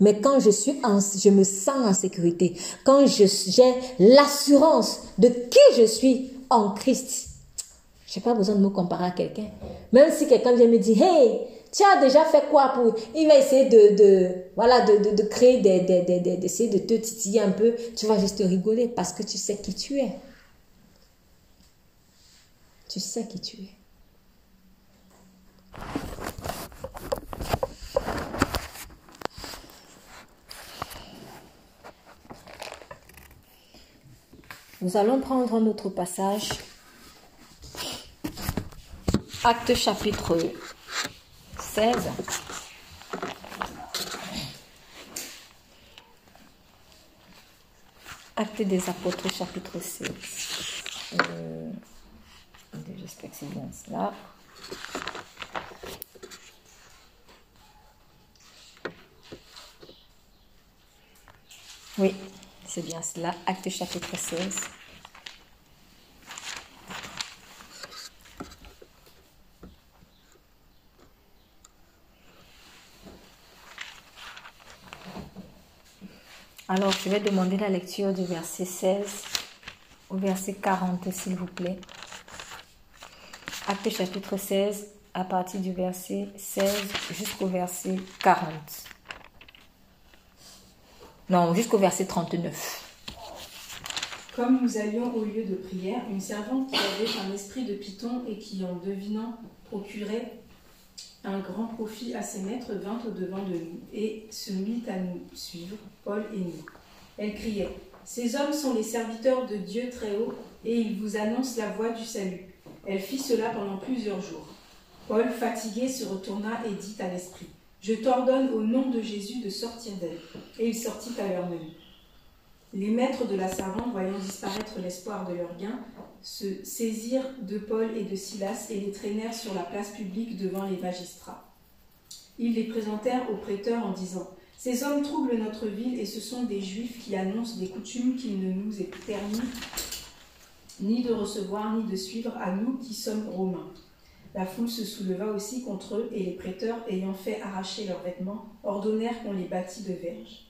Speaker 1: Mais quand je suis en, je me sens en sécurité, quand j'ai l'assurance de qui je suis en Christ, je n'ai pas besoin de me comparer à quelqu'un. Même si quelqu'un vient me dire, hey, tu as déjà fait quoi pour... Il va essayer de, de voilà, de, de, de créer des, des, des, d'essayer de te titiller un peu. Tu vas juste rigoler parce que tu sais qui tu es. Tu sais qui tu es. Nous allons prendre un autre passage. Acte chapitre 16. Acte des apôtres chapitre 16. Euh, J'espère que c'est bien cela. Oui, bien cela. Acte chapitre 16. Alors, je vais demander la lecture du verset 16 au verset 40, s'il vous plaît. Acte chapitre 16, à partir du verset 16 jusqu'au verset 40. Non, jusqu'au verset 39.
Speaker 3: Comme nous allions au lieu de prière, une servante qui avait un esprit de python et qui, en devinant, procurait un grand profit à ses maîtres, vint au-devant de nous et se mit à nous suivre, Paul et nous. Elle criait Ces hommes sont les serviteurs de Dieu très haut et ils vous annoncent la voie du salut. Elle fit cela pendant plusieurs jours. Paul, fatigué, se retourna et dit à l'esprit Je t'ordonne au nom de Jésus de sortir d'elle. Et il sortit à l'heure même. Les maîtres de la servante, voyant disparaître l'espoir de leur gain, se saisirent de Paul et de Silas et les traînèrent sur la place publique devant les magistrats. Ils les présentèrent aux prêteurs en disant Ces hommes troublent notre ville et ce sont des juifs qui annoncent des coutumes qu'il ne nous est permis ni de recevoir ni de suivre à nous qui sommes romains. La foule se souleva aussi contre eux et les prêteurs, ayant fait arracher leurs vêtements, ordonnèrent qu'on les bâtît de verges.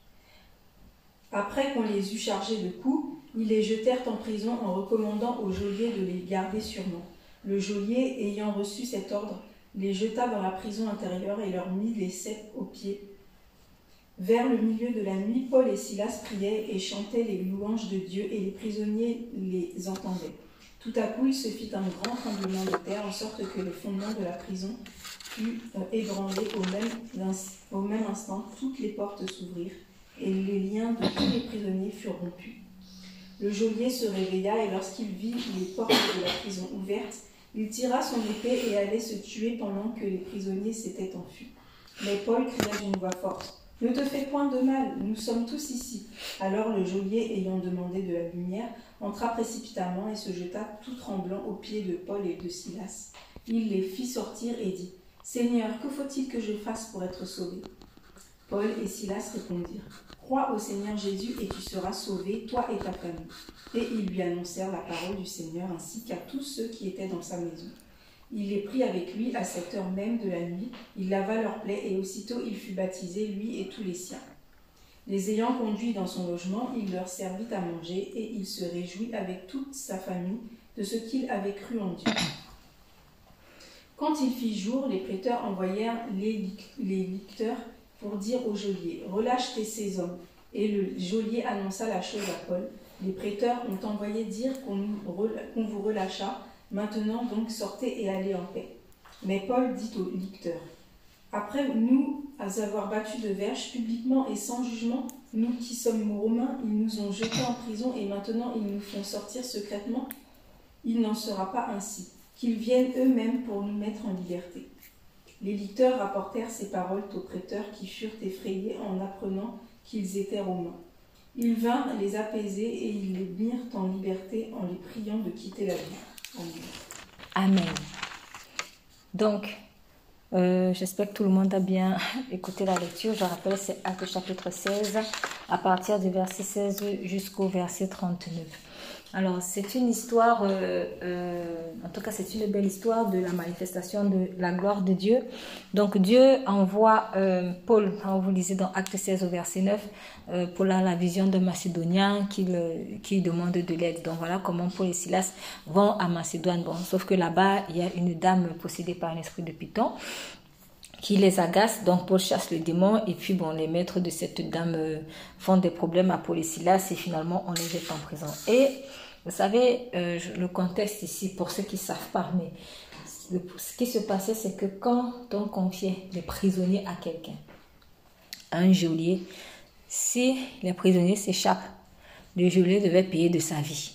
Speaker 3: Après qu'on les eut chargés de coups, ils les jetèrent en prison en recommandant au geôlier de les garder sûrement. Le geôlier, ayant reçu cet ordre, les jeta dans la prison intérieure et leur mit les sept aux pieds. Vers le milieu de la nuit, Paul et Silas priaient et chantaient les louanges de Dieu et les prisonniers les entendaient. Tout à coup, il se fit un grand tremblement de terre, en sorte que le fondement de la prison fut euh, ébranlé au même, au même instant. Toutes les portes s'ouvrirent et les liens de tous les prisonniers furent rompus. Le geôlier se réveilla et lorsqu'il vit les portes de la prison ouvertes, il tira son épée et allait se tuer pendant que les prisonniers s'étaient enfuis. Mais Paul cria d'une voix forte Ne te fais point de mal, nous sommes tous ici. Alors le geôlier, ayant demandé de la lumière, entra précipitamment et se jeta tout tremblant aux pieds de Paul et de Silas. Il les fit sortir et dit Seigneur, que faut-il que je fasse pour être sauvé? Paul et Silas répondirent Crois au Seigneur Jésus et tu seras sauvé, toi et ta famille. Et ils lui annoncèrent la parole du Seigneur ainsi qu'à tous ceux qui étaient dans sa maison. Il les prit avec lui à cette heure même de la nuit, il lava leurs plaies et aussitôt il fut baptisé, lui et tous les siens. Les ayant conduits dans son logement, il leur servit à manger et il se réjouit avec toute sa famille de ce qu'il avait cru en Dieu. Quand il fit jour, les prêteurs envoyèrent les, licteurs pour dire au geôlier Relâche tes ces hommes. Et le geôlier annonça la chose à Paul. Les prêteurs ont envoyé dire qu'on vous relâcha. Maintenant donc sortez et allez en paix. Mais Paul dit aux licteurs Après nous avoir battu de verge publiquement et sans jugement, nous qui sommes romains, ils nous ont jetés en prison et maintenant ils nous font sortir secrètement. Il n'en sera pas ainsi. Qu'ils viennent eux-mêmes pour nous mettre en liberté. Les licteurs rapportèrent ces paroles aux prêteurs qui furent effrayés en apprenant qu'ils étaient romains. Ils vinrent les apaiser et ils les mirent en liberté en les priant de quitter la vie.
Speaker 1: Amen. Donc, euh, j'espère que tout le monde a bien écouté la lecture. Je rappelle, c'est Acte chapitre 16, à partir du verset 16 jusqu'au verset 39. Alors, c'est une histoire, euh, euh, en tout cas, c'est une belle histoire de la manifestation de la gloire de Dieu. Donc, Dieu envoie euh, Paul, quand vous lisez dans Acte 16 au verset 9, Paul a la vision de Macédonien qui, demande de l'aide. Donc, voilà comment Paul et Silas vont à Macédoine. Bon, sauf que là-bas, il y a une dame possédée par un esprit de Python qui les agace. Donc Paul chasse le démon et puis bon, les maîtres de cette dame font des problèmes à Paul et Silas et finalement on les jette en prison. Vous savez, euh, le contexte ici, pour ceux qui ne savent pas, mais ce qui se passait, c'est que quand on confiait les prisonniers à quelqu'un, un geôlier, si les prisonniers s'échappent, le geôlier devait payer de sa vie.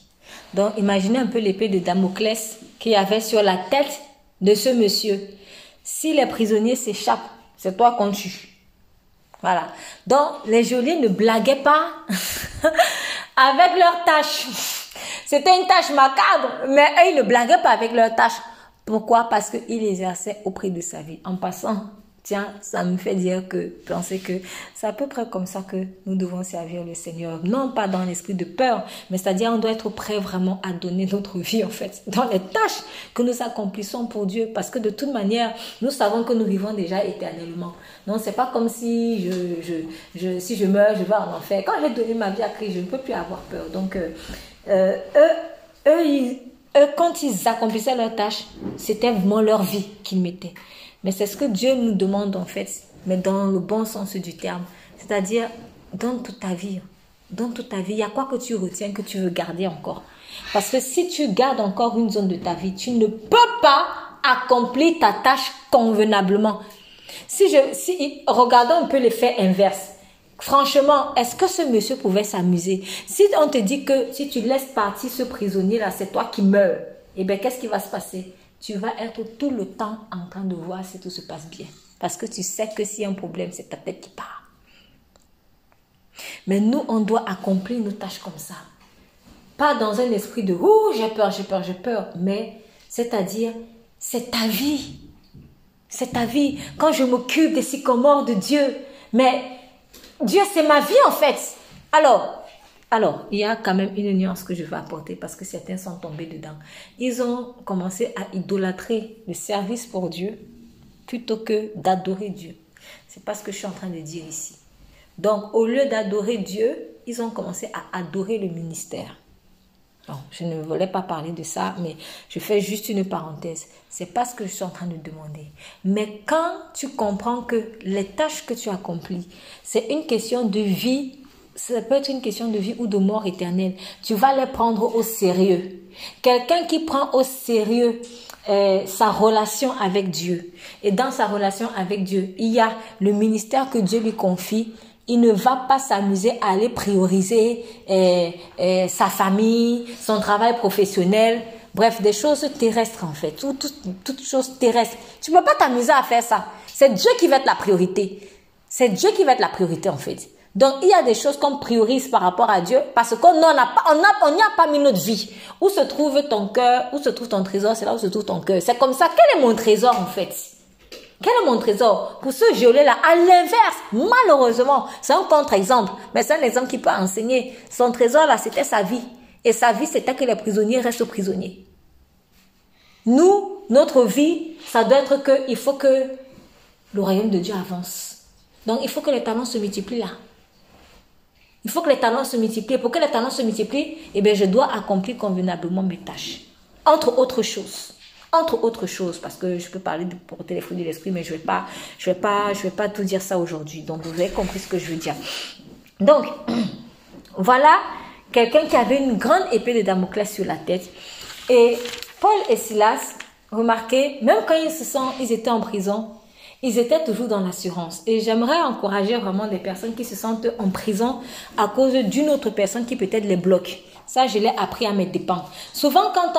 Speaker 1: Donc imaginez un peu l'épée de Damoclès qu'il y avait sur la tête de ce monsieur. Si les prisonniers s'échappent, c'est toi qu'on tue. Voilà. Donc les geôliers ne blaguaient pas avec leurs tâches. C'était une tâche macabre, mais eux, ils ne blaguaient pas avec leur tâche. Pourquoi? Parce qu'ils exerçaient au prix de sa vie. En passant, tiens, ça me fait dire que, penser que c'est à peu près comme ça que nous devons servir le Seigneur. Non pas dans l'esprit de peur, mais c'est-à-dire on doit être prêt vraiment à donner notre vie, en fait, dans les tâches que nous accomplissons pour Dieu. Parce que de toute manière, nous savons que nous vivons déjà éternellement. Non, c'est pas comme si je, je, je, si je meurs, je vais en enfer. Quand j'ai donné ma vie à Christ, je ne peux plus avoir peur. Donc, euh, euh, eux, eux eux, quand ils accomplissaient leur tâche, c'était vraiment leur vie qu'ils mettaient. Mais c'est ce que Dieu nous demande en fait, mais dans le bon sens du terme. C'est-à-dire, dans toute ta vie, dans toute ta vie, il y a quoi que tu retiens, que tu veux garder encore? Parce que si tu gardes encore une zone de ta vie, tu ne peux pas accomplir ta tâche convenablement. Si je, si, regardons un peu l'effet inverse. Franchement, est-ce que ce monsieur pouvait s'amuser? Si on te dit que si tu laisses partir ce prisonnier-là, c'est toi qui meurs, eh bien, qu'est-ce qui va se passer? Tu vas être tout le temps en train de voir si tout se passe bien. Parce que tu sais que s'il y a un problème, c'est ta tête qui part. Mais nous, on doit accomplir nos tâches comme ça. Pas dans un esprit de « Ouh, j'ai peur, j'ai peur, j'ai peur », mais c'est-à-dire, c'est ta vie. C'est ta vie. Quand je m'occupe des sycomores de Dieu, mais Dieu, c'est ma vie en fait. Alors, alors, il y a quand même une nuance que je veux apporter parce que certains sont tombés dedans. Ils ont commencé à idolâtrer le service pour Dieu plutôt que d'adorer Dieu. C'est pas ce que je suis en train de dire ici. Donc, au lieu d'adorer Dieu, ils ont commencé à adorer le ministère. Je ne voulais pas parler de ça, mais je fais juste une parenthèse. C'est pas ce que je suis en train de demander. Mais quand tu comprends que les tâches que tu accomplis, c'est une question de vie, ça peut être une question de vie ou de mort éternelle, tu vas les prendre au sérieux. Quelqu'un qui prend au sérieux euh, sa relation avec Dieu. Et dans sa relation avec Dieu, il y a le ministère que Dieu lui confie il ne va pas s'amuser à aller prioriser euh, euh, sa famille, son travail professionnel, bref, des choses terrestres en fait, toutes, choses terrestres. Tu ne peux pas t'amuser à faire ça. C'est Dieu qui va être la priorité. C'est Dieu qui va être la priorité en fait. Donc il y a des choses qu'on priorise par rapport à Dieu parce qu'on n'a pas, on n'y a, pas mis notre vie. Où se trouve ton cœur, où se trouve ton trésor, c'est là où se trouve ton cœur. C'est comme ça. Quel est mon trésor en fait? Quel est mon trésor Pour ce geôlier-là, à l'inverse, malheureusement, c'est un contre-exemple, mais c'est un exemple qui peut enseigner. Son trésor-là, c'était sa vie. Et sa vie, c'était que les prisonniers restent prisonniers. Nous, notre vie, ça doit être que il faut que le royaume de Dieu avance. Donc, il faut que les talents se multiplient là. Il faut que les talents se multiplient. Pour que les talents se multiplient, eh bien, je dois accomplir convenablement mes tâches. Entre autres choses entre autres choses, parce que je peux parler de fruits de l'esprit, mais je vais pas, je vais pas, je vais pas tout dire ça aujourd'hui. Donc, vous avez compris ce que je veux dire. Donc, voilà quelqu'un qui avait une grande épée de Damoclès sur la tête. Et Paul et Silas, remarquez, même quand ils se sont, ils étaient en prison, ils étaient toujours dans l'assurance. Et j'aimerais encourager vraiment les personnes qui se sentent en prison à cause d'une autre personne qui peut-être les bloque. Ça, je l'ai appris à mes dépens. Souvent, quand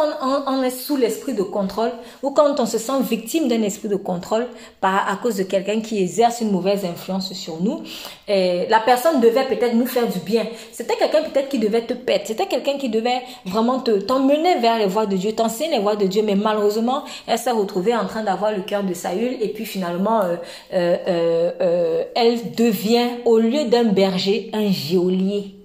Speaker 1: on, est sous l'esprit de contrôle ou quand on se sent victime d'un esprit de contrôle à cause de quelqu'un qui exerce une mauvaise influence sur nous, et la personne devait peut-être nous faire du bien. C'était quelqu'un peut-être qui devait te pète. C'était quelqu'un qui devait vraiment te t'emmener vers les voies de Dieu, t'enseigner les voies de Dieu. Mais malheureusement, elle s'est retrouvée en train d'avoir le cœur de Saül et puis finalement, euh, euh, euh, elle devient, au lieu d'un berger, un geôlier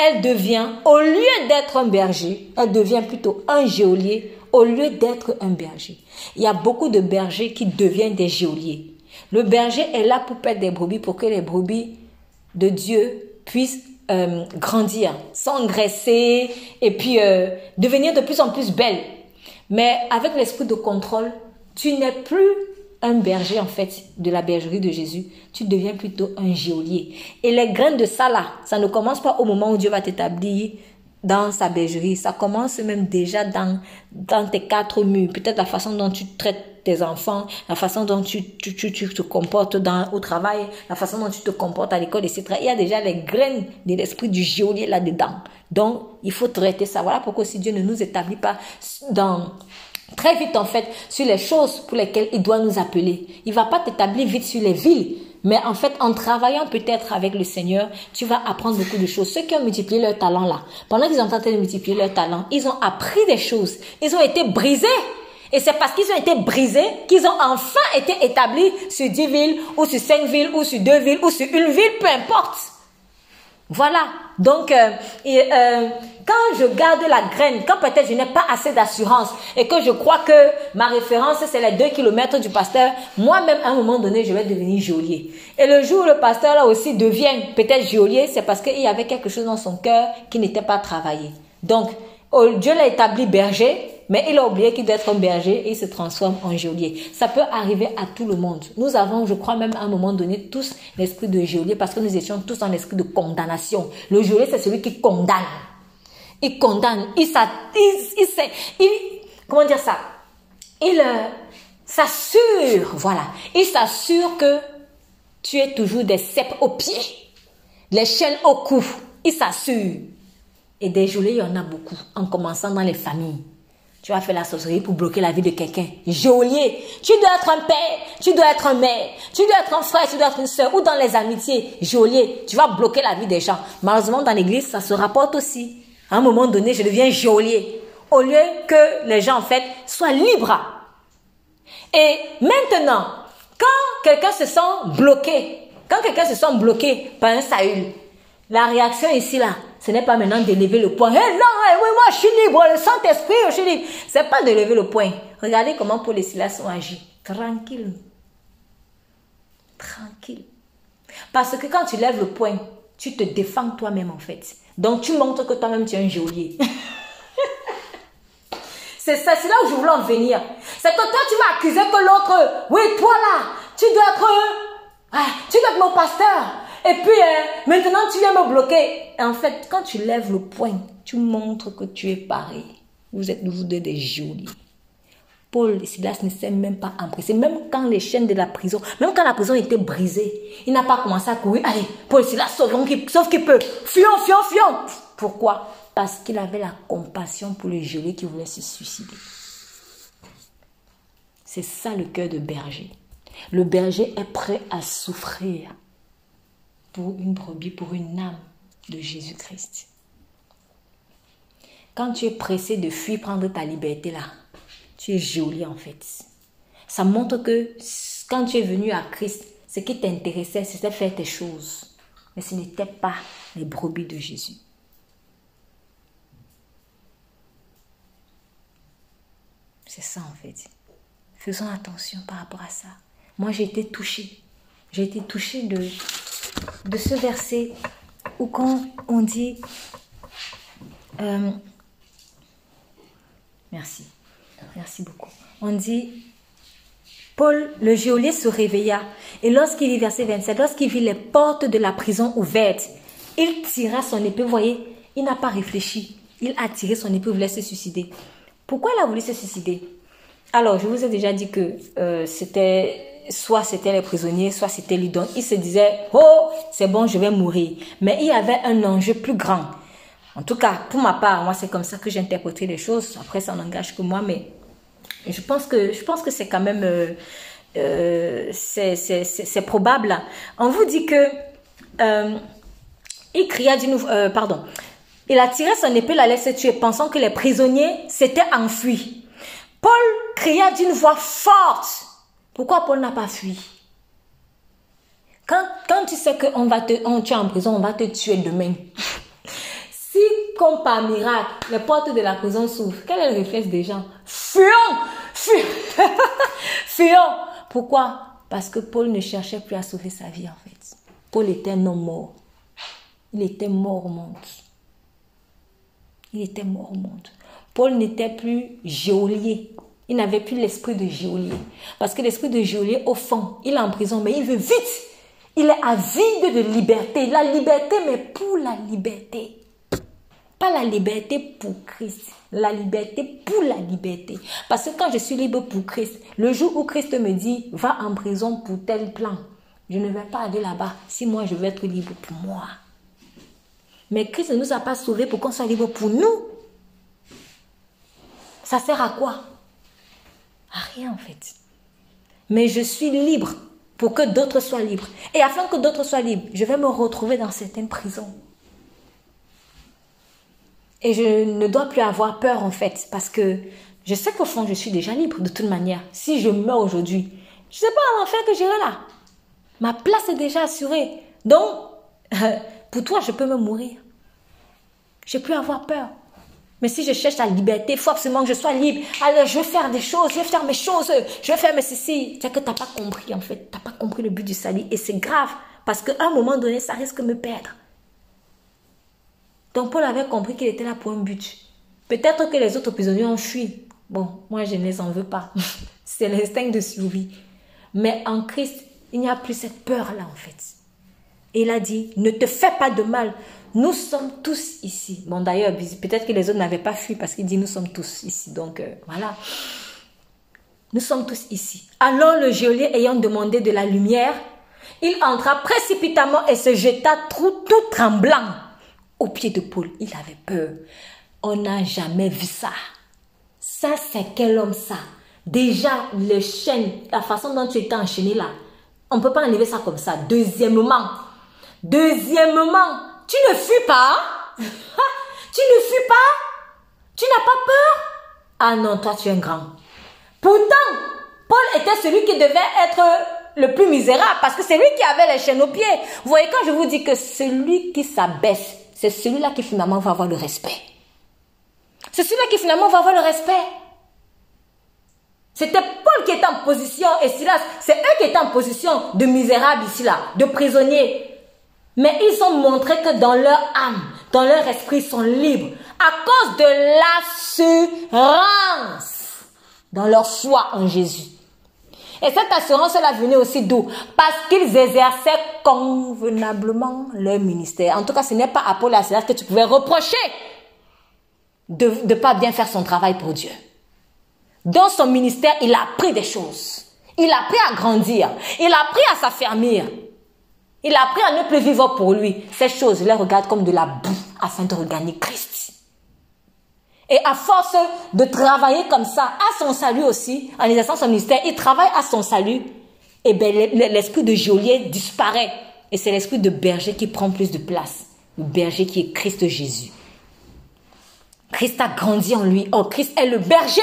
Speaker 1: elle devient, au lieu d'être un berger, elle devient plutôt un geôlier au lieu d'être un berger. Il y a beaucoup de bergers qui deviennent des geôliers. Le berger est là pour perdre des brebis pour que les brebis de Dieu puissent euh, grandir, s'engraisser et puis euh, devenir de plus en plus belles. Mais avec l'esprit de contrôle, tu n'es plus un berger en fait de la bergerie de Jésus, tu deviens plutôt un geôlier. Et les graines de ça là, ça ne commence pas au moment où Dieu va t'établir dans sa bergerie, ça commence même déjà dans, dans tes quatre murs. Peut-être la façon dont tu traites tes enfants, la façon dont tu, tu, tu, tu te comportes dans, au travail, la façon dont tu te comportes à l'école, etc. Il y a déjà les graines de l'esprit du geôlier là-dedans. Donc, il faut traiter ça. Voilà pourquoi si Dieu ne nous établit pas dans très vite en fait sur les choses pour lesquelles il doit nous appeler. Il va pas t'établir vite sur les villes, mais en fait en travaillant peut-être avec le Seigneur, tu vas apprendre beaucoup de choses. Ceux qui ont multiplié leur talent là, pendant qu'ils ont tenté de multiplier leur talent, ils ont appris des choses, ils ont été brisés. Et c'est parce qu'ils ont été brisés qu'ils ont enfin été établis sur dix villes, ou sur cinq villes, ou sur deux villes, ou sur une ville, peu importe. Voilà. Donc, euh, euh, quand je garde la graine, quand peut-être je n'ai pas assez d'assurance et que je crois que ma référence c'est les deux kilomètres du pasteur, moi-même à un moment donné je vais devenir geôlier. Et le jour où le pasteur là aussi devient peut-être geôlier, c'est parce qu'il y avait quelque chose dans son cœur qui n'était pas travaillé. Donc, Oh, Dieu l'a établi berger, mais il a oublié qu'il doit être un berger et il se transforme en geôlier. Ça peut arriver à tout le monde. Nous avons, je crois même à un moment donné, tous l'esprit de geôlier parce que nous étions tous dans l'esprit de condamnation. Le geôlier, c'est celui qui condamne. Il condamne, il, il, il, il comment dire ça? Il euh, s'assure, voilà, il s'assure que tu es toujours des cèpes aux pieds, les chaînes au cou. Il s'assure. Et des geôliers, il y en a beaucoup, en commençant dans les familles. Tu vas faire la sorcellerie pour bloquer la vie de quelqu'un. Geôlier, tu dois être un père, tu dois être un mère, tu dois être un frère, tu dois être une soeur, ou dans les amitiés. Geôlier, tu vas bloquer la vie des gens. Malheureusement, dans l'église, ça se rapporte aussi. À un moment donné, je deviens geôlier. Au lieu que les gens, en fait, soient libres. Et maintenant, quand quelqu'un se sent bloqué, quand quelqu'un se sent bloqué par un Saül, la réaction ici, là, ce n'est pas maintenant de lever le poing. Hé, non, oui, moi, je suis libre, le Saint-Esprit, je suis libre. C'est pas de lever le poing. Regardez comment Paul et Silas ont agi. Tranquille. Tranquille. Parce que quand tu lèves le poing, tu te défends toi-même, en fait. Donc, tu montres que toi-même, tu es un geôlier. c'est ça, c'est là où je voulais en venir. C'est que toi, tu vas accuser que l'autre, oui, toi là, tu dois être, ah, tu dois être mon pasteur. Et puis, hein, maintenant, tu viens me bloquer. En fait, quand tu lèves le poing, tu montres que tu es pareil. Vous êtes vous deux des jolis. Paul et Silas ne s'est même pas empressé. Même quand les chaînes de la prison, même quand la prison était brisée, il n'a pas commencé à courir. Allez, Paul et Silas, sauf qu'il peut. Fuyons, fuyons, fuyons. Pourquoi? Parce qu'il avait la compassion pour le gelé qui voulait se suicider. C'est ça le cœur de berger. Le berger est prêt à souffrir pour une brebis, pour une âme de Jésus-Christ. Quand tu es pressé de fuir prendre ta liberté là, tu es joli en fait. Ça montre que quand tu es venu à Christ, ce qui t'intéressait, c'était faire tes choses. Mais ce n'était pas les brebis de Jésus. C'est ça en fait. Faisons attention par rapport à ça. Moi, j'ai été touchée. J'ai été touchée de, de ce verset où quand on dit... Euh, merci, merci beaucoup. On dit, Paul, le geôlier, se réveilla et lorsqu'il vit, verset 27, lorsqu'il vit les portes de la prison ouvertes, il tira son épée. Vous voyez, il n'a pas réfléchi. Il a tiré son épée, voulait se suicider. Pourquoi il a voulu se suicider? Alors, je vous ai déjà dit que euh, c'était soit c'était les prisonniers, soit c'était lui. Donc il se disait, oh, c'est bon, je vais mourir. Mais il y avait un enjeu plus grand. En tout cas, pour ma part, moi, c'est comme ça que j'ai les choses. Après, ça n'engage que moi, mais je pense que, je pense que c'est quand même, euh, euh, c'est probable. On vous dit que, euh, il cria d'une, pardon, il a tiré son épée, la laisse tuer, pensant que les prisonniers s'étaient enfuis. Paul cria d'une voix forte. Pourquoi Paul n'a pas fui? Quand, tu sais qu'on va te, on, en prison, on va te tuer demain. si, comme par miracle, les portes de la prison s'ouvrent, quel est le réflexe des gens? Fuyons Fuyons Fuyons Pourquoi? Parce que Paul ne cherchait plus à sauver sa vie en fait. Paul était homme mort. Il était mort au monde. Il était mort au monde. Paul n'était plus geôlier. Il n'avait plus l'esprit de geôlier. Parce que l'esprit de geôlier, au fond, il est en prison, mais il veut vite. Il est avide de liberté. La liberté, mais pour la liberté. Pas la liberté pour Christ. La liberté pour la liberté. Parce que quand je suis libre pour Christ, le jour où Christ me dit, va en prison pour tel plan, je ne vais pas aller là-bas si moi je veux être libre pour moi. Mais Christ ne nous a pas sauvés pour qu'on soit libre pour nous. Ça sert à quoi? Rien en fait. Mais je suis libre pour que d'autres soient libres. Et afin que d'autres soient libres, je vais me retrouver dans certaines prisons. Et je ne dois plus avoir peur en fait, parce que je sais qu'au fond, je suis déjà libre de toute manière. Si je meurs aujourd'hui, je ne sais pas à l'enfer que j'irai là. Ma place est déjà assurée. Donc, pour toi, je peux me mourir. Je plus avoir peur. Mais si je cherche la liberté, forcément que je sois libre. Alors, je vais faire des choses, je vais faire mes choses, je vais faire mes ceci. C'est que tu n'as pas compris, en fait. Tu n'as pas compris le but du salut. Et c'est grave, parce qu'à un moment donné, ça risque de me perdre. Donc, Paul avait compris qu'il était là pour un but. Peut-être que les autres prisonniers ont fui. Bon, moi je ne les en veux pas. C'est l'instinct de survie. Mais en Christ, il n'y a plus cette peur-là en fait. il a dit, ne te fais pas de mal. Nous sommes tous ici. Bon d'ailleurs, peut-être que les autres n'avaient pas fui parce qu'il dit, nous sommes tous ici. Donc euh, voilà. Nous sommes tous ici. Alors le geôlier ayant demandé de la lumière, il entra précipitamment et se jeta tout, tout tremblant au pied de Paul. Il avait peur. On n'a jamais vu ça. Ça, c'est quel homme ça? Déjà, les chaînes, la façon dont tu étais enchaîné là, on ne peut pas enlever ça comme ça. Deuxièmement, deuxièmement, tu ne fuis pas Tu ne fuis pas Tu n'as pas peur Ah non, toi tu es un grand. Pourtant, Paul était celui qui devait être le plus misérable parce que c'est lui qui avait les chaînes aux pieds. Vous voyez, quand je vous dis que celui qui s'abaisse, c'est celui-là qui finalement va avoir le respect. C'est celui-là qui finalement va avoir le respect. C'était Paul qui était en position, et Silas, c'est eux qui étaient en position de misérable ici, là, de prisonniers. Mais ils ont montré que dans leur âme, dans leur esprit, ils sont libres à cause de l'assurance dans leur foi en Jésus. Et cette assurance-là venait aussi d'où? Parce qu'ils exerçaient convenablement leur ministère. En tout cas, ce n'est pas à Paul et Silas que tu pouvais reprocher de ne pas bien faire son travail pour Dieu. Dans son ministère, il a appris des choses. Il a appris à grandir. Il a appris à s'affermir. Il a appris à ne plus vivre pour lui. Ces choses, il les regarde comme de la boue afin de regagner Christ. Et à force de travailler comme ça, à son salut aussi, en exerçant son ministère, il travaille à son salut. Et bien, l'esprit de geôlier disparaît. Et c'est l'esprit de berger qui prend plus de place. Le berger qui est Christ Jésus. Christ a grandi en lui. Oh, Christ est le berger.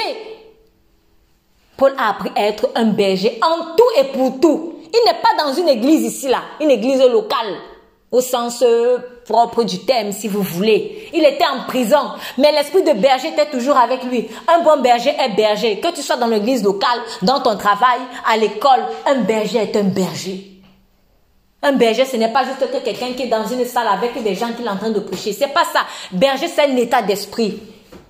Speaker 1: Paul a appris à être un berger en tout et pour tout. Il n'est pas dans une église ici, là, une église locale, au sens euh, propre du thème, si vous voulez. Il était en prison, mais l'esprit de berger était toujours avec lui. Un bon berger est berger. Que tu sois dans l'église locale, dans ton travail, à l'école, un berger est un berger. Un berger, ce n'est pas juste que quelqu'un qui est dans une salle avec des gens qui train de prêcher. C'est pas ça. Berger, c'est un état d'esprit.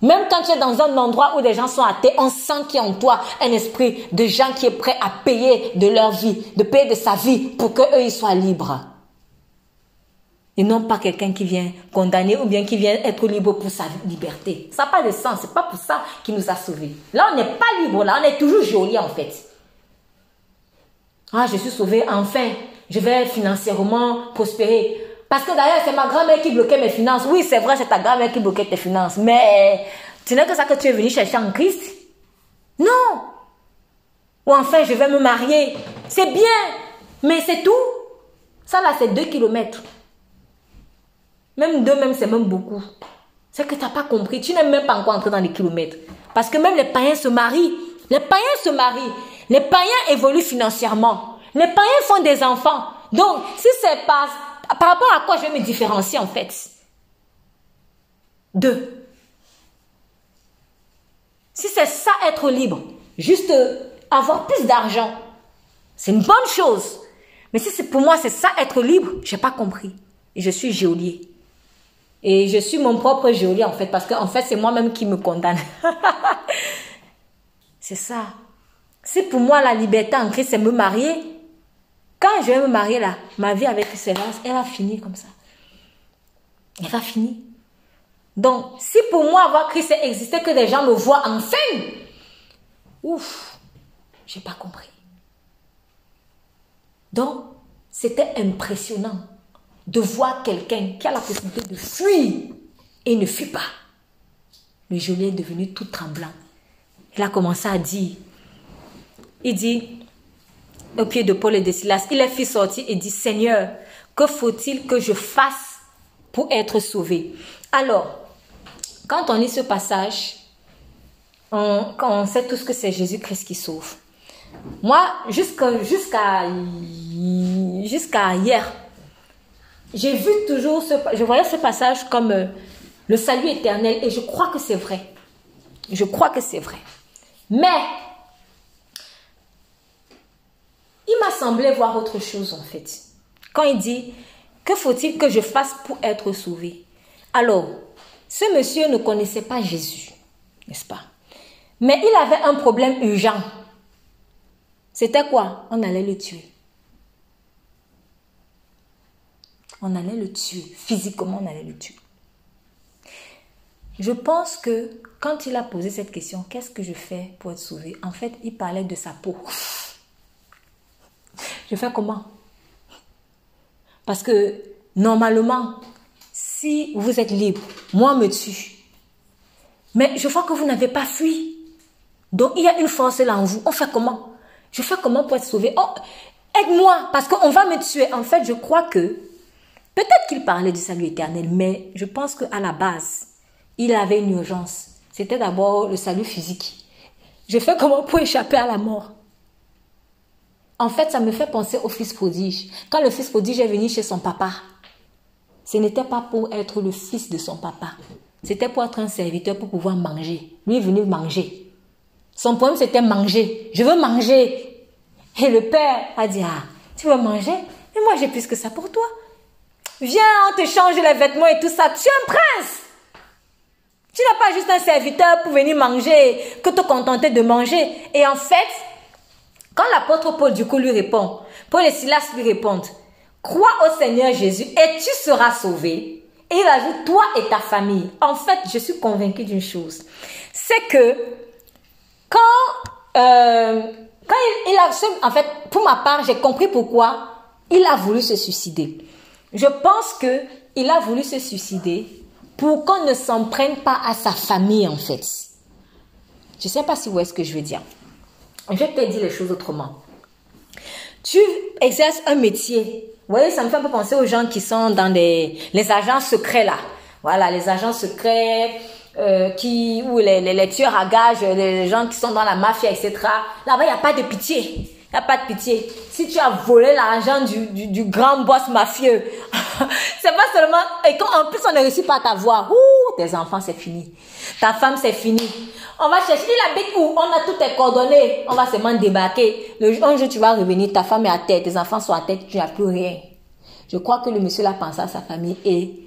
Speaker 1: Même quand tu es dans un endroit où des gens sont athées, on sent qu'il y a en toi un esprit de gens qui est prêt à payer de leur vie, de payer de sa vie pour qu'eux, ils soient libres. Et non pas quelqu'un qui vient condamner ou bien qui vient être libre pour sa liberté. Ça n'a pas de sens. C'est pas pour ça qu'il nous a sauvés. Là, on n'est pas libre. Là, on est toujours joli en fait. Ah, je suis sauvé. Enfin, je vais financièrement prospérer. Parce que d'ailleurs, c'est ma grand-mère qui bloquait mes finances. Oui, c'est vrai, c'est ta grand-mère qui bloquait tes finances. Mais ce n'est que ça que tu es venu chercher en Christ. Non. Ou enfin, je vais me marier. C'est bien. Mais c'est tout. Ça là, c'est deux kilomètres. Même deux, même, c'est même beaucoup. C'est que tu n'as pas compris. Tu n'es même pas encore entré dans les kilomètres. Parce que même les païens se marient. Les païens se marient. Les païens évoluent financièrement. Les païens font des enfants. Donc, si c'est pas par rapport à quoi je vais me différencier en fait? Deux. Si c'est ça être libre, juste avoir plus d'argent, c'est une bonne chose. Mais si c'est pour moi c'est ça être libre, j'ai pas compris. Et je suis geôlier. Et je suis mon propre geôlier en fait, parce qu'en fait c'est moi-même qui me condamne. c'est ça. Si pour moi la liberté en Christ c'est me marier, quand je vais me marier là, ma vie avec Céleste, elle va finir comme ça. Elle va finir. Donc, si pour moi avoir Christ existait que des gens me voient enfin, ouf, j'ai pas compris. Donc, c'était impressionnant de voir quelqu'un qui a la possibilité de fuir et ne fuit pas. Le geôlier est devenu tout tremblant. Il a commencé à dire, il dit, au pied de Paul et de Silas, il les fit sortir et dit, Seigneur, que faut-il que je fasse pour être sauvé? Alors, quand on lit ce passage, on, quand on sait tout ce que c'est Jésus-Christ qui sauve. Moi, jusqu'à jusqu'à hier, j'ai vu toujours ce, je voyais ce passage comme euh, le salut éternel et je crois que c'est vrai. Je crois que c'est vrai. Mais il m'a semblé voir autre chose en fait. Quand il dit, que faut-il que je fasse pour être sauvé? Alors, Ce monsieur ne connaissait pas Jésus, n'est-ce pas? Mais il avait un problème urgent. C'était quoi? On allait le tuer. On allait le tuer. Physiquement, on allait le tuer. Je pense que quand il a posé cette question, qu'est-ce que je fais pour être sauvé? En fait, il parlait de sa peau. Je fais comment? Parce que normalement, si vous êtes libre, moi me tue. Mais je vois que vous n'avez pas fui. Donc il y a une force là en vous. On fait comment? Je fais comment pour être sauvé? Oh, aide-moi, parce qu'on va me tuer. En fait, je crois que peut-être qu'il parlait du salut éternel, mais je pense qu'à la base, il avait une urgence. C'était d'abord le salut physique. Je fais comment pour échapper à la mort? En fait, ça me fait penser au fils prodige. Quand le fils prodige est venu chez son papa, ce n'était pas pour être le fils de son papa. C'était pour être un serviteur pour pouvoir manger. Lui est venu manger. Son problème, c'était manger. Je veux manger. Et le père a dit, ah, tu veux manger? Mais moi, j'ai plus que ça pour toi. Viens, on te change les vêtements et tout ça. Tu es un prince. Tu n'as pas juste un serviteur pour venir manger, que te contenter de manger. Et en fait, quand l'apôtre Paul du coup lui répond, Paul et Silas lui répondent, crois au Seigneur Jésus et tu seras sauvé. Et il ajoute, toi et ta famille. En fait, je suis convaincu d'une chose. C'est que quand, euh, il, a, en fait, pour ma part, j'ai compris pourquoi il a voulu se suicider. Je pense que il a voulu se suicider pour qu'on ne s'en prenne pas à sa famille en fait. Je ne sais pas si vous voyez ce que je veux dire. Je te dire les choses autrement. Tu exerces un métier. Vous voyez, ça me fait un peu penser aux gens qui sont dans les agents secrets là. Voilà, les agents secrets, euh, qui, ou les, tueurs à gages, les gens qui sont dans la mafia, etc. Là-bas, il n'y a pas de pitié. Il n'y a pas de pitié. Si tu as volé l'argent du, grand boss mafieux, c'est pas seulement... Et quand en plus on ne réussit pas à t'avoir, tes enfants c'est fini. Ta femme c'est fini. On va chercher, il habite où On a toutes tes coordonnées. On va seulement débarquer. Un jour tu vas revenir, ta femme est à terre, tes enfants sont à tête, tu n'as plus rien. Je crois que le monsieur l'a pensé à sa famille et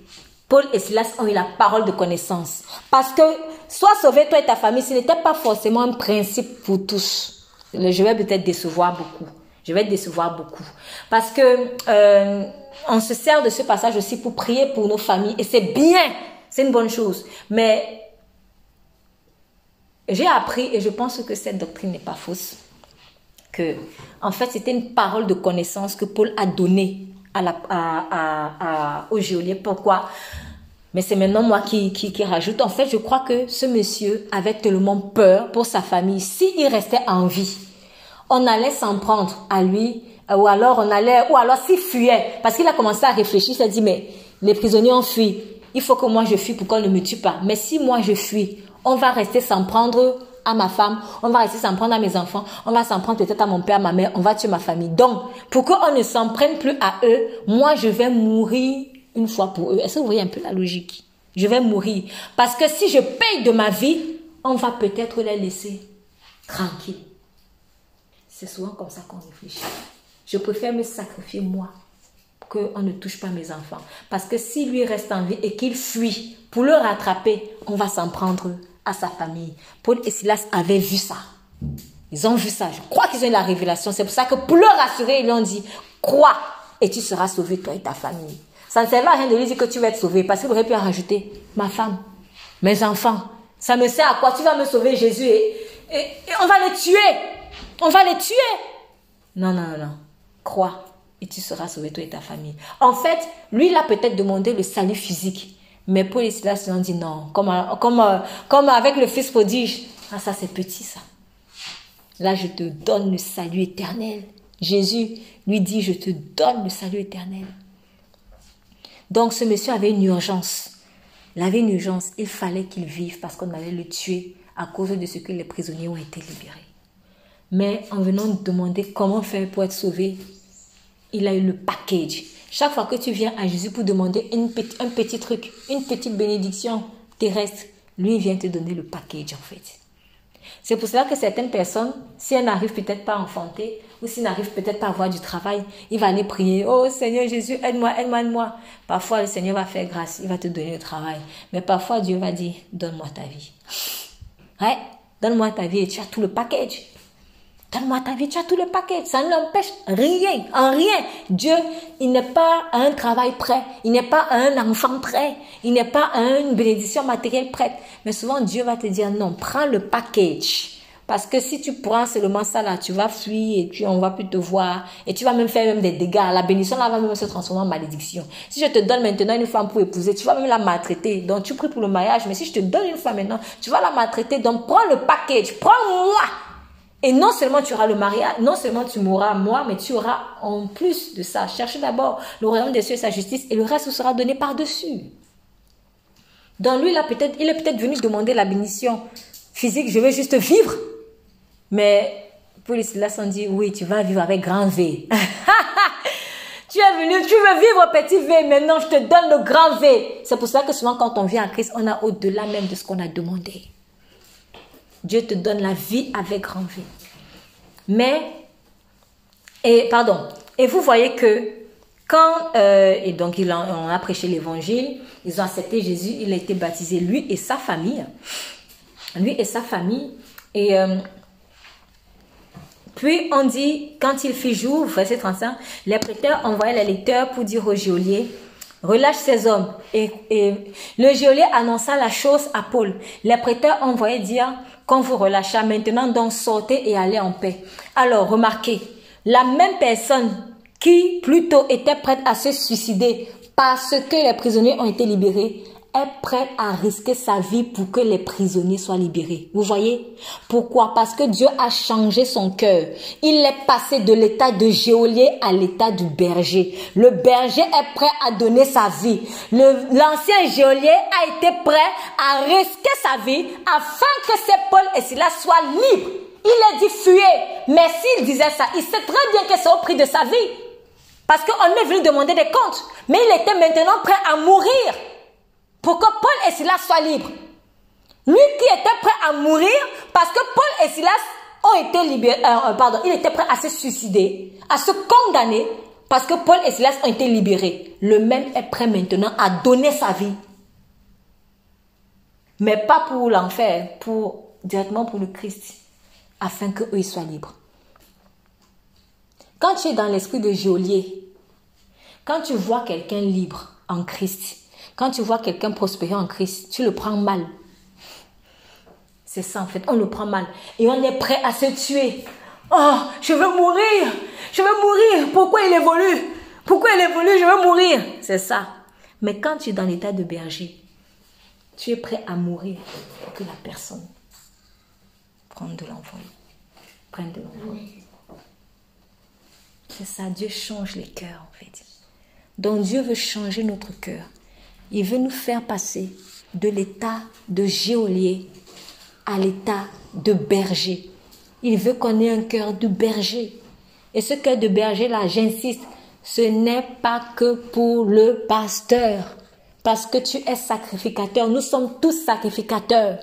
Speaker 1: Paul et Silas ont eu la parole de connaissance. Parce que, soit sauver toi et ta famille, ce n'était pas forcément un principe pour tous je vais peut-être décevoir beaucoup. Je vais décevoir beaucoup. Parce que euh, on se sert de ce passage aussi pour prier pour nos familles. Et c'est bien, c'est une bonne chose. Mais j'ai appris, et je pense que cette doctrine n'est pas fausse, que en fait c'était une parole de connaissance que Paul a donnée à à, à, au geôlier. Pourquoi? Mais c'est maintenant moi qui, qui, rajoute. En fait, je crois que ce monsieur avait tellement peur pour sa famille. S'il restait en vie, on allait s'en prendre à lui, ou alors on allait, ou alors s'il fuyait, parce qu'il a commencé à réfléchir, il s'est dit, mais les prisonniers ont fui. Il faut que moi je fuis pour qu'on ne me tue pas? Mais si moi je fuis, on va rester s'en prendre à ma femme, on va rester s'en prendre à mes enfants, on va s'en prendre peut-être à mon père, à ma mère, on va tuer ma famille. Donc, pour qu'on ne s'en prenne plus à eux, moi je vais mourir une fois pour eux. Est-ce que vous voyez un peu la logique? Je vais mourir. Parce que si je paye de ma vie, on va peut-être les laisser tranquilles. C'est souvent comme ça qu'on réfléchit. Je préfère me sacrifier moi qu'on ne touche pas mes enfants. Parce que si lui reste en vie et qu'il fuit, pour le rattraper, on va s'en prendre à sa famille. Paul et Silas avaient vu ça. Ils ont vu ça. Je crois qu'ils ont eu la révélation. C'est pour ça que pour le rassurer, ils lui ont dit, crois et tu seras sauvé, toi et ta famille. Ça ne sert à rien de lui dire que tu vas être sauvé, parce qu'il aurait pu en rajouter ma femme, mes enfants. Ça me sert à quoi? Tu vas me sauver, Jésus, et, et, on va les tuer. On va les tuer. Non, non, non, non. Crois et tu seras sauvé, toi et ta famille. En fait, lui, il a peut-être demandé le salut physique. Mais Paul et Silas ont dit non. Comme, comme, comme avec le fils prodige. Ah, ça, c'est petit, ça. Là, je te donne le salut éternel. Jésus lui dit, je te donne le salut éternel. Donc ce monsieur avait une urgence. Il avait une urgence. Il fallait qu'il vive parce qu'on allait le tuer à cause de ce que les prisonniers ont été libérés. Mais en venant demander comment faire pour être sauvé, il a eu le package. Chaque fois que tu viens à Jésus pour demander un petit truc, une petite bénédiction terrestre, lui vient te donner le package en fait. C'est pour cela que certaines personnes, si elles n'arrivent peut-être pas à enfanter, ou s'il n'arrive peut-être pas à avoir du travail, il va aller prier. Oh Seigneur Jésus, aide-moi, aide-moi, aide-moi. Parfois, le Seigneur va faire grâce, il va te donner le travail. Mais parfois, Dieu va dire, donne-moi ta vie. Ouais, donne-moi ta vie et tu as tout le package. Donne-moi ta vie, tu as tout le paquet. Ça ne l'empêche rien, en rien. Dieu, il n'est pas un travail prêt. Il n'est pas un enfant prêt. Il n'est pas une bénédiction matérielle prête. Mais souvent, Dieu va te dire non, prends le package. Parce que si tu prends seulement ça là, tu vas fuir et tu, on va plus te voir. Et tu vas même faire même des dégâts. La bénédiction là va même se transformer en malédiction. Si je te donne maintenant une femme pour épouser, tu vas même la maltraiter. Donc tu pries pour le mariage. Mais si je te donne une femme maintenant, tu vas la maltraiter. Donc prends le package. Prends-moi. Et non seulement tu auras le mariage, non seulement tu mourras moi, mais tu auras en plus de ça. Cherche d'abord le royaume des cieux sa justice et le reste vous sera donné par-dessus. Dans lui, il est peut-être venu demander la bénédiction physique, je veux juste vivre. Mais pour là, dit, oui, tu vas vivre avec grand V. tu es venu, tu veux vivre petit V, maintenant je te donne le grand V. C'est pour ça que souvent quand on vient à Christ, on a au-delà même de ce qu'on a demandé. Dieu te donne la vie avec grand. Mais, et pardon, et vous voyez que quand, euh, et donc ils ont, a prêché l'évangile, ils ont accepté Jésus, il a été baptisé, lui et sa famille. Lui et sa famille. Et euh, puis on dit, quand il fit jour, verset 35, les prêteurs envoyaient les lecteurs pour dire au geôlier, relâche ces hommes. Et, et le geôlier annonça la chose à Paul. Les prêteurs envoyaient dire, quand vous relâchez maintenant, donc sortez et allez en paix. Alors, remarquez, la même personne qui plutôt était prête à se suicider parce que les prisonniers ont été libérés, est prête à risquer sa vie pour que les prisonniers soient libérés. Vous voyez? Pourquoi? Parce que Dieu a changé son cœur. Il est passé de l'état de géolier à l'état du berger. Le berger est prêt à donner sa vie. L'ancien géolier a été prêt à risquer sa vie afin que ces Paul et Silas soient libres. Il a dit fuyez. Mais s'il disait ça, il sait très bien que c'est au prix de sa vie. Parce qu'on est venu demander des comptes. Mais il était maintenant prêt à mourir pour que Paul et Silas soient libres? Lui qui était prêt à mourir parce que Paul et Silas ont été libérés, euh, euh, pardon, il était prêt à se suicider, à se condamner parce que Paul et Silas ont été libérés. Le même est prêt maintenant à donner sa vie. Mais pas pour l'enfer, pour, directement pour le Christ, afin qu'eux soient libres. Quand tu es dans l'esprit de geôlier, quand tu vois quelqu'un libre en Christ, quand tu vois quelqu'un prospérer en Christ, tu le prends mal. C'est ça en fait, on le prend mal. Et on est prêt à se tuer. Oh, je veux mourir. Je veux mourir. Pourquoi il évolue? Pourquoi il évolue? Je veux mourir. C'est ça. Mais quand tu es dans l'état de berger, tu es prêt à mourir pour que la personne prenne de l'envol. Prenne de l'envol. C'est ça, Dieu change les cœurs en fait. Donc Dieu veut changer notre cœur. Il veut nous faire passer de l'état de géolier à l'état de berger. Il veut qu'on ait un cœur de berger. Et ce cœur de berger, là, j'insiste, ce n'est pas que pour le pasteur. Parce que tu es sacrificateur. Nous sommes tous sacrificateurs.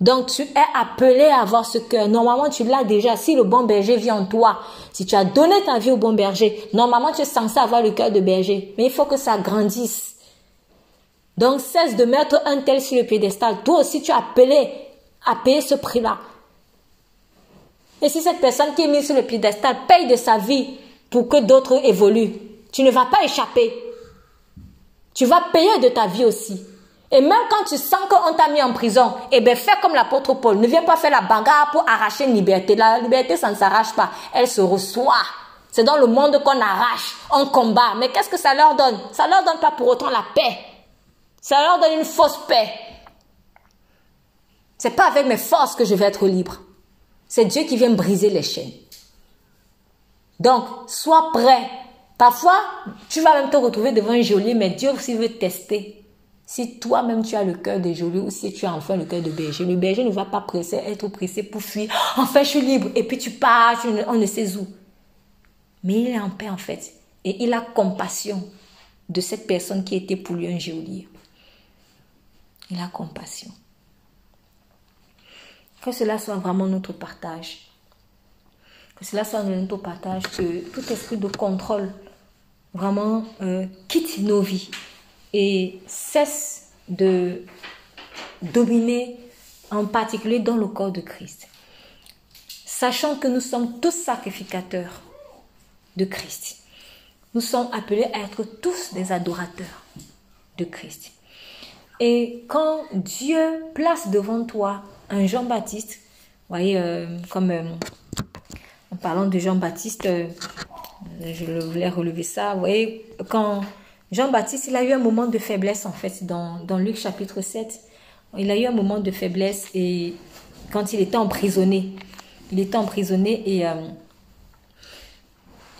Speaker 1: Donc tu es appelé à avoir ce cœur. Normalement, tu l'as déjà. Si le bon berger vit en toi, si tu as donné ta vie au bon berger, normalement, tu es censé avoir le cœur de berger. Mais il faut que ça grandisse. Donc cesse de mettre un tel sur le piédestal. Toi aussi, tu es appelé à payer ce prix-là. Et si cette personne qui est mise sur le piédestal paye de sa vie pour que d'autres évoluent, tu ne vas pas échapper. Tu vas payer de ta vie aussi. Et même quand tu sens qu'on t'a mis en prison, eh bien, fais comme l'apôtre Paul. Ne viens pas faire la bagarre pour arracher une liberté. La liberté, ça ne s'arrache pas. Elle se reçoit. C'est dans le monde qu'on arrache, on combat. Mais qu'est-ce que ça leur donne? Ça leur donne pas pour autant la paix. Ça leur donne une fausse paix. C'est pas avec mes forces que je vais être libre. C'est Dieu qui vient briser les chaînes. Donc, sois prêt. Parfois, tu vas même te retrouver devant un geôlier, mais Dieu aussi veut tester. Si toi-même tu as le cœur de geôlier ou si tu as enfin le cœur de berger, le berger ne va pas presser, être pressé pour fuir. Enfin, je suis libre. Et puis tu pars, on ne sait où. Mais il est en paix en fait. Et il a compassion de cette personne qui était pour lui un geôlier. Il a compassion. Que cela soit vraiment notre partage. Que cela soit notre partage, que tout esprit de contrôle vraiment euh, quitte nos vies et cesse de dominer, en particulier dans le corps de Christ. Sachant que nous sommes tous sacrificateurs de Christ. Nous sommes appelés à être tous des adorateurs de Christ. Et quand Dieu place devant toi un Jean-Baptiste, vous voyez, euh, comme euh, en parlant de Jean-Baptiste, euh, je voulais relever ça, vous voyez, quand Jean-Baptiste, il a eu un moment de faiblesse en fait dans, Luc chapitre 7. Il a eu un moment de faiblesse et quand il était emprisonné, il était emprisonné et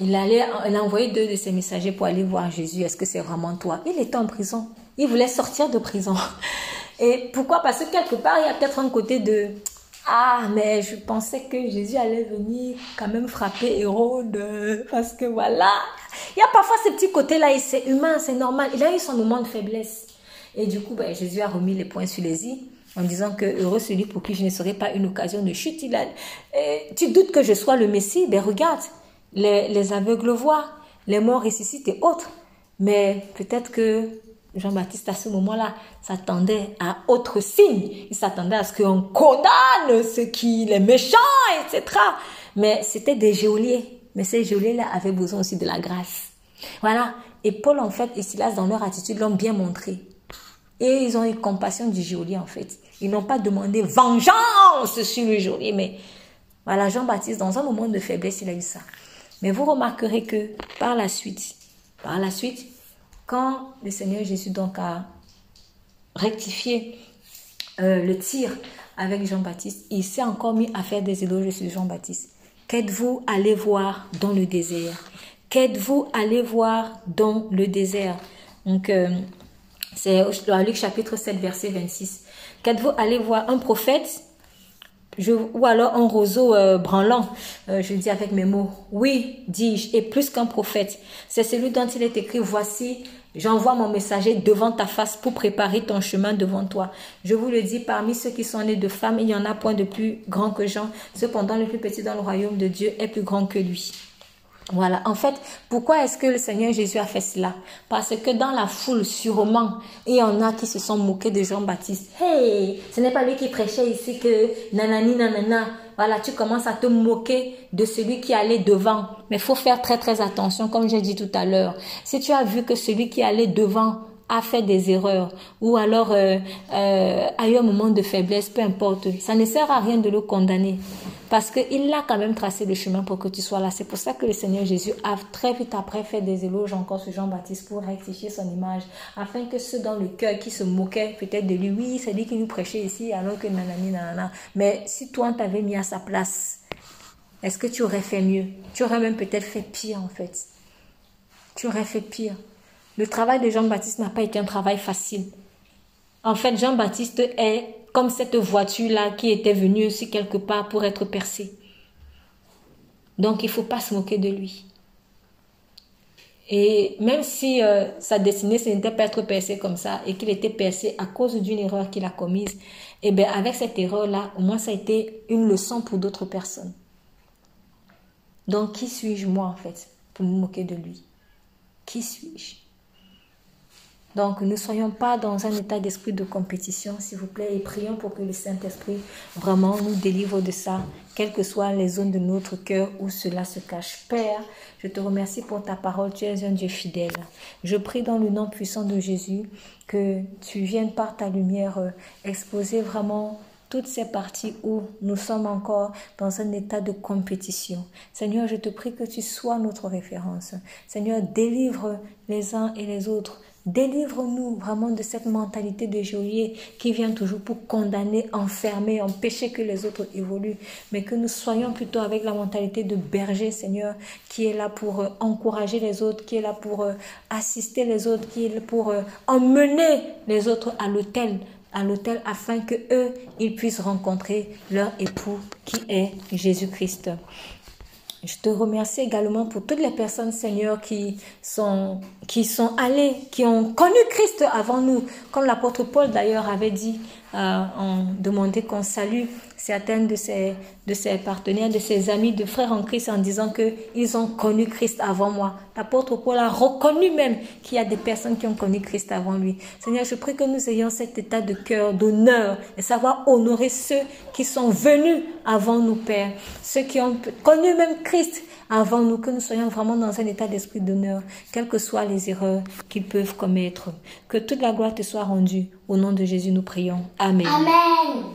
Speaker 1: il, allait, il a envoyé deux de ses messagers pour aller voir Jésus. Est-ce que c'est vraiment toi? Il était en prison. Il voulait sortir de prison. Et pourquoi? Parce que quelque part, il y a peut-être un côté de ah, mais je pensais que Jésus allait venir quand même frapper Hérode, parce que voilà. Il y a parfois ce petit côté-là, et c'est humain, c'est normal. Il a eu son moment de faiblesse. Et du coup, ben, Jésus a remis les points sur les i en disant que heureux celui pour qui je ne serai pas une occasion de chute. Il a, tu doutes que je sois le Messie? Ben regarde, les, les aveugles voient, les morts ressuscitent et autres. Mais peut-être que Jean-Baptiste, à ce moment-là, s'attendait à autre signe. Il s'attendait à ce qu'on condamne ceux qui, les méchants, etc. Mais c'était des geôliers. Mais ces geôliers-là avaient besoin aussi de la grâce. Voilà. Et Paul, en fait, et Silas, dans leur attitude, l'ont bien montré. Et ils ont eu compassion du geôlier, en fait. Ils n'ont pas demandé vengeance sur le geôlier, mais voilà, Jean-Baptiste, dans un moment de faiblesse, il a eu ça. Mais vous remarquerez que par la suite, par la suite, quand le Seigneur Jésus donc a rectifié euh, le tir avec Jean-Baptiste, il s'est encore mis à faire des éloges sur Jean-Baptiste. Qu'êtes-vous allé voir dans le désert? Qu'êtes-vous allé voir dans le désert? Donc, euh, c'est Luc chapitre 7, verset 26. Qu'êtes-vous allé voir? Un prophète je, ou alors un roseau euh, branlant, euh, je dis avec mes mots. Oui, dis-je, et plus qu'un prophète. C'est celui dont il est écrit, voici, j'envoie mon messager devant ta face pour préparer ton chemin devant toi. Je vous le dis, parmi ceux qui sont nés de femmes, il n'y en a point de plus grand que Jean. Cependant, le plus petit dans le royaume de Dieu est plus grand que lui. Voilà, en fait, pourquoi est-ce que le Seigneur Jésus a fait cela? Parce que dans la foule, sûrement, il y en a qui se sont moqués de Jean-Baptiste. Hey, ce n'est pas lui qui prêchait ici que nanani nanana. Voilà, tu commences à te moquer de celui qui allait devant. Mais faut faire très très attention, comme j'ai dit tout à l'heure. Si tu as vu que celui qui allait devant a fait des erreurs ou alors euh, euh, a eu un moment de faiblesse, peu importe, ça ne sert à rien de le condamner. Parce qu'il a quand même tracé le chemin pour que tu sois là. C'est pour ça que le Seigneur Jésus a très vite après fait des éloges encore sur Jean-Baptiste pour rectifier son image. Afin que ceux dans le cœur qui se moquaient peut-être de lui, oui, c'est lui qui nous prêchait ici alors que nanani nanana. Mais si toi t'avais mis à sa place, est-ce que tu aurais fait mieux? Tu aurais même peut-être fait pire en fait. Tu aurais fait pire. Le travail de Jean-Baptiste n'a pas été un travail facile. En fait, Jean-Baptiste est comme cette voiture-là qui était venue aussi quelque part pour être percée. Donc il ne faut pas se moquer de lui. Et même si euh, sa destinée, ce n'était pas être percé comme ça et qu'il était percé à cause d'une erreur qu'il a commise, eh bien avec cette erreur-là, au moins ça a été une leçon pour d'autres personnes. Donc qui suis-je moi en fait pour me moquer de lui? Qui suis-je? Donc, ne soyons pas dans un état d'esprit de compétition, s'il vous plaît, et prions pour que le Saint-Esprit vraiment nous délivre de ça, quelles que soient les zones de notre cœur où cela se cache. Père, je te remercie pour ta parole, tu es un Dieu fidèle. Je prie dans le nom puissant de Jésus que tu viennes par ta lumière euh, exposer vraiment toutes ces parties où nous sommes encore dans un état de compétition. Seigneur, je te prie que tu sois notre référence. Seigneur, délivre les uns et les autres Délivre-nous vraiment de cette mentalité de geôlier qui vient toujours pour condamner, enfermer, empêcher que les autres évoluent, mais que nous soyons plutôt avec la mentalité de berger, Seigneur, qui est là pour euh, encourager les autres, qui est là pour euh, assister les autres, qui est là pour euh, emmener les autres à l'autel, à l'autel afin que eux, ils puissent rencontrer leur époux qui est Jésus-Christ. Je te remercie également pour toutes les personnes, Seigneur, qui sont, allées, qui ont connu Christ avant nous. Comme l'apôtre Paul d'ailleurs avait dit, euh, en demandant qu'on salue certaines de ses, de ses partenaires, de ses amis, de frères en Christ en disant qu'ils ont connu Christ avant moi. L'apôtre Paul a reconnu même qu'il y a des personnes qui ont connu Christ avant lui. Seigneur, je prie que nous ayons cet état de cœur, d'honneur, et savoir honorer ceux qui sont venus avant nous, Père. Ceux qui ont connu même Christ avant nous, que nous soyons vraiment dans un état d'esprit d'honneur, quelles que soient les erreurs qu'ils peuvent commettre. Que toute la gloire te soit rendue. Au nom de Jésus, nous prions. Amen.
Speaker 4: Amen.